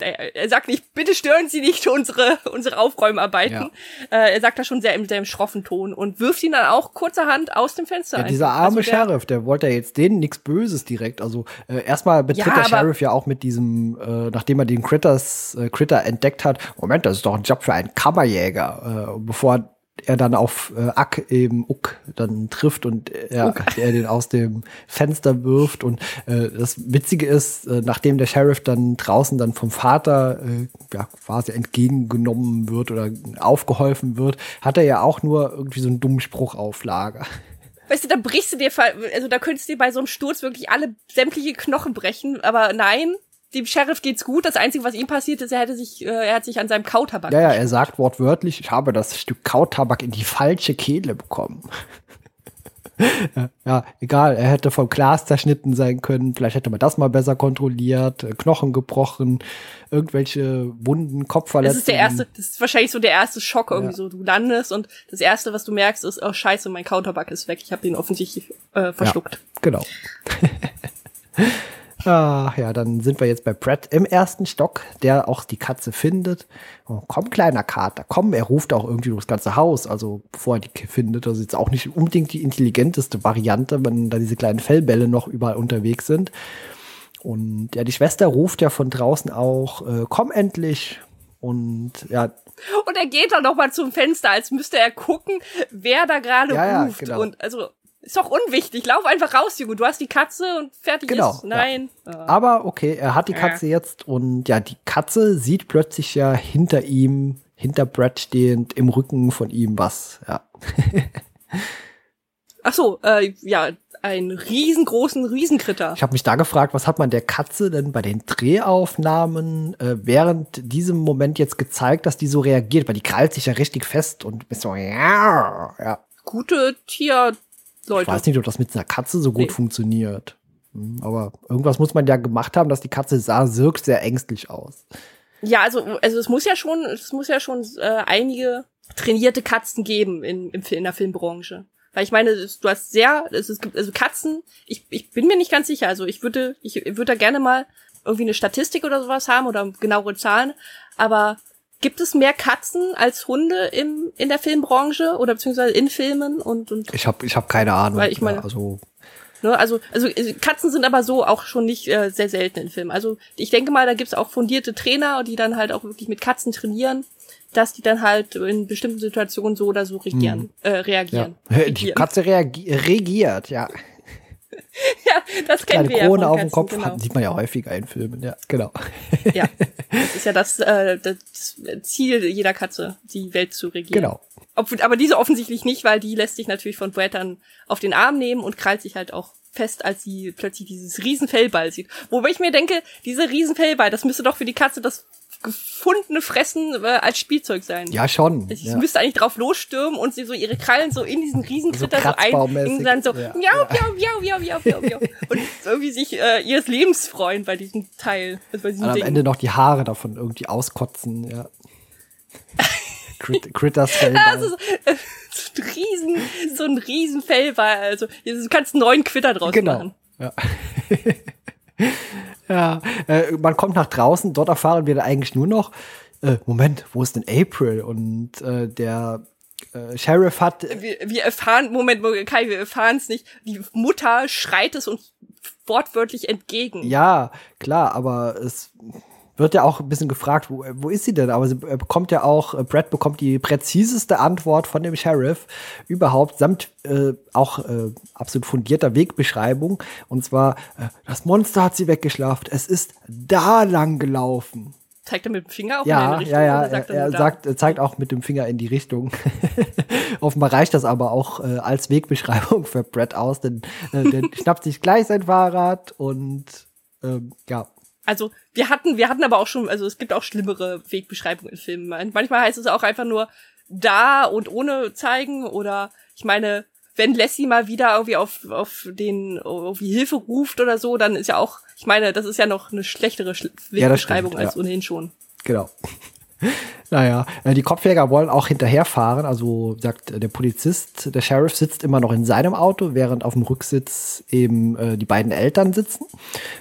Äh, er sagt nicht, bitte stören Sie nicht unsere, unsere Aufräumarbeiten. Ja. Äh, er sagt das schon sehr im, sehr im schroffen Ton und wirft ihn dann auch kurzerhand aus dem Fenster. Ja, dieser arme also der, Sheriff, der wollte ja jetzt denen nichts Böses direkt. Also äh, erstmal betritt ja, der Sheriff ja auch mit diesem, äh, nachdem er den Critters, äh, Critter entdeckt hat, Moment, das ist doch ein Job für einen Kammerjäger. Bevor er dann auf äh, Ack eben Uck dann trifft und er, er den aus dem Fenster wirft. Und äh, das Witzige ist, äh, nachdem der Sheriff dann draußen dann vom Vater äh, ja, quasi entgegengenommen wird oder aufgeholfen wird, hat er ja auch nur irgendwie so einen dummen Spruch auf Lager. Weißt du, da brichst du dir, also da könntest du dir bei so einem Sturz wirklich alle sämtliche Knochen brechen, aber nein, dem Sheriff geht's gut. Das Einzige, was ihm passiert ist, er hätte sich, äh, er hat sich an seinem Kautabak. Ja, ja, er sagt wortwörtlich, ich habe das Stück Kautabak in die falsche Kehle bekommen. ja, egal, er hätte vom Glas zerschnitten sein können, vielleicht hätte man das mal besser kontrolliert, äh, Knochen gebrochen, irgendwelche Wunden, Kopfverletzungen. Das ist der erste, das ist wahrscheinlich so der erste Schock irgendwie ja. so, du landest und das erste, was du merkst, ist, oh scheiße, mein Kautabak ist weg, ich habe ihn offensichtlich äh, verschluckt. Ja, genau. Ach ja, dann sind wir jetzt bei Brett im ersten Stock, der auch die Katze findet. Oh, komm, kleiner Kater, komm, er ruft auch irgendwie durchs ganze Haus, also bevor er die findet. Das ist jetzt auch nicht unbedingt die intelligenteste Variante, wenn da diese kleinen Fellbälle noch überall unterwegs sind. Und ja, die Schwester ruft ja von draußen auch, äh, komm endlich. Und ja. Und er geht dann noch mal zum Fenster, als müsste er gucken, wer da gerade ja, ruft. Ja, genau. Und also ist doch unwichtig. Lauf einfach raus, Junge. Du hast die Katze und fertig genau, ist. Nein. Ja. Aber okay, er hat die Katze jetzt und ja, die Katze sieht plötzlich ja hinter ihm, hinter Brad stehend, im Rücken von ihm was. Ja. Ach so, äh, ja, einen riesengroßen Riesenkritter. Ich habe mich da gefragt, was hat man der Katze denn bei den Drehaufnahmen äh, während diesem Moment jetzt gezeigt, dass die so reagiert, weil die krallt sich ja richtig fest und ist so ja, ja. Gute Tier Leute. Ich weiß nicht, ob das mit einer Katze so gut nee. funktioniert. Hm, aber irgendwas muss man ja gemacht haben, dass die Katze sah, wirkt sehr ängstlich aus. Ja, also, also es muss ja schon, es muss ja schon äh, einige trainierte Katzen geben in, in, in der Filmbranche. Weil ich meine, du hast sehr, es gibt also Katzen, ich, ich bin mir nicht ganz sicher, also ich würde, ich würde da gerne mal irgendwie eine Statistik oder sowas haben oder genauere Zahlen, aber Gibt es mehr Katzen als Hunde im, in der Filmbranche oder beziehungsweise in Filmen und, und Ich habe ich hab keine Ahnung. Weil ich meine, also Ne, also, also äh, Katzen sind aber so auch schon nicht äh, sehr selten in Filmen. Also ich denke mal, da gibt's auch fundierte Trainer, die dann halt auch wirklich mit Katzen trainieren, dass die dann halt in bestimmten Situationen so oder so regieren, hm. äh, reagieren. Ja. Die Katze reagi regiert, ja. Ja, das kennen wir Krone ja auf dem Kopf genau. hat, sieht man ja häufiger in Filmen, ja, genau. ja, das ist ja das, äh, das Ziel jeder Katze, die Welt zu regieren. Genau. Ob, aber diese offensichtlich nicht, weil die lässt sich natürlich von dann auf den Arm nehmen und krallt sich halt auch fest, als sie plötzlich dieses Riesenfellball sieht. Wobei ich mir denke, diese Riesenfellball, das müsste doch für die Katze das gefundene Fressen äh, als Spielzeug sein. Ja, schon. Ich ja. müsste eigentlich drauf losstürmen und sie so ihre Krallen so in diesen Riesenkritter so, so ein, dann so ja. miau, miau, miau, miau, miau, miau, miau. und irgendwie sich äh, ihres Lebens freuen bei diesem Teil. Also bei diesem und am Ding. Ende noch die Haare davon irgendwie auskotzen, ja. Crit Critters Fellball. Also so, äh, so, ein riesen, so ein riesen Fellball. Also du kannst einen neuen Quitter draus genau. machen. Ja. Ja, äh, man kommt nach draußen, dort erfahren wir dann eigentlich nur noch, äh, Moment, wo ist denn April? Und äh, der äh, Sheriff hat. Wir, wir erfahren, Moment, Kai, wir erfahren es nicht. Die Mutter schreit es uns wortwörtlich entgegen. Ja, klar, aber es wird ja auch ein bisschen gefragt, wo, wo ist sie denn? Aber sie bekommt ja auch, äh, Brad bekommt die präziseste Antwort von dem Sheriff überhaupt, samt äh, auch äh, absolut fundierter Wegbeschreibung. Und zwar, äh, das Monster hat sie weggeschlafen. Es ist da lang gelaufen. Zeigt er mit dem Finger auf ja, Richtung? Ja, ja, sagt er, er sagt, er zeigt auch mit dem Finger in die Richtung. Offenbar reicht das aber auch äh, als Wegbeschreibung für Brad aus, denn äh, der schnappt sich gleich sein Fahrrad und ähm, ja, also wir hatten, wir hatten aber auch schon, also es gibt auch schlimmere Wegbeschreibungen in Filmen. Manchmal heißt es auch einfach nur da und ohne zeigen oder ich meine, wenn Lassie mal wieder irgendwie auf, auf den irgendwie Hilfe ruft oder so, dann ist ja auch, ich meine, das ist ja noch eine schlechtere Wegbeschreibung ja, stimmt, als ja. ohnehin schon. Genau. Naja, äh, die Kopfjäger wollen auch hinterherfahren. Also sagt äh, der Polizist, der Sheriff sitzt immer noch in seinem Auto, während auf dem Rücksitz eben äh, die beiden Eltern sitzen.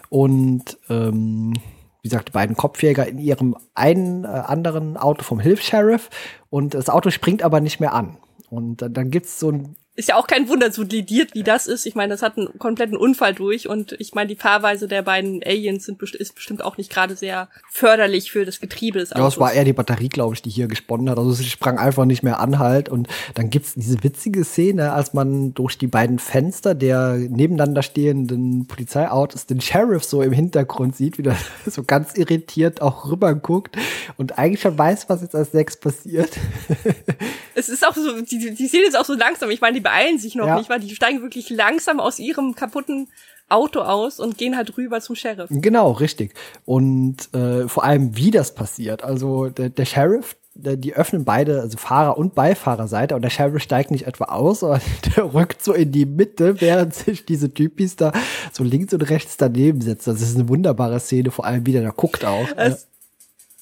Und ähm, wie gesagt, die beiden Kopfjäger in ihrem einen äh, anderen Auto vom Hilfs-Sheriff. Und das Auto springt aber nicht mehr an. Und dann, dann gibt's so ein ist ja auch kein Wunder, so lediert wie das ist. Ich meine, das hat einen kompletten Unfall durch und ich meine, die Fahrweise der beiden Aliens sind, ist bestimmt auch nicht gerade sehr förderlich für das Getriebe des Autos. Ja, es war eher die Batterie, glaube ich, die hier gesponnen hat. Also sie sprang einfach nicht mehr an halt und dann gibt's diese witzige Szene, als man durch die beiden Fenster der nebeneinander stehenden Polizeiautos den Sheriff so im Hintergrund sieht, wie der so ganz irritiert auch rüber guckt und eigentlich schon weiß, was jetzt als nächstes passiert. Es ist auch so, die, die Szene ist auch so langsam. Ich meine, die beeilen sich noch ja. nicht, weil die steigen wirklich langsam aus ihrem kaputten Auto aus und gehen halt rüber zum Sheriff. Genau, richtig. Und äh, vor allem, wie das passiert. Also der, der Sheriff, der, die öffnen beide, also Fahrer- und Beifahrerseite und der Sheriff steigt nicht etwa aus, sondern der rückt so in die Mitte, während sich diese Typis da so links und rechts daneben setzen. Das ist eine wunderbare Szene, vor allem wie der da guckt auch. Das,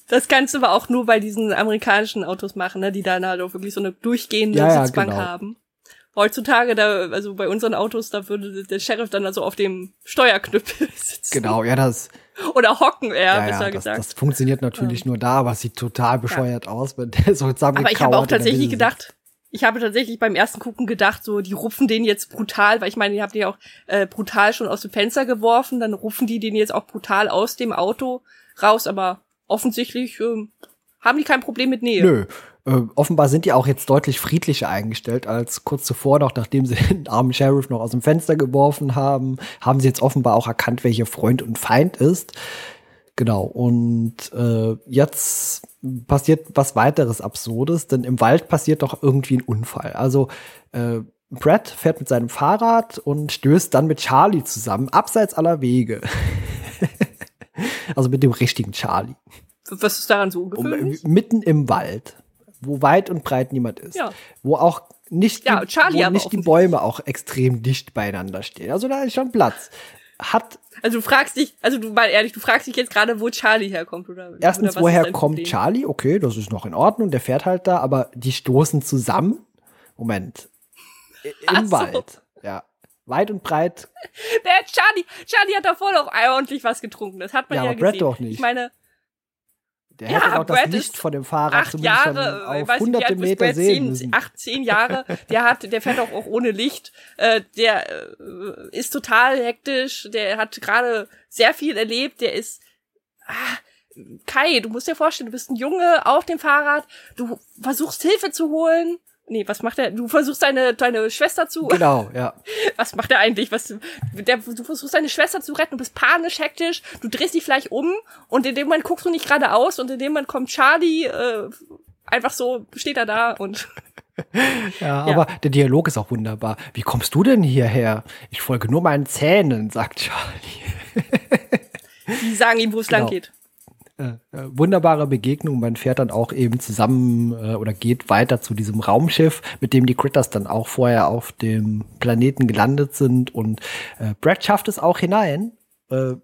das kannst du aber auch nur bei diesen amerikanischen Autos machen, ne, die dann halt auch wirklich so eine durchgehende ja, ja, Sitzbank genau. haben. Heutzutage, da, also bei unseren Autos, da würde der Sheriff dann also auf dem Steuerknüppel sitzen. Genau, ja, das. Oder hocken, eher, ja, besser ja, das, gesagt. Das funktioniert natürlich ja. nur da, aber es sieht total bescheuert aus, wenn der so zusammengekauert Aber ich habe auch tatsächlich gedacht, ich habe tatsächlich beim ersten Gucken gedacht, so, die rupfen den jetzt brutal, weil ich meine, ihr habt den ja auch äh, brutal schon aus dem Fenster geworfen, dann rufen die den jetzt auch brutal aus dem Auto raus, aber offensichtlich äh, haben die kein Problem mit Nähe. Nö. Äh, offenbar sind die auch jetzt deutlich friedlicher eingestellt als kurz zuvor noch, nachdem sie den armen Sheriff noch aus dem Fenster geworfen haben, haben sie jetzt offenbar auch erkannt, welcher Freund und Feind ist. Genau, und äh, jetzt passiert was weiteres Absurdes, denn im Wald passiert doch irgendwie ein Unfall. Also äh, Brad fährt mit seinem Fahrrad und stößt dann mit Charlie zusammen, abseits aller Wege. also mit dem richtigen Charlie. Was ist daran so ungewöhnlich? Um, mitten im Wald, wo weit und breit niemand ist. Ja. Wo auch nicht, ja, die, wo nicht die Bäume auch extrem dicht beieinander stehen. Also da ist schon Platz. Hat also du fragst dich, also du mal ehrlich, du fragst dich jetzt gerade, wo Charlie herkommt, oder? Erstens, oder woher kommt Problem? Charlie? Okay, das ist noch in Ordnung, der fährt halt da, aber die stoßen zusammen. Moment. Im so. Wald. Ja. Weit und breit. Der Charlie, Charlie hat davor noch ordentlich was getrunken. Das hat man ja, ja aber gesehen. Brett doch nicht. Ich meine, der ja, hätte auch Brad das Licht von dem Fahrrad acht Jahre, auf weiß hunderte nicht, Meter sehen müssen. Acht, zehn Jahre. Der hat, der fährt auch, auch ohne Licht. Äh, der äh, ist total hektisch. Der hat gerade sehr viel erlebt. Der ist ah, Kai. Du musst dir vorstellen, du bist ein Junge auf dem Fahrrad. Du versuchst Hilfe zu holen. Nee, was macht er? Du versuchst deine, deine Schwester zu. Genau, ja. Was macht er eigentlich? Was, der, du versuchst deine Schwester zu retten, du bist panisch, hektisch, du drehst dich vielleicht um und in dem Moment guckst du nicht geradeaus und in dem Moment kommt Charlie, äh, einfach so, steht er da und. ja, ja, aber der Dialog ist auch wunderbar. Wie kommst du denn hierher? Ich folge nur meinen Zähnen, sagt Charlie. Die sagen ihm, wo es genau. lang geht. Äh, äh, wunderbare Begegnung. Man fährt dann auch eben zusammen äh, oder geht weiter zu diesem Raumschiff, mit dem die Critters dann auch vorher auf dem Planeten gelandet sind. Und äh, Brad schafft es auch hinein. Äh,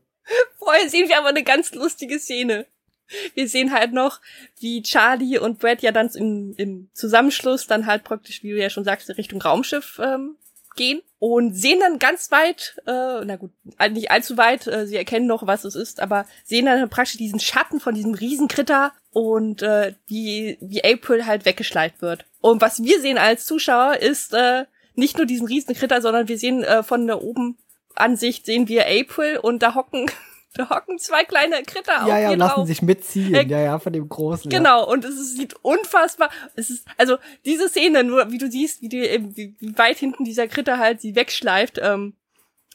Vorher sehen wir aber eine ganz lustige Szene. Wir sehen halt noch, wie Charlie und Brad ja dann im, im Zusammenschluss dann halt praktisch, wie du ja schon sagst, Richtung Raumschiff ähm, gehen und sehen dann ganz weit, äh, na gut, nicht allzu weit, äh, sie erkennen noch, was es ist, aber sehen dann praktisch diesen Schatten von diesem Riesenkritter und äh, wie, wie April halt weggeschleift wird. Und was wir sehen als Zuschauer ist äh, nicht nur diesen Riesenkritter, sondern wir sehen äh, von der oben Ansicht sehen wir April und da hocken da hocken zwei kleine Kritter ja, auf. Ja, ja, lassen drauf. sich mitziehen. Äh, ja, ja, von dem großen. Genau, ja. und es ist, sieht unfassbar. Es ist, also diese Szene, nur wie du siehst, wie, die, wie, wie weit hinten dieser Kritter halt sie wegschleift, ähm,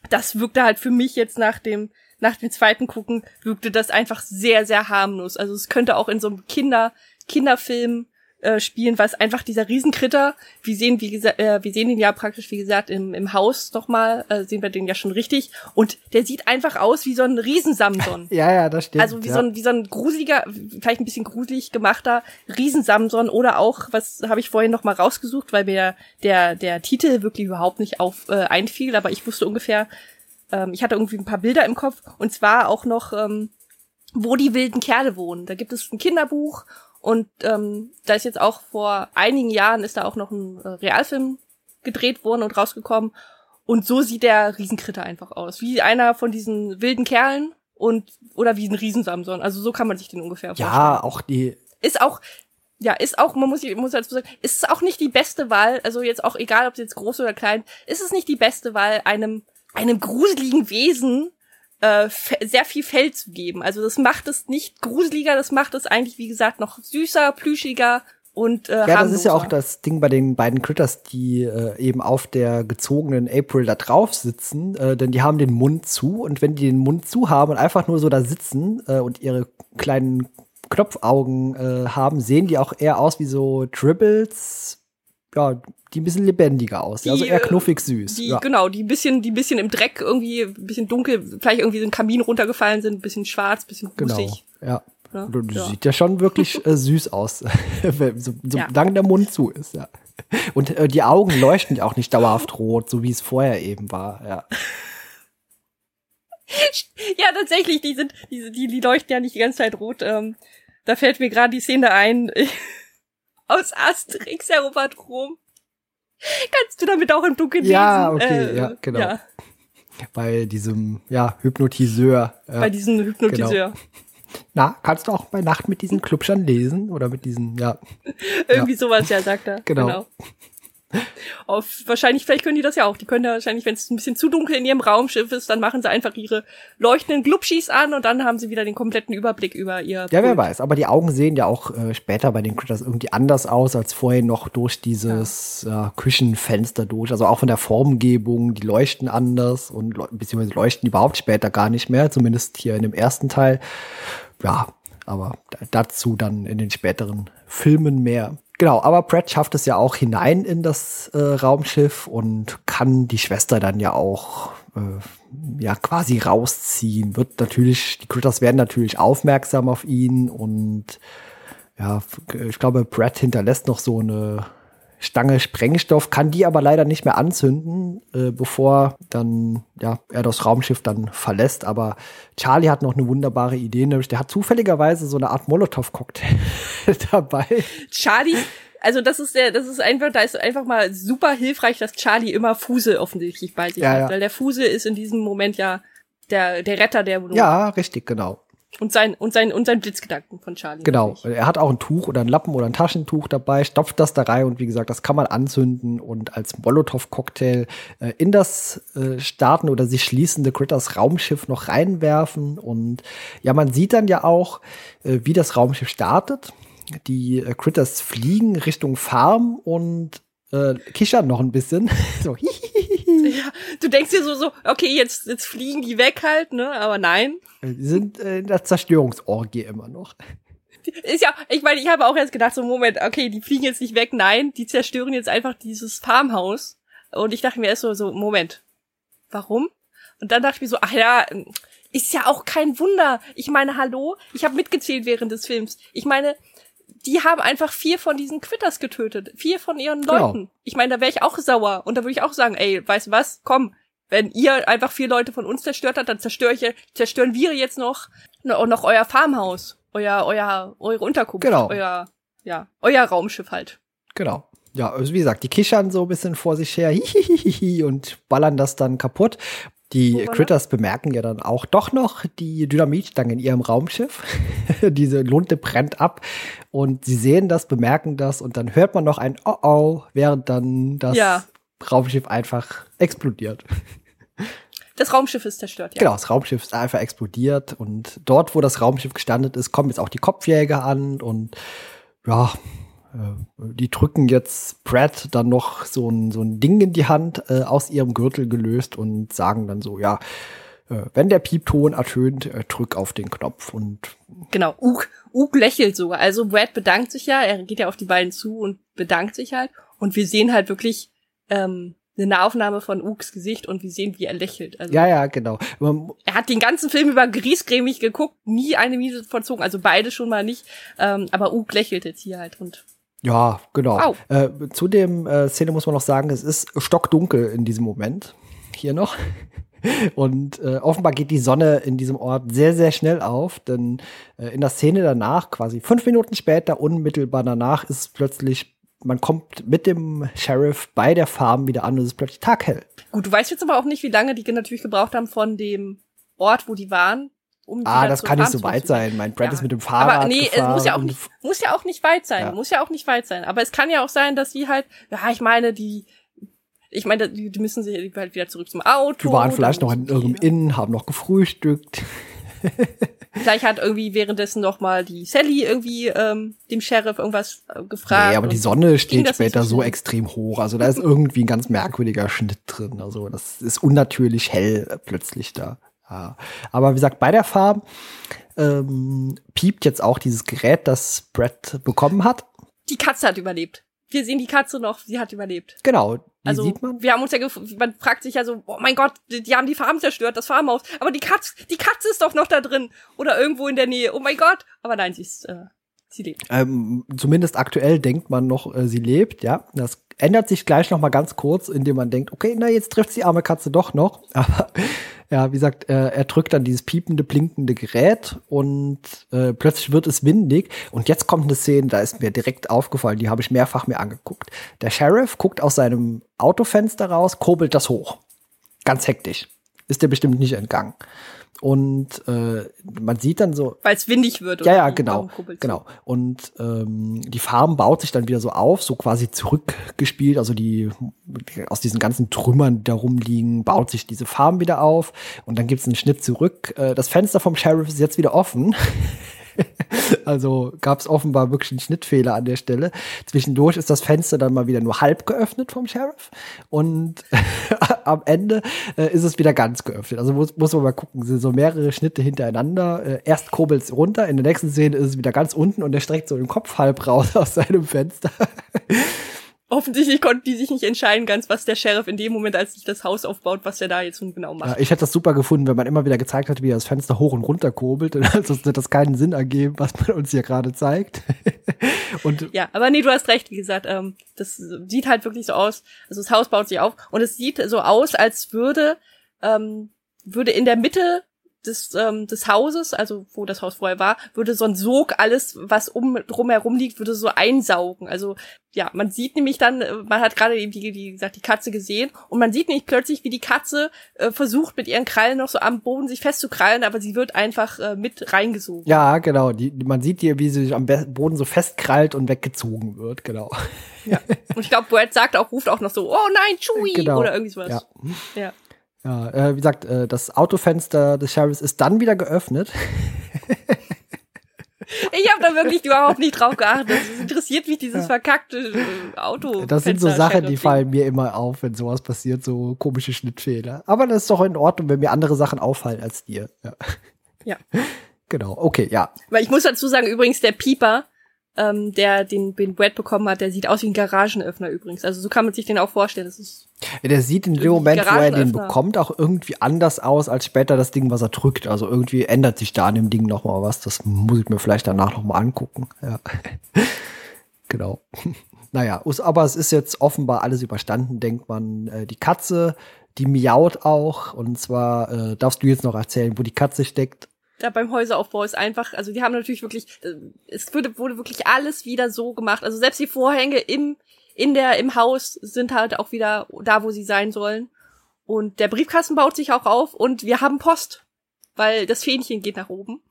das wirkte halt für mich jetzt nach dem, nach dem zweiten Gucken, wirkte das einfach sehr, sehr harmlos. Also es könnte auch in so einem Kinder, Kinderfilm äh, spielen, was einfach dieser Riesenkritter, wir sehen, wie gesagt, äh, wir sehen ihn ja praktisch, wie gesagt, im, im Haus nochmal, äh, sehen wir den ja schon richtig. Und der sieht einfach aus wie so ein Riesensamson. ja, ja, das stimmt. Also wie ja. so ein, wie so ein gruseliger, vielleicht ein bisschen gruselig gemachter Riesensamson oder auch, was habe ich vorhin nochmal rausgesucht, weil mir der, der Titel wirklich überhaupt nicht auf äh, einfiel, aber ich wusste ungefähr, ähm, ich hatte irgendwie ein paar Bilder im Kopf und zwar auch noch, ähm, wo die wilden Kerle wohnen. Da gibt es ein Kinderbuch und ähm, da ist jetzt auch vor einigen Jahren ist da auch noch ein äh, Realfilm gedreht worden und rausgekommen. Und so sieht der Riesenkritter einfach aus. Wie einer von diesen wilden Kerlen und oder wie ein Riesensamson. Also so kann man sich den ungefähr vorstellen. Ja, auch die. Ist auch ja, ist auch, man muss, muss dazu sagen, ist es auch nicht die beste Wahl, also jetzt auch egal, ob es jetzt groß oder klein, ist es nicht die beste Wahl, einem, einem gruseligen Wesen äh, sehr viel Fell zu geben. Also das macht es nicht gruseliger, das macht es eigentlich, wie gesagt, noch süßer, plüschiger und äh, Ja, das ist ja auch das Ding bei den beiden Critters, die äh, eben auf der gezogenen April da drauf sitzen, äh, denn die haben den Mund zu und wenn die den Mund zu haben und einfach nur so da sitzen äh, und ihre kleinen Knopfaugen äh, haben, sehen die auch eher aus wie so Dribbles, ja, die ein bisschen lebendiger aus, die, also eher äh, knuffig süß. Die, ja. Genau, die ein bisschen, die bisschen im Dreck irgendwie, ein bisschen dunkel, vielleicht irgendwie so ein Kamin runtergefallen sind, ein bisschen schwarz, ein bisschen rußig. Genau, ja. ja. Ja. Sieht ja schon wirklich äh, süß aus, so, so ja. lange der Mund zu ist, ja. Und äh, die Augen leuchten ja auch nicht dauerhaft rot, so wie es vorher eben war, ja. ja, tatsächlich, die sind, die, die, die leuchten ja nicht die ganze Zeit rot. Ähm, da fällt mir gerade die Szene ein aus Asterix, Herr Robert Rom. Kannst du damit auch im Dunkeln ja, lesen? Okay, äh, ja, genau. Ja. Bei diesem, ja, Hypnotiseur. Ja, bei diesem Hypnotiseur. Genau. Na, kannst du auch bei Nacht mit diesen Klubschern lesen? Oder mit diesen, ja. Irgendwie ja. sowas, ja, sagt er. Genau. genau. Auf, wahrscheinlich, vielleicht können die das ja auch. Die können ja wahrscheinlich, wenn es ein bisschen zu dunkel in ihrem Raumschiff ist, dann machen sie einfach ihre leuchtenden Glubschis an und dann haben sie wieder den kompletten Überblick über ihr. Ja, Pult. wer weiß. Aber die Augen sehen ja auch äh, später bei den Critters irgendwie anders aus als vorher noch durch dieses ja. Ja, Küchenfenster durch. Also auch von der Formgebung, die leuchten anders und beziehungsweise leuchten überhaupt später gar nicht mehr, zumindest hier in dem ersten Teil. Ja, aber dazu dann in den späteren Filmen mehr. Genau, aber Brad schafft es ja auch hinein in das äh, Raumschiff und kann die Schwester dann ja auch äh, ja quasi rausziehen. Wird natürlich, die Critters werden natürlich aufmerksam auf ihn und ja, ich glaube, Brad hinterlässt noch so eine Stange Sprengstoff, kann die aber leider nicht mehr anzünden, äh, bevor dann ja er das Raumschiff dann verlässt. Aber Charlie hat noch eine wunderbare Idee, nämlich der hat zufälligerweise so eine Art Molotow-Cocktail dabei. Charlie, also das ist der, das ist einfach, da ist einfach mal super hilfreich, dass Charlie immer Fuse offensichtlich bei sich ja, hat, ja. weil der Fuse ist in diesem Moment ja der der Retter der Wohnung. Ja, richtig, genau. Und sein, und sein, und sein Blitzgedanken von Charlie. Genau. Natürlich. Er hat auch ein Tuch oder ein Lappen oder ein Taschentuch dabei, stopft das da rein und wie gesagt, das kann man anzünden und als Molotow-Cocktail äh, in das äh, starten oder sich schließende Critters Raumschiff noch reinwerfen. Und ja, man sieht dann ja auch, äh, wie das Raumschiff startet. Die äh, Critters fliegen Richtung Farm und äh, kichern noch ein bisschen. so, ja, du denkst dir so, so, okay, jetzt, jetzt fliegen die weg halt, ne? Aber nein. Die sind äh, in der Zerstörungsorgie immer noch. Ist ja, ich meine, ich habe auch jetzt gedacht, so Moment, okay, die fliegen jetzt nicht weg, nein, die zerstören jetzt einfach dieses Farmhaus. Und ich dachte mir erst so, so, Moment, warum? Und dann dachte ich mir so, ach ja, ist ja auch kein Wunder. Ich meine, hallo, ich habe mitgezählt während des Films. Ich meine, die haben einfach vier von diesen Quitters getötet. Vier von ihren genau. Leuten. Ich meine, da wäre ich auch sauer. Und da würde ich auch sagen, ey, weißt du was, komm, wenn ihr einfach vier Leute von uns zerstört habt, dann zerstöre ich, zerstören wir jetzt noch, noch euer Farmhaus, euer, euer, eure Unterkunft, genau. euer, ja, euer Raumschiff halt. Genau. Ja, also wie gesagt, die kichern so ein bisschen vor sich her und ballern das dann kaputt. Die Critters bemerken ja dann auch doch noch die Dynamitstange in ihrem Raumschiff. Diese Lunte brennt ab und sie sehen das, bemerken das und dann hört man noch ein Oh oh, während dann das ja. Raumschiff einfach explodiert. Das Raumschiff ist zerstört, ja. Genau, das Raumschiff ist einfach explodiert und dort, wo das Raumschiff gestandet ist, kommen jetzt auch die Kopfjäger an und ja, die drücken jetzt Brad dann noch so ein, so ein Ding in die Hand äh, aus ihrem Gürtel gelöst und sagen dann so, ja, äh, wenn der Piepton ertönt, äh, drück auf den Knopf und genau, Ug, Ug lächelt sogar. Also Brad bedankt sich ja, er geht ja auf die beiden zu und bedankt sich halt und wir sehen halt wirklich ähm, eine Nahaufnahme von Ugs Gesicht und wir sehen, wie er lächelt. Also, ja, ja, genau. Er hat den ganzen Film über griesgrämig geguckt, nie eine Miese verzogen, also beide schon mal nicht. Ähm, aber Ug lächelt jetzt hier halt und ja, genau. Äh, zu dem äh, Szene muss man noch sagen, es ist stockdunkel in diesem Moment. Hier noch. Und äh, offenbar geht die Sonne in diesem Ort sehr, sehr schnell auf, denn äh, in der Szene danach, quasi fünf Minuten später, unmittelbar danach, ist es plötzlich, man kommt mit dem Sheriff bei der Farm wieder an und es ist plötzlich taghell. Gut, du weißt jetzt aber auch nicht, wie lange die natürlich gebraucht haben von dem Ort, wo die waren, um Ah, das kann nicht so weit sein. Mein Brad ja. ist mit dem Fahrrad Aber nee, gefahren es muss ja auch nicht, muss ja auch nicht weit sein. Ja. Muss ja auch nicht weit sein. Aber es kann ja auch sein, dass sie halt, ja, ich meine, die, ich meine, die, die müssen sich halt wieder zurück zum Auto. Die waren vielleicht noch in irgendeinem Inn, haben noch gefrühstückt. Vielleicht hat irgendwie währenddessen noch mal die Sally irgendwie ähm, dem Sheriff irgendwas äh, gefragt. Nee, aber die Sonne steht später so, so extrem hoch. Also da ist irgendwie ein ganz merkwürdiger Schnitt drin. Also das ist unnatürlich hell plötzlich da. Ja. Aber wie gesagt, bei der Farm ähm, piept jetzt auch dieses Gerät, das Brett bekommen hat. Die Katze hat überlebt. Wir sehen die Katze noch, sie hat überlebt. Genau. Die also, sieht man. Wir haben uns ja, man fragt sich ja so, oh mein Gott, die, die, haben die Farm zerstört, das Farmhaus. Aber die Katze, die Katze ist doch noch da drin. Oder irgendwo in der Nähe. Oh mein Gott. Aber nein, sie ist, äh, sie lebt. Ähm, zumindest aktuell denkt man noch, äh, sie lebt, ja. Das ändert sich gleich noch mal ganz kurz, indem man denkt, okay, na, jetzt trifft die arme Katze doch noch. Aber ja, wie gesagt, äh, er drückt dann dieses piepende, blinkende Gerät und äh, plötzlich wird es windig. Und jetzt kommt eine Szene, da ist mir direkt aufgefallen, die habe ich mehrfach mir angeguckt. Der Sheriff guckt aus seinem Autofenster raus, kurbelt das hoch. Ganz hektisch. Ist dir bestimmt nicht entgangen. Und äh, man sieht dann so. Weil es windig wird. Oder ja, ja, genau. Genau. Und ähm, die Farm baut sich dann wieder so auf, so quasi zurückgespielt. Also die aus diesen ganzen Trümmern, die da rumliegen, baut sich diese Farm wieder auf. Und dann gibt's einen Schnitt zurück. Äh, das Fenster vom Sheriff ist jetzt wieder offen. also gab es offenbar wirklich einen Schnittfehler an der Stelle. Zwischendurch ist das Fenster dann mal wieder nur halb geöffnet vom Sheriff und am Ende äh, ist es wieder ganz geöffnet. Also muss, muss man mal gucken, sind so mehrere Schnitte hintereinander. Äh, erst kurbelt es runter, in der nächsten Szene ist es wieder ganz unten und er streckt so den Kopf halb raus aus seinem Fenster. Offensichtlich konnten die sich nicht entscheiden ganz, was der Sheriff in dem Moment, als sich das Haus aufbaut, was der da jetzt nun genau macht. Ja, ich hätte das super gefunden, wenn man immer wieder gezeigt hat, wie er das Fenster hoch und runter kurbelt. Also hätte das keinen Sinn ergeben, was man uns hier gerade zeigt. und ja, aber nee, du hast recht, wie gesagt, ähm, das sieht halt wirklich so aus. Also das Haus baut sich auf und es sieht so aus, als würde ähm, würde in der Mitte des, ähm, des Hauses, also wo das Haus vorher war, würde so ein Sog alles, was um drumherum liegt, würde so einsaugen. Also ja, man sieht nämlich dann, äh, man hat gerade eben die, die gesagt, die Katze gesehen und man sieht nämlich plötzlich, wie die Katze äh, versucht mit ihren Krallen noch so am Boden sich festzukrallen, aber sie wird einfach äh, mit reingesogen. Ja, genau. Die, man sieht hier, wie sie sich am Boden so festkrallt und weggezogen wird, genau. Ja. Und ich glaube, Brad sagt auch, ruft auch noch so, oh nein, Chewie genau. oder irgendwie sowas. Ja. ja. Ja, äh, wie gesagt, äh, das Autofenster des Sheriffs ist dann wieder geöffnet. Ich habe da wirklich überhaupt nicht drauf geachtet. Es interessiert mich dieses verkackte äh, Auto. Das sind so Sachen, die fallen mir immer auf, wenn sowas passiert, so komische Schnittfehler. Aber das ist doch in Ordnung, wenn mir andere Sachen auffallen als dir. Ja. ja. Genau, okay, ja. Weil ich muss dazu sagen, übrigens, der Pieper, ähm, der den, den Brad bekommen hat, der sieht aus wie ein Garagenöffner übrigens. Also so kann man sich den auch vorstellen. Das ist ja, der sieht in dem Moment, wo er den bekommt, auch irgendwie anders aus als später das Ding, was er drückt. Also irgendwie ändert sich da an dem Ding noch mal was. Das muss ich mir vielleicht danach noch mal angucken. Ja. genau. Naja, aber es ist jetzt offenbar alles überstanden, denkt man. Äh, die Katze, die miaut auch. Und zwar äh, darfst du jetzt noch erzählen, wo die Katze steckt da beim Häuseraufbau ist einfach, also die haben natürlich wirklich, äh, es wurde, wurde wirklich alles wieder so gemacht. Also selbst die Vorhänge im, in der, im Haus sind halt auch wieder da, wo sie sein sollen. Und der Briefkasten baut sich auch auf und wir haben Post, weil das Fähnchen geht nach oben.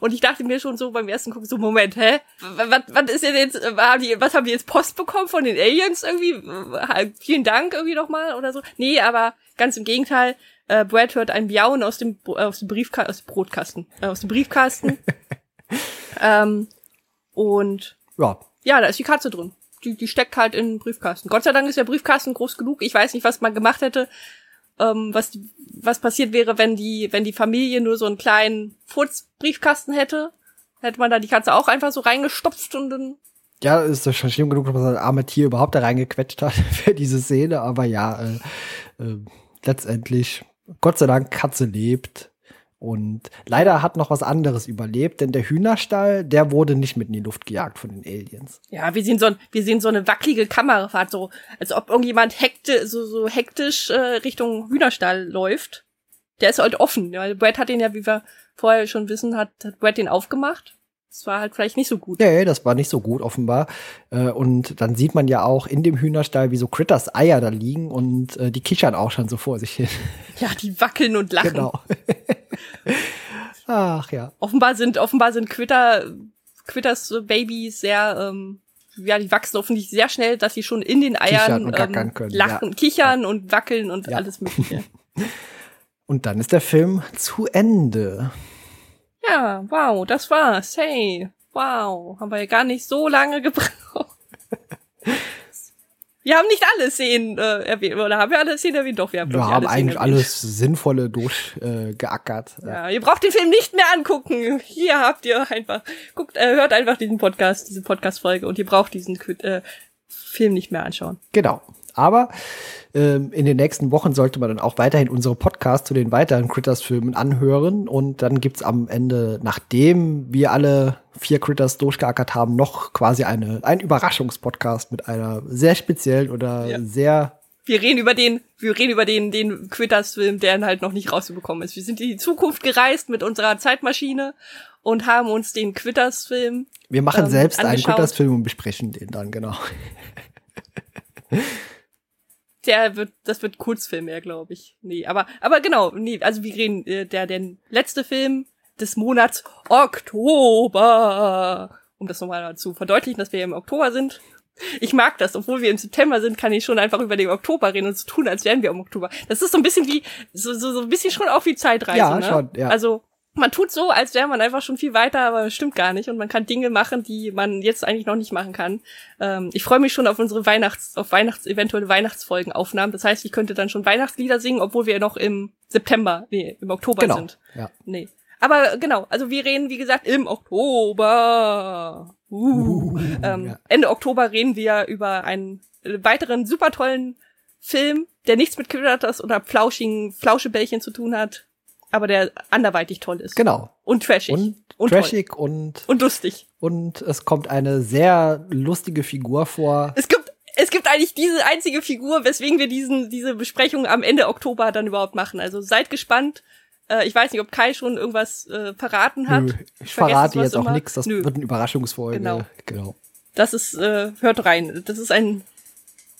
Und ich dachte mir schon so beim ersten Gucken so, Moment, hä? Was, was ist denn jetzt, haben die, was haben die jetzt Post bekommen von den Aliens irgendwie? Vielen Dank irgendwie nochmal oder so. Nee, aber ganz im Gegenteil, äh, Brad hört ein Biauen aus dem, äh, aus dem Briefkasten, aus dem Brotkasten, äh, aus dem Briefkasten. ähm, und ja. ja, da ist die Katze drin. Die, die steckt halt in den Briefkasten. Gott sei Dank ist der Briefkasten groß genug. Ich weiß nicht, was man gemacht hätte, ähm, was, was passiert wäre, wenn die, wenn die Familie nur so einen kleinen Furzbriefkasten hätte. Hätte man da die Katze auch einfach so reingestopft und dann ja, ist das schon schlimm genug, dass man das arme Tier überhaupt da reingequetscht hat für diese Szene, aber ja, äh, äh, letztendlich Gott sei Dank, Katze lebt. Und leider hat noch was anderes überlebt, denn der Hühnerstall, der wurde nicht mit in die Luft gejagt von den Aliens. Ja, wir sehen so, wir sehen so eine wackelige Kamerafahrt, so als ob irgendjemand hekte, so, so hektisch äh, Richtung Hühnerstall läuft. Der ist halt offen, weil Brad hat den ja, wie wir vorher schon wissen, hat, hat Brad den aufgemacht. Das war halt vielleicht nicht so gut. Nee, das war nicht so gut, offenbar. Äh, und dann sieht man ja auch in dem Hühnerstall, wie so Critters Eier da liegen und äh, die kichern auch schon so vor sich hin. Ja, die wackeln und lachen. Genau. Ach ja. Offenbar sind, offenbar sind Quitter, Quitters Babys sehr, ähm, ja, die wachsen offensichtlich sehr schnell, dass sie schon in den Eiern ähm, können, lachen, ja. kichern ja. und wackeln und ja. alles Mögliche. und dann ist der Film zu Ende. Ja, wow, das war's. Hey, wow, haben wir ja gar nicht so lange gebraucht. Wir haben nicht alle Szenen äh, erwähnt, oder haben wir alle Szenen erwähnt? Doch, wir haben, wir haben eigentlich alles Sinnvolle durchgeackert. Äh, ja, ihr braucht den Film nicht mehr angucken. Hier habt ihr einfach, guckt, äh, hört einfach diesen Podcast, diese Podcast-Folge und ihr braucht diesen äh, Film nicht mehr anschauen. Genau. Aber ähm, in den nächsten Wochen sollte man dann auch weiterhin unsere Podcasts zu den weiteren Critters-Filmen anhören. Und dann gibt's am Ende, nachdem wir alle vier Critters durchgeackert haben, noch quasi eine, ein Überraschungspodcast mit einer sehr speziellen oder ja. sehr wir reden über den, wir reden über den, den Quitters-Film, der halt noch nicht rausgekommen ist. Wir sind in die Zukunft gereist mit unserer Zeitmaschine und haben uns den Quitters-Film. Wir machen ähm, selbst angeschaut. einen Quitters-Film und besprechen den dann, genau. der wird, das wird Kurzfilm mehr, glaube ich. Nee, aber, aber genau, nee, also wir reden, äh, der, der letzte Film des Monats Oktober. Um das nochmal zu verdeutlichen, dass wir im Oktober sind. Ich mag das, obwohl wir im September sind, kann ich schon einfach über den Oktober reden und so tun, als wären wir im Oktober. Das ist so ein bisschen wie, so, so, so ein bisschen schon auch wie Zeitreise, ja, ne? Schon, ja. Also, man tut so, als wäre man einfach schon viel weiter, aber stimmt gar nicht. Und man kann Dinge machen, die man jetzt eigentlich noch nicht machen kann. Ähm, ich freue mich schon auf unsere Weihnachts, auf Weihnachts, eventuelle Weihnachtsfolgenaufnahmen. Das heißt, ich könnte dann schon Weihnachtslieder singen, obwohl wir noch im September, nee, im Oktober genau. sind. Ja. Nee. Aber genau, also wir reden, wie gesagt, im Oktober. Uh. uh ähm, ja. Ende Oktober reden wir über einen weiteren super tollen Film, der nichts mit Critters oder flauschigen Flauschebällchen zu tun hat aber der anderweitig toll ist. Genau. Und trashig. Und, und trashig toll. und und lustig. Und es kommt eine sehr lustige Figur vor. Es gibt es gibt eigentlich diese einzige Figur, weswegen wir diesen diese Besprechung am Ende Oktober dann überhaupt machen. Also seid gespannt. Äh, ich weiß nicht, ob Kai schon irgendwas äh, verraten hat. Nö, ich, verrate jetzt auch nichts. Das Nö. wird eine Überraschungsfolge. Genau. genau. Das ist äh, hört rein. Das ist ein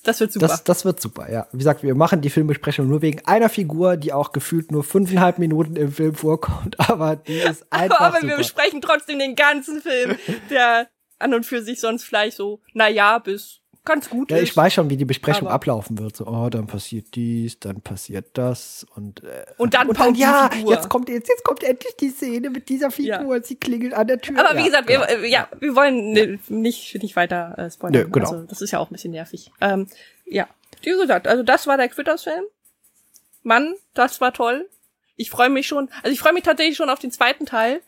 das wird super. Das, das wird super, ja. Wie gesagt, wir machen die Filmbesprechung nur wegen einer Figur, die auch gefühlt nur fünfeinhalb Minuten im Film vorkommt, aber die ist einfach Aber, aber super. wir besprechen trotzdem den ganzen Film, der an und für sich sonst vielleicht so, na ja, bis ganz gut ja, ist. Ich weiß schon, wie die Besprechung aber ablaufen wird. So, oh, dann passiert dies, dann passiert das und äh, und dann, und dann ja, jetzt kommt jetzt jetzt kommt endlich die Szene mit dieser Figur. Ja. Sie klingelt an der Tür. Aber wie gesagt, genau. wir, ja, wir wollen ne, nicht nicht weiter äh, spoilern. Nee, genau. Also, das ist ja auch ein bisschen nervig. Ähm, ja, wie gesagt, also das war der Quitters-Film. Mann, das war toll. Ich freue mich schon. Also ich freue mich tatsächlich schon auf den zweiten Teil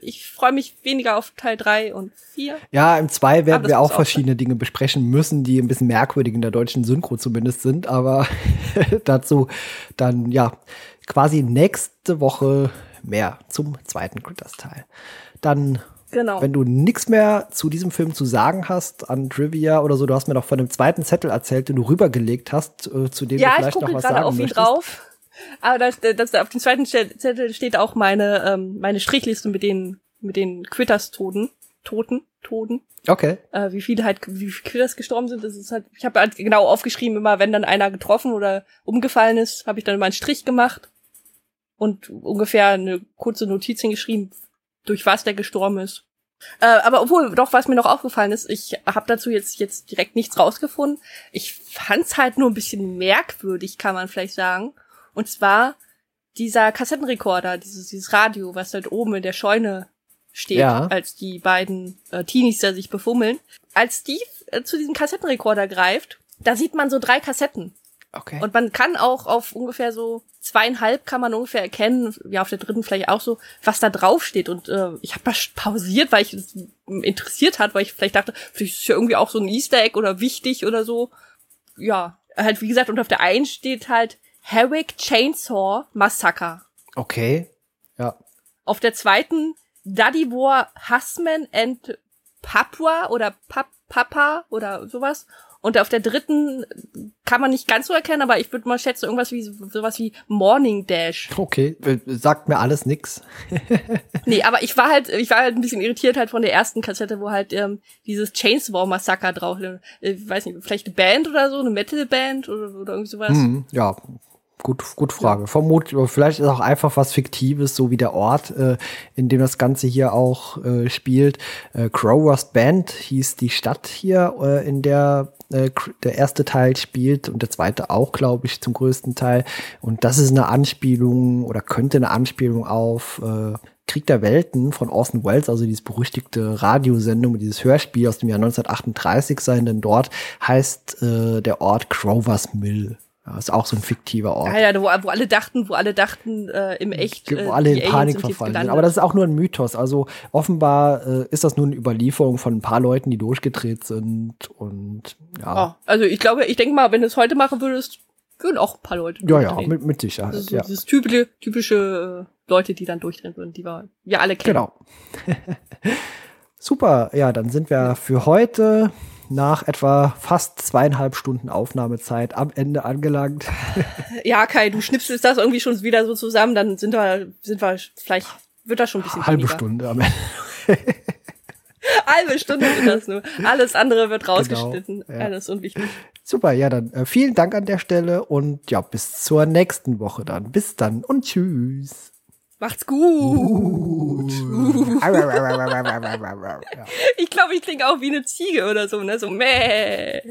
ich freue mich weniger auf Teil 3 und 4. Ja, im 2 werden wir auch verschiedene sein. Dinge besprechen müssen, die ein bisschen merkwürdig in der deutschen Synchro zumindest sind, aber dazu dann ja quasi nächste Woche mehr zum zweiten Critters-Teil. Dann Genau. Wenn du nichts mehr zu diesem Film zu sagen hast an Trivia oder so, du hast mir noch von dem zweiten Zettel erzählt, den du rübergelegt hast, äh, zu dem ja, du vielleicht noch was sagen Ja, ich gucke gerade auf ihn drauf. Aber das, das, auf dem zweiten Zettel steht auch meine, ähm, meine Strichliste mit den, mit den Quitters-Toten. Toten, Toten. Okay. Äh, wie viele halt, wie viele Quitters gestorben sind, das ist halt, ich habe halt genau aufgeschrieben, immer wenn dann einer getroffen oder umgefallen ist, habe ich dann immer einen Strich gemacht und ungefähr eine kurze Notiz hingeschrieben, durch was der gestorben ist. Äh, aber obwohl, doch, was mir noch aufgefallen ist, ich habe dazu jetzt jetzt direkt nichts rausgefunden. Ich fand's halt nur ein bisschen merkwürdig, kann man vielleicht sagen. Und zwar dieser Kassettenrekorder, dieses, dieses Radio, was halt oben in der Scheune steht, ja. als die beiden äh, Teenies da sich befummeln. Als Steve äh, zu diesem Kassettenrekorder greift, da sieht man so drei Kassetten. Okay. Und man kann auch auf ungefähr so zweieinhalb kann man ungefähr erkennen, ja auf der dritten vielleicht auch so, was da drauf steht. Und äh, ich habe das pausiert, weil ich es interessiert hat, weil ich vielleicht dachte, vielleicht ist ja irgendwie auch so ein Easter Egg oder wichtig oder so. Ja, halt wie gesagt, und auf der einen steht halt Herrick Chainsaw Massacre. Okay, ja. Auf der zweiten Daddy War Husman and Papua oder Pap Papa oder sowas. Und auf der dritten kann man nicht ganz so erkennen, aber ich würde mal schätzen, irgendwas wie sowas wie Morning Dash. Okay, sagt mir alles nix. nee, aber ich war halt, ich war halt ein bisschen irritiert halt von der ersten Kassette, wo halt ähm, dieses Chainsaw Massaker drauf, äh, ich weiß nicht, vielleicht eine Band oder so, eine Metal Band oder, oder irgendwie sowas. Hm, ja, Gut, gut Frage. Ja. Vermutlich, vielleicht ist auch einfach was Fiktives, so wie der Ort, äh, in dem das Ganze hier auch äh, spielt. Äh, Crowers Band hieß die Stadt hier, äh, in der äh, der erste Teil spielt und der zweite auch, glaube ich, zum größten Teil. Und das ist eine Anspielung oder könnte eine Anspielung auf äh, Krieg der Welten von Orson Welles, also dieses berüchtigte Radiosendung, dieses Hörspiel aus dem Jahr 1938 sein, denn dort heißt äh, der Ort Crovers Mill. Ja, ist auch so ein fiktiver Ort. Ja, ja, wo, wo alle dachten, wo alle dachten, äh, im echt. Äh, wo alle in Panik verfallen sind. Aber das ist auch nur ein Mythos. Also offenbar äh, ist das nur eine Überlieferung von ein paar Leuten, die durchgedreht sind. Und ja. Oh, also ich glaube, ich denke mal, wenn du es heute machen würdest, würden auch ein paar Leute Ja, ja, mit, mit Sicherheit. Das ist ja. dieses typische, typische äh, Leute, die dann durchdrehen würden, die wir, wir alle kennen. Genau. Super, ja, dann sind wir für heute nach etwa fast zweieinhalb Stunden Aufnahmezeit am Ende angelangt. ja, Kai, du schnipselst das irgendwie schon wieder so zusammen, dann sind wir, sind wir, vielleicht wird das schon ein bisschen Halbe weniger. Stunde am Ende. Halbe Stunde wird das nur. Alles andere wird genau, rausgeschnitten. Genau, ja. Alles unwichtig. Super, ja, dann äh, vielen Dank an der Stelle und ja, bis zur nächsten Woche dann. Bis dann und tschüss. Macht's gut. ich glaube, ich klinge auch wie eine Ziege oder so, ne? So meh.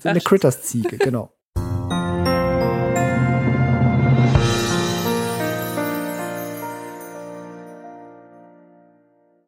So eine Critters-Ziege, genau.